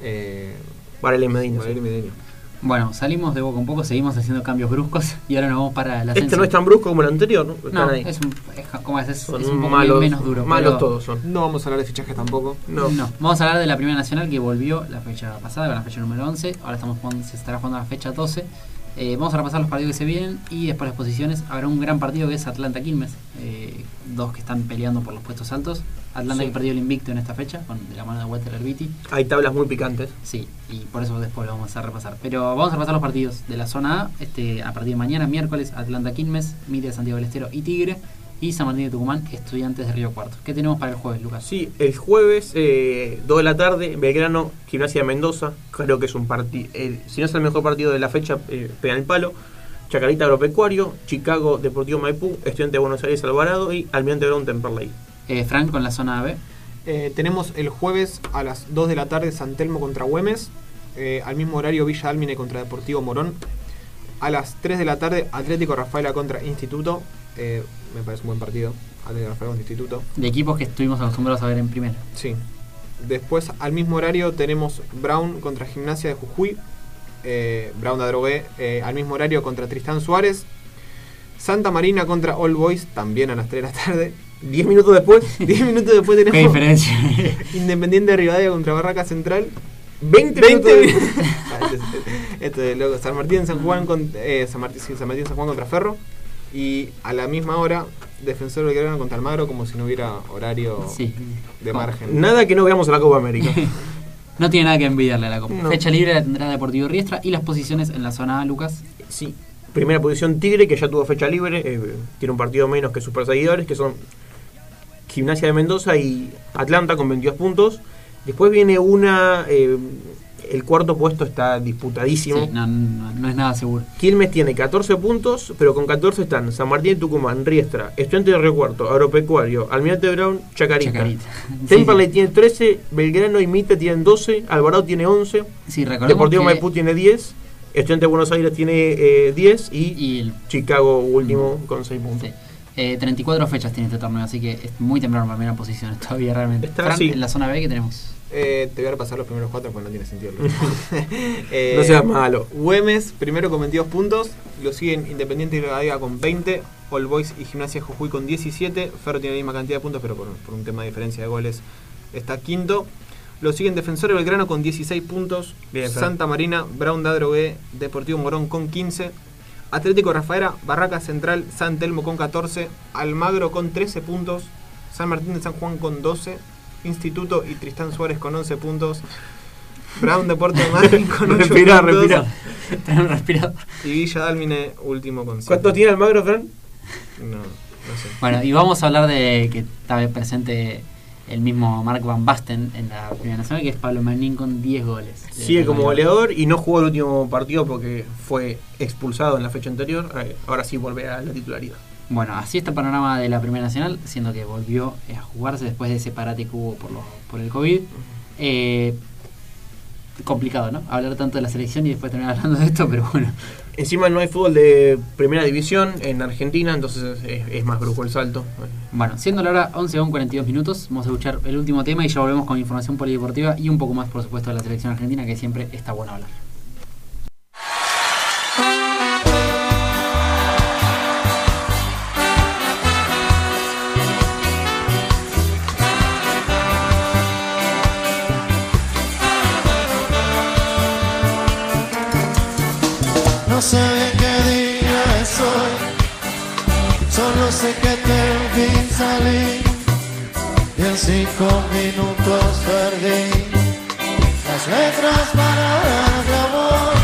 eh, Varela y Medina. Varela y. Medina. Bueno, salimos de Boca un poco, seguimos haciendo cambios bruscos y ahora nos vamos para la Este no es tan brusco como el anterior, ¿no? Están No, ahí. es un, es, ¿cómo es? Es, Son es un poco malos, menos duro. malos pero- todos son. No vamos a hablar de fichajes tampoco. No. No. vamos a hablar de la Primera Nacional que volvió la fecha pasada, con la fecha número 11. Ahora estamos jugando, se estará jugando la fecha 12. Eh, vamos a repasar los partidos que se vienen y después las posiciones. Habrá un gran partido que es Atlanta Quilmes, eh, dos que están peleando por los puestos altos. Atlanta Sí. que perdió el invicto en esta fecha, con de la mano de Walter Herbiti. Hay tablas muy picantes. Sí, y por eso después lo vamos a repasar. Pero vamos a repasar los partidos de la zona A. Este, a partir de mañana, miércoles, Atlanta Quilmes, Mitre Santiago del Estero y Tigre. Y San Martín de Tucumán, Estudiantes de Río Cuarto. ¿Qué tenemos para el jueves, Lucas? Sí, el jueves, eh, 2 de la tarde, Belgrano, Gimnasia de Mendoza. Creo que es un partido, si no es el mejor partido de la fecha, eh, pega el palo. Chacarita Agropecuario, Chicago Deportivo Maipú, Estudiante de Buenos Aires Alvarado y Almirante Brown Temperley. Eh, Frank con la zona B. Eh, tenemos el jueves a las 2 de la tarde San Telmo contra Güemes. Eh, al mismo horario Villa Álmine contra Deportivo Morón. A las 3 de la tarde Atlético Rafaela contra Instituto. Eh, me parece un buen partido. Atlético Rafaela contra Instituto. De equipos que estuvimos acostumbrados a ver en primera. Sí. Después al mismo horario tenemos Brown contra Gimnasia de Jujuy. Eh, Brown de Adrogué. Eh, al mismo horario contra Tristán Suárez. Santa Marina contra All Boys. También a las 3 de la tarde. 10 minutos después, 10 minutos después ¿Qué tenemos diferencia? Independiente de Rivadavia contra Barraca Central. 20, 20 minutos. Ah, esto es- Esto es loco. San Martín San Juan con, eh, San Martín, sí, San Martín San Juan contra Ferro. Y a la misma hora, Defensor Belgrano contra Almagro, como si no hubiera horario Sí. de margen. Nada que no veamos en la Copa América. No tiene nada que envidiarle a la Copa. No. Fecha libre la tendrá Deportivo Riestra y las posiciones en la zona A, Lucas. Sí. Primera posición Tigre, que ya tuvo fecha libre, eh, tiene un partido menos que sus perseguidores, que son Gimnasia de Mendoza y Atlanta con 22 puntos. Después viene una, eh, el cuarto puesto está disputadísimo. Sí, no, no, no es nada seguro. Quilmes tiene 14 puntos, pero con 14 están San Martín de Tucumán, Riestra, Estudiante de Río Cuarto, Agropecuario, Almirante Brown, Chacarita. Chacarita. Temperley tiene 13, Belgrano y Mitre tienen 12, Alvarado tiene 11, Sí, recordemos Deportivo que- Maipú tiene 10, Estudiante de Buenos Aires tiene eh, 10 y, y el- Chicago último con 6 puntos. Eh, 34 fechas tiene este torneo, así que es muy temprano para primera posición todavía realmente. Está Fran, así. en la zona B que tenemos. Eh, te voy a repasar los primeros cuatro porque no tiene sentido. último. Eh, No seas malo. Güemes, primero con 22 puntos. Lo siguen Independiente y Rivadavia con 20. All Boys y Gimnasia Jujuy con 17. Ferro tiene la misma cantidad de puntos, pero por, por un tema de diferencia de goles está quinto. Lo siguen Defensor y Belgrano con 16 puntos. Bien. Santa Marina, Brown Dadrogué, Deportivo Morón con 15. Atlético Rafaela, Barraca Central, San Telmo con 14. Almagro con 13 puntos. San Martín de San Juan con 12. Instituto y Tristán Suárez con 11 puntos. Brown Deporte de Madrid con 8 Respira, puntos. respira. Tener un respirador. Y Villa Dálmine último con 5. ¿Cuántos tiene Almagro, Fran? No, no sé. Bueno, y vamos a hablar de que está presente el mismo Mark Van Basten en la Primera Nacional, que es Pablo Manín con 10 goles. Sigue como goleador. y no jugó el último partido porque fue expulsado en la fecha anterior. Eh, Ahora sí vuelve a la titularidad. Bueno, así está el panorama de la Primera Nacional, siendo que volvió a jugarse después de ese parate que hubo por, los- por el COVID. Eh, complicado, ¿no? Hablar tanto de la selección y después terminar hablando de esto, pero bueno. Encima no hay fútbol de primera división en Argentina, entonces es, más brusco el salto. Bueno, siendo la hora 11 con 42 minutos, vamos a escuchar el último tema y ya volvemos con información polideportiva y un poco más, por supuesto, de la selección argentina, que siempre está bueno hablar. Sé que te vi salir. Y en cinco minutos perdí las letras para de amor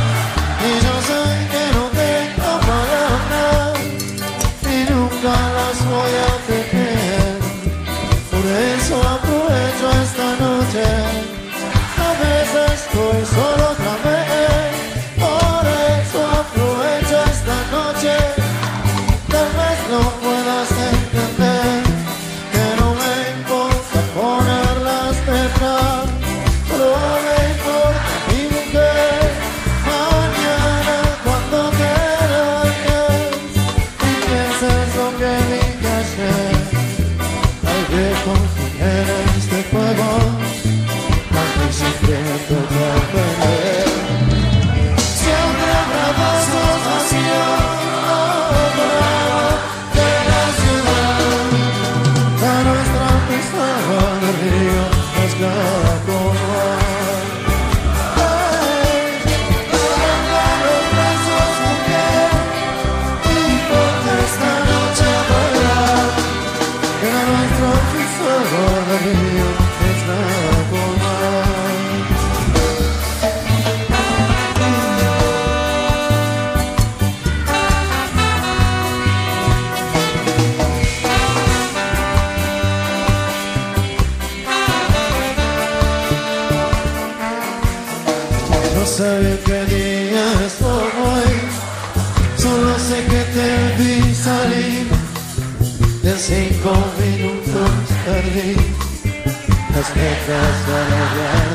siempre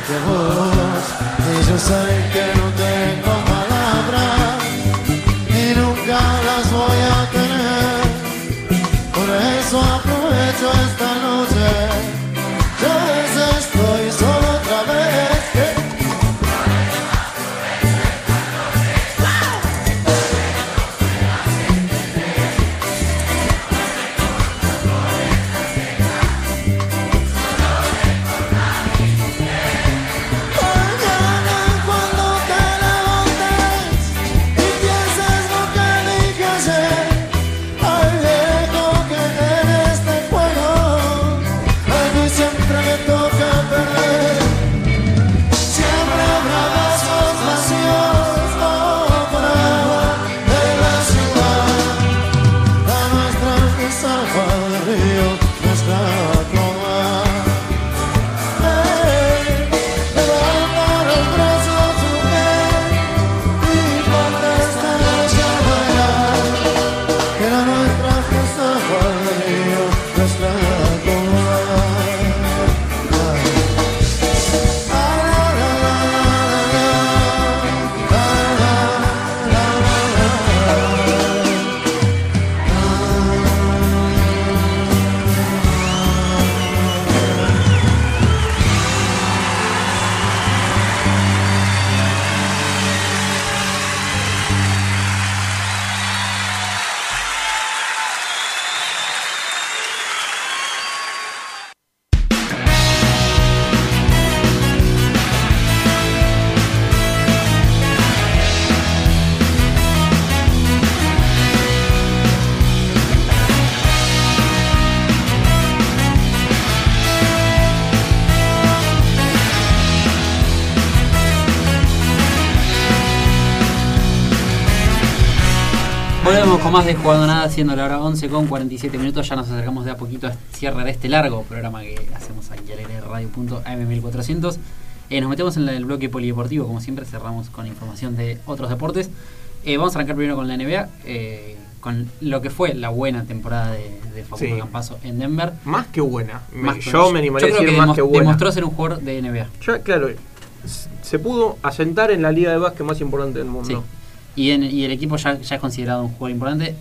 Y yo sé que no tengo palabras y nunca las voy a tener. Por eso aprovecho esta más de Jugando Nada, siendo la hora 11 con 47 minutos. Ya nos acercamos de a poquito a cierre de este largo programa que hacemos aquí al aire de radio.am1400. Eh, nos metemos en el bloque polideportivo, como siempre, cerramos con información de otros deportes. Eh, vamos a arrancar primero con la NBA, eh, con lo que fue la buena temporada de, de Facundo Sí. Campazo en Denver. Más que buena. Más que- yo me animaría yo a decir que más que buena. demostró ser un jugador de NBA. Ya, claro, se pudo asentar en la liga de básquet más importante del mundo. Sí. Y, en- y el equipo ya, ya es considerado un jugador importante.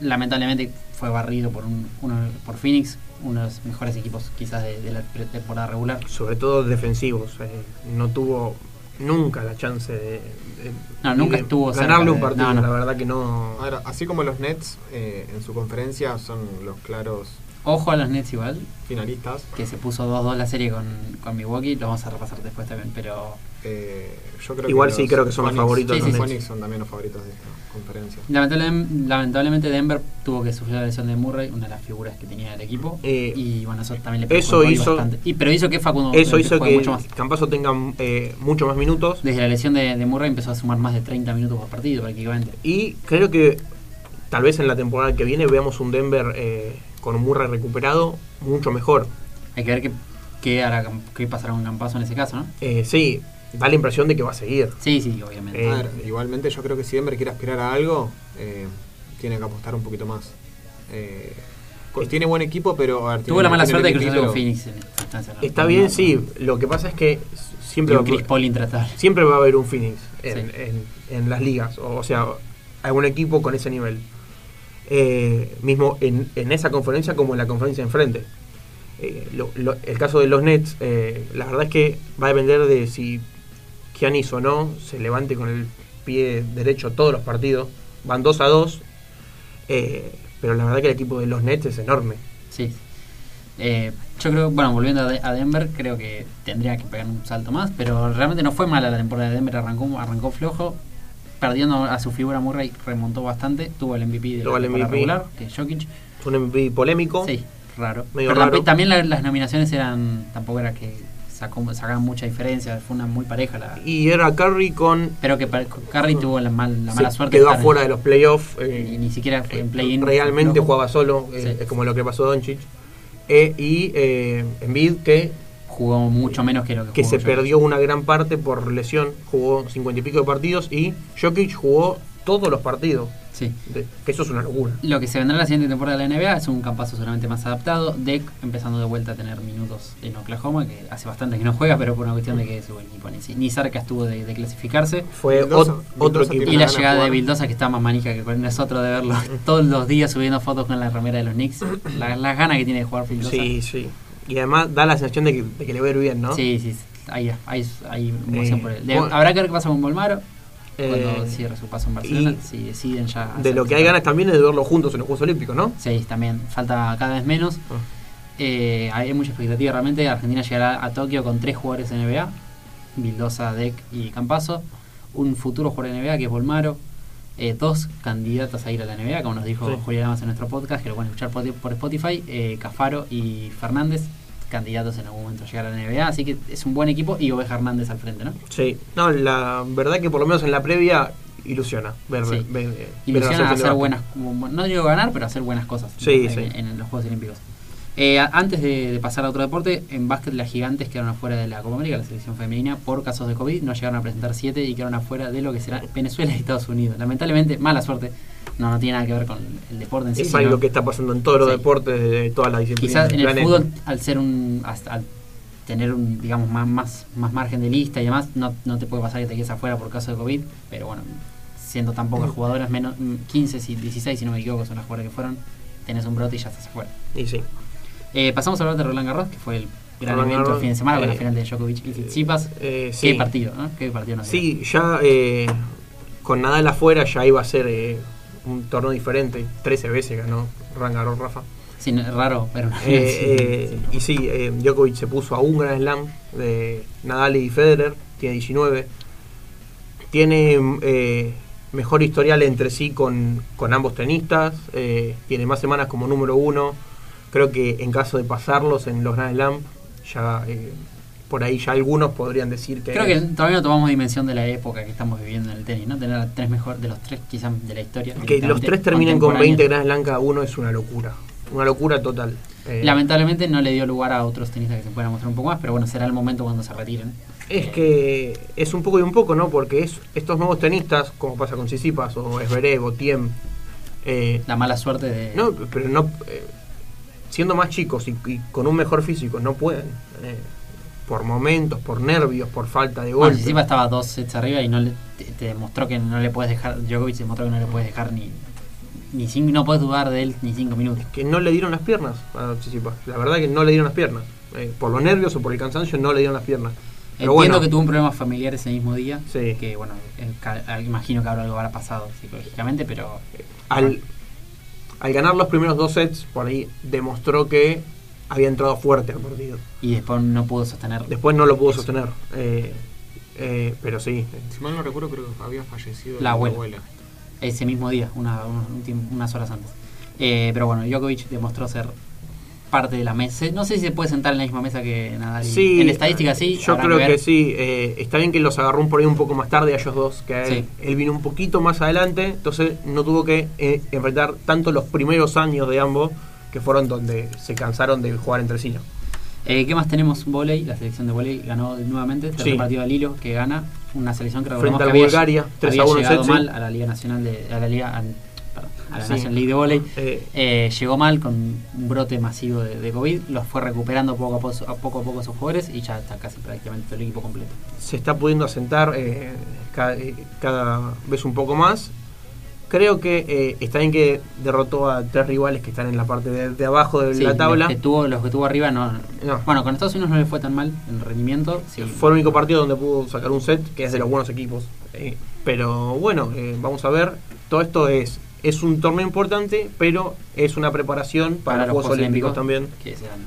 Lamentablemente fue barrido por, un, uno, por Phoenix, uno de los mejores equipos quizás de, de la temporada regular. Sobre todo defensivos. eh, no tuvo nunca la chance de, de- No, nunca de estuvo ganarle un de- partido. no, no. La verdad que no. Ahora, así como los Nets eh, en su conferencia son los claros Ojo a los Nets igual, finalistas, que se puso 2-2 la serie con, con Milwaukee, lo vamos a repasar después también, pero eh, yo creo Igual que sí creo que son los favoritos Sí, Los sí, son también los favoritos de esta conferencia. lamentablemente, lamentablemente Denver tuvo que sufrir la lesión de Murray, una de las figuras que tenía el equipo. Eh, y bueno, eso también le eso hizo- bastante. Y, pero hizo que Facundo Eso hizo que mucho más. Campazo tenga eh, mucho más minutos. Desde la lesión de, de Murray empezó a sumar más de 30 minutos por partido prácticamente. Y creo que tal vez en la temporada que viene veamos un Denver eh, con un Murray recuperado mucho mejor. Hay que ver qué, qué, hará, qué pasará con Campazo en ese caso, ¿no? Eh, sí, da la impresión de que va a seguir. Sí, sí, obviamente. Eh, A ver, igualmente yo creo que si Denver quiere aspirar a algo, eh, tiene que apostar un poquito más. Eh, tiene buen equipo, pero... a ver, Tuvo la mala suerte de MVP, cruzarse con Phoenix en esta. Está bien, no, sí. no. Lo que pasa es que siempre va, siempre va a haber un Phoenix en, Sí. en- en las ligas. O, o sea, algún equipo con ese nivel. Eh, mismo en, en esa conferencia como en la conferencia enfrente. Eh, lo- lo- el caso de los Nets, eh, la verdad es que va a depender de si Giannis o no se levante con el pie derecho todos los partidos. Van 2 a 2. eh, pero la verdad que el equipo de los Nets es enorme. Sí. Eh, yo creo, bueno, volviendo a, De- a Denver, creo que tendría que pegar un salto más, pero realmente no fue mala la temporada de Denver, arrancó, arrancó flojo, perdiendo a su figura Murray, remontó bastante, tuvo el MVP de Tuvo la el MVP. regular, que es Jokic. Fue un MVP polémico. Sí, raro. Medio Pero raro. también la- las nominaciones eran, tampoco era que sacó, sacaban mucha diferencia, fue una muy pareja la... Y era Curry con Pero que Curry tuvo la, mal- la mala suerte quedó en- afuera de los playoffs. eh, y ni siquiera fue en eh, play-in. Realmente jugaba solo, eh, Sí. es como lo que pasó a Doncic. Eh, y eh, Embiid que, Jugó mucho menos que lo que, que jugó se Jokic. perdió una gran parte por lesión, jugó cincuenta y pico de partidos y Jokic jugó todos los partidos. Sí. De- que eso es una locura. Lo que se vendrá la siguiente temporada de la NBA es un campazo solamente más adaptado. Deck empezando de vuelta a tener minutos en Oklahoma, que hace bastante que no juega, pero por una cuestión de que su equipo ni, ni cerca estuvo de, de clasificarse. Fue ot- otro equipo. Y la llegada de. Vildosa, que está más manica que con es otro de verlo todos los días subiendo fotos con la remera de los Knicks. La- Las ganas que tiene de jugar Vildosa. Sí, sí. Y además da la sensación de que, de que le va a ir bien, ¿no? sí, sí, hay, hay, hay emoción Eh, por él. De- bueno. habrá que ver qué pasa con Bolmaro cuando Eh, cierre su paso en Barcelona. Si deciden ya. De lo que hay ganas también es de verlos juntos en los Juegos Olímpicos, ¿no? Sí, también. Falta cada vez menos. Ah. Eh, hay mucha expectativa realmente. Argentina llegará a Tokio con tres jugadores de NBA: Vildosa, Deck y Campazo. Un futuro jugador de NBA que es Volmaro. Eh, dos candidatos a ir a la NBA, como nos dijo Sí. Julián Lamas en nuestro podcast, que lo pueden escuchar por, por Spotify. eh, Cafaro y Fernández, candidatos en algún momento a llegar a la NBA. Así que es un buen equipo y Oveja Hernández al frente, ¿no? Sí. No, la verdad que por lo menos en la previa ilusiona ver, Sí. ver- ver- ver Ilusiona de hacer buenas, no digo ganar, pero hacer buenas cosas Sí, en, sí. en los Juegos Olímpicos. Eh, a- antes de, de pasar a otro deporte, en básquet las gigantes quedaron afuera de la Copa América, la selección femenina, por casos de COVID, no llegaron a presentar siete y quedaron afuera de lo que será Venezuela y Estados Unidos. Lamentablemente, mala suerte, no, no tiene nada que ver con el deporte en sí. Es sino- algo que está pasando en todos los Sí. deportes de todas las disciplinas. Quizás del en el fútbol, al ser un. hasta- al tener un, digamos, más, más, más margen de lista y demás, no, no te puede pasar que te quedes afuera por caso de COVID, pero bueno, siendo tan pocas jugadoras, menos mm, 15, si 16, si no me equivoco, son las jugadoras que furon, tenés un brote y ya estás afuera. Y sí. Eh, pasamos a hablar de Roland Garros, que fue el gran Roland evento el Garros, fin de semana con la eh, final de Djokovic y Tsitsipas. Eh, sí. Qué partido, ¿no? Qué partido nos Sí, ya eh, con Nadal afuera ya iba a ser eh, un torneo diferente. 13 veces ganó Roland Garros, Rafa. Sí, no, raro, pero Eh, sí, eh, sí. Y sí, eh, Djokovic se puso a un Grand Slam de Nadal y Federer, tiene 19. Tiene eh, mejor historial entre sí con, con ambos tenistas, eh, tiene más semanas como número uno. Creo que en caso de pasarlos en los Grand Slam, ya por ahí ya algunos podrían decir que... Creo que todavía no tomamos dimensión de la época que estamos viviendo en el tenis, ¿no? Tener a tres mejor, de los tres quizás de la historia. que los tres terminen con 20 contemporáneos. Grand Slam cada uno es una locura. Una locura total. Eh, Lamentablemente no le dio lugar a otros tenistas que se puedan mostrar un poco más, pero bueno, será el momento cuando se retiren. Es que es un poco y un poco, ¿no? Porque es estos nuevos tenistas, como pasa con Sisipas o Esberev o Tiem, eh, La mala suerte de... no, pero no, eh, siendo más chicos y, y con un mejor físico, no pueden. Por momentos, por nervios, por falta de golpe. Tsitsipas estaba dos sets arriba y no le, te, te demostró que no le puedes dejar, Djokovic demostró que no le puedes dejar ni, ni cinco, no puedes dudar de él ni cinco minutos. que no le dieron las piernas a Tsitsipas. La verdad que no le dieron las piernas. Eh, por los nervios o por el cansancio no le dieron las piernas. Pero Entiendo bueno, que tuvo un problema familiar ese mismo día, Sí. que bueno, imagino que algo habrá pasado psicológicamente, pero al, al ganar los primeros dos sets, por ahí demostró que había entrado fuerte al partido. y después no pudo sostener. Después no lo pudo sostener. Eh, eh, pero sí, Si mal no recuerdo, creo que había fallecido La abuela. ese mismo día, una, un- un unas horas antes. Eh, pero bueno, Djokovic demostró ser parte de la mesa. No sé si se puede sentar en la misma mesa que Nadal. Sí, en estadística sí. Yo creo que, sí. eh, está bien que los agarró un por ahí un poco más tarde a ellos dos, que a él, Sí. él vino un poquito más adelante, entonces no tuvo que eh, enfrentar tanto los primeros años de ambos, que fueron donde se cansaron de jugar entre sí. Eh, ¿Qué más tenemos? Voley, la selección de volei ganó nuevamente, tercer Sí. partido al hilo, que gana una selección que Frente a que había, Bulgaria, 3 había a 1 en llegado set, mal a la Liga Nacional de, a la Liga, perdón, a la Sí. National League de volei. Eh, Eh, llegó mal con un brote masivo de, de COVID, los fue recuperando poco a poco, a poco a poco sus jugadores y ya está casi prácticamente todo el equipo completo. se está pudiendo asentar cada, cada vez un poco más. Creo que eh, está bien que derrotó a tres rivales que están en la parte de, de abajo de Sí, la tabla. Los que, tuvo, los que tuvo arriba no, No. Bueno, con Estados Unidos no le fue tan mal en rendimiento. sí. Fue el único partido donde pudo sacar un set, que es de los buenos equipos. Eh, pero bueno, eh, vamos a ver. Todo esto es es un torneo importante, pero es una preparación para, los Juegos Olímpicos, también. Que serán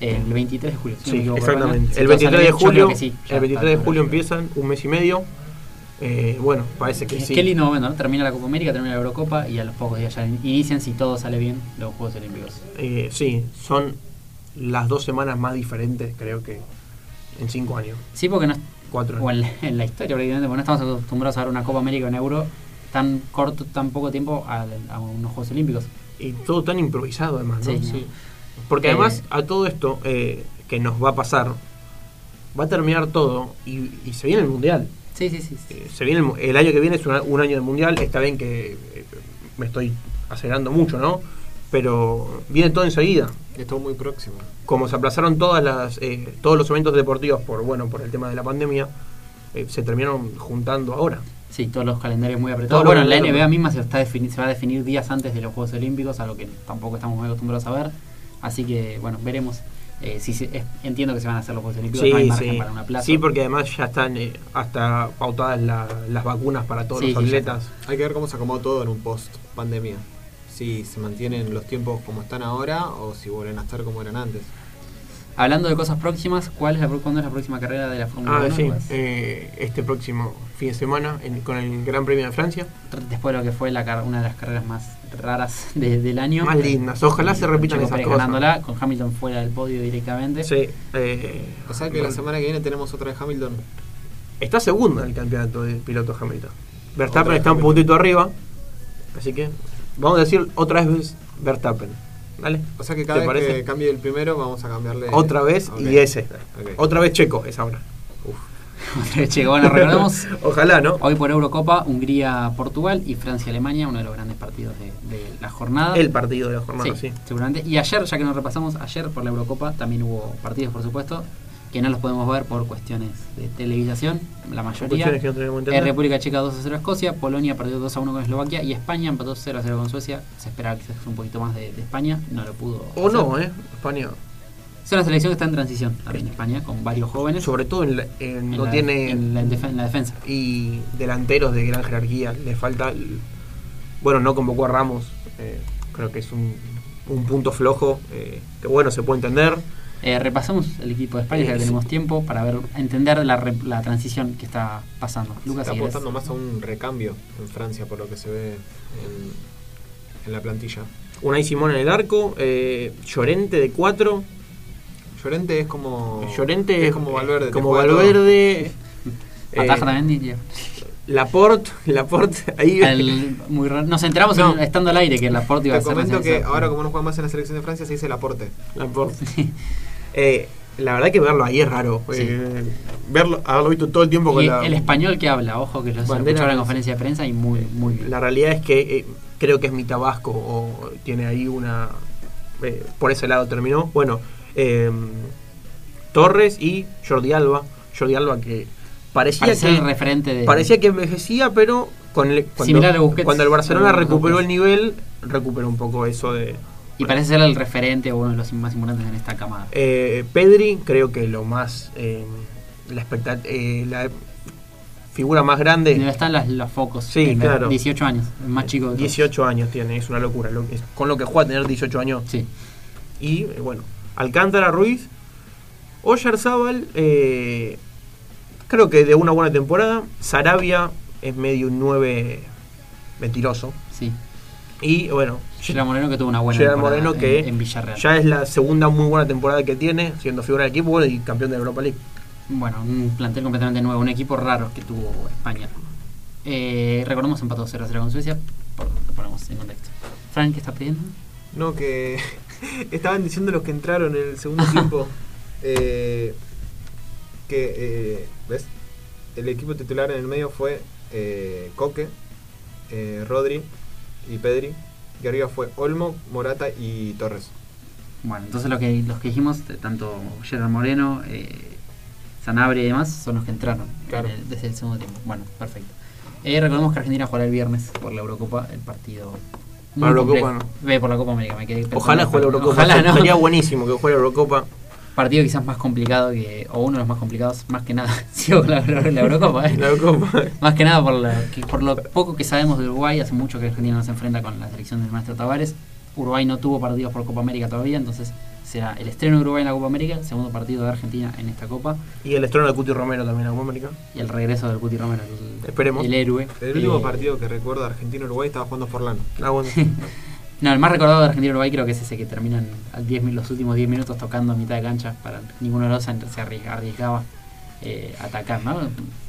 el 23 de julio. Sí, exactamente. el todo sale 23 de julio, sí, el 23 está, de julio empiezan un mes y medio. Eh, bueno, parece que sí. qué lindo momento, ¿no? Termina la Copa América, termina la Eurocopa y a los pocos días ya inician, si todo sale bien, los Juegos Olímpicos. Eh, sí, son las dos semanas más diferentes, creo que en cinco años. Sí, porque no, Cuatro o años. en, la- en la historia, prácticamente, porque no estamos acostumbrados a ver una Copa América o un Euro tan corto, tan poco tiempo a, a unos Juegos Olímpicos. Y todo tan improvisado, además, ¿no? Sí, Sí. Porque Eh, además, a todo esto eh, que nos va a pasar, va a terminar todo y, y se viene el mundial. Sí, sí, sí. sí. Eh, se viene el, mu- el año que viene es una- un año de mundial. Está bien que eh, me estoy acelerando mucho, ¿no? Pero viene todo enseguida. Es todo muy próximo. Como se aplazaron todas las, eh, todos los eventos deportivos por bueno por el tema de la pandemia, eh, se terminaron juntando ahora. Sí, todos los calendarios muy apretados. Bueno, la. NBA misma se, está se va a definir días antes de los Juegos Olímpicos, algo que tampoco estamos muy acostumbrados a ver. Así que, bueno, veremos. Eh, si se- es- entiendo que se van a hacer los Juegos Olímpicos, no hay margen para una plaza. Sí, porque además ya están eh, hasta pautadas la- las vacunas para todos Sí, los sí, atletas. Hay que ver cómo se acomoda todo en un post pandemia. Si se mantienen los tiempos como están ahora o si vuelven a estar como eran antes. Hablando de cosas próximas, ¿cuál es la, ¿cuándo es la próxima carrera de la Fórmula Ah, 1? sí, Pues, eh, este próximo fin de semana en- con el Gran Premio de Francia. Después de lo que fue la, car- una de las carreras más raras de- del año. Más lindas. Ojalá Y se repitan esas cosas. ganándola, con Hamilton fuera del podio directamente. Sí, eh, O sea que la semana que viene tenemos otra de Hamilton. está segundo en el campeonato de piloto Hamilton. Verstappen Otra está un puntito arriba. Así que vamos a decir otra vez Verstappen. ¿Vale? O sea que ¿Te cada vez parece? que cambie el primero vamos a cambiarle. Otra vez Ok. y ese. Ok. Otra vez Checo es ahora. Checo, bueno, recordemos Ojalá, ¿no? hoy por Eurocopa, Hungría-Portugal y Francia-Alemania, uno de los grandes partidos de, de la jornada. El partido de la jornada, Sí, sí. seguramente. Y ayer, ya que nos repasamos, ayer por la Eurocopa también hubo partidos, por supuesto, que no los podemos ver por cuestiones de televisación, la mayoría. Que no. República Checa 2 a 0 a Escocia, Polonia perdió 2 a 1 con Eslovaquia y España empató 0 a 0 con Suecia. Se esperaba quizás un poquito más de, de España, no lo pudo. O hacer. no, ¿eh? España. Es una selección que está en transición también España, con varios jóvenes. Sobre todo en la- en- en no la- tiene. en la, defen- en la defensa. y delanteros de gran jerarquía. Le falta. Bueno, no convocó a Ramos. eh, creo que es un, un punto flojo. eh, que bueno, se puede entender. Eh, repasamos el equipo de España, Eh, ya que sí. tenemos tiempo para ver entender la, re- la transición que está pasando. Lucas, Está apostando más a un recambio en Francia por lo que se ve en, en la plantilla. Unai Simón en el arco. Eh, Llorente de 4. Llorente es como. Llorente es como Valverde. te Como. Valverde. Ataja eh, también, diría. Laporte, Laporte, ahí. El- muy raro. Nos enteramos No. en- estando al aire que la Porte iba a Te ser la comento que ahora, como no juega más en la selección de Francia, se dice el aporte. Laporte. Eh, la verdad que verlo ahí es raro. Sí. eh, verlo, haberlo visto todo el tiempo con Y la. el español que habla, ojo que lo Bandera, en la conferencia de prensa y muy, muy bien. La realidad es que eh, creo que es mitad vasco o tiene ahí una. eh, por ese lado terminó. Bueno, eh, Torres y Jordi Alba. Jordi Alba que parecía Parece que. el referente de. Parecía que envejecía, pero con el, cuando, Similar a Busquets. cuando el Barcelona recuperó el nivel, recuperó un poco eso de. Y parece ser el referente o uno de los más importantes en esta camada. Eh, Pedri, creo que lo más. eh, la, eh, la figura más grande. Donde están las- los focos. Sí, claro. 18 años, el más chico de todos. 18 años tiene, es una locura. lo que- es- con lo que juega tener 18 años. Sí. Y eh, bueno, Alcántara Ruiz. Oyarzábal, creo que de una buena temporada. Sarabia es medio un 9 mentiroso. Sí. Y bueno, Gerard Moreno que tuvo una buena Gerard temporada Moreno que en, en Villarreal. ya es la segunda muy buena temporada que tiene, siendo figura del equipo y campeón de Europa League. Bueno, un plantel completamente nuevo, un equipo raro que tuvo España. Eh, recordemos empató 0-0 con Suecia, por, lo ponemos en contexto. Frank, ¿qué está pidiendo? No, que estaban diciendo los que entraron en el segundo tiempo eh, que, eh, ¿ves? El equipo titular en el medio fue eh, Coque, eh, Rodri y Pedri. Y arriba fue Olmo, Morata y Torres. Bueno, entonces lo que, los que dijimos, tanto Gerard Moreno, eh, Sanabria y demás, son los que entraron Claro. en el- desde el segundo tiempo. Bueno, perfecto. Eh, recordemos que Argentina jugará el viernes por la Eurocopa, el partido. Para la Eurocopa, complejo. Ve, por la Copa América, me quedé pensando Ojalá juegue la Eurocopa. Ojalá, ¿no? Sería buenísimo que juegue la Eurocopa. Partido quizás más complicado que. o uno de los más complicados, más que nada. Sigo con la, la Eurocopa, ¿eh? La Eurocopa. Más que nada por, la- que por lo poco que sabemos de Uruguay, hace mucho que Argentina no se enfrenta con la selección del maestro Tavares. Uruguay no tuvo partidos por Copa América todavía, entonces será el estreno de Uruguay en la Copa América, el segundo partido de Argentina en esta Copa Y el estreno de Cuti Romero también en Copa América. y el regreso del Cuti Romero, el, Esperemos. el héroe. El último Eh, partido que recuerdo de Argentina-Uruguay estaba jugando Forlán. Ah, bueno. No, el más recordado de Argentina y Uruguay creo que es ese que terminan al 10 min- los últimos 10 minutos tocando a mitad de cancha para ninguno de los se arriesga- arriesgaba eh, a atacar, ¿no?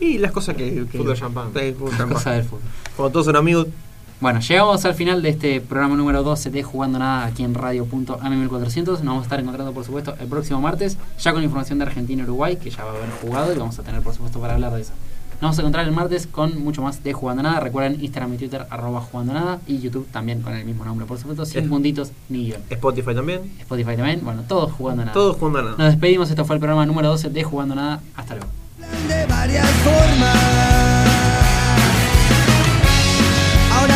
Y las cosas que. que Fútbol champán. Sí, fútbol champán. Cosa del fútbol. Cuando todos son amigos. Bueno, llegamos al final de este programa número 12 de Jugando Nada aquí en Radio.am1400. Nos vamos a estar encontrando, por supuesto, el próximo martes, ya con información de Argentina y Uruguay, que ya va a haber jugado y vamos a tener, por supuesto, para hablar de eso. Nos vamos a encontrar el martes con mucho más de Jugando Nada. Recuerden Instagram y Twitter, arroba Jugando Nada, y YouTube también con el mismo nombre, por supuesto, sin puntitos ni guion. Spotify también. Spotify también, bueno, todos Jugando Nada. Todos jugando nada. Nos despedimos, esto fue el programa número 12 de Jugando Nada. Hasta luego. de varias formas.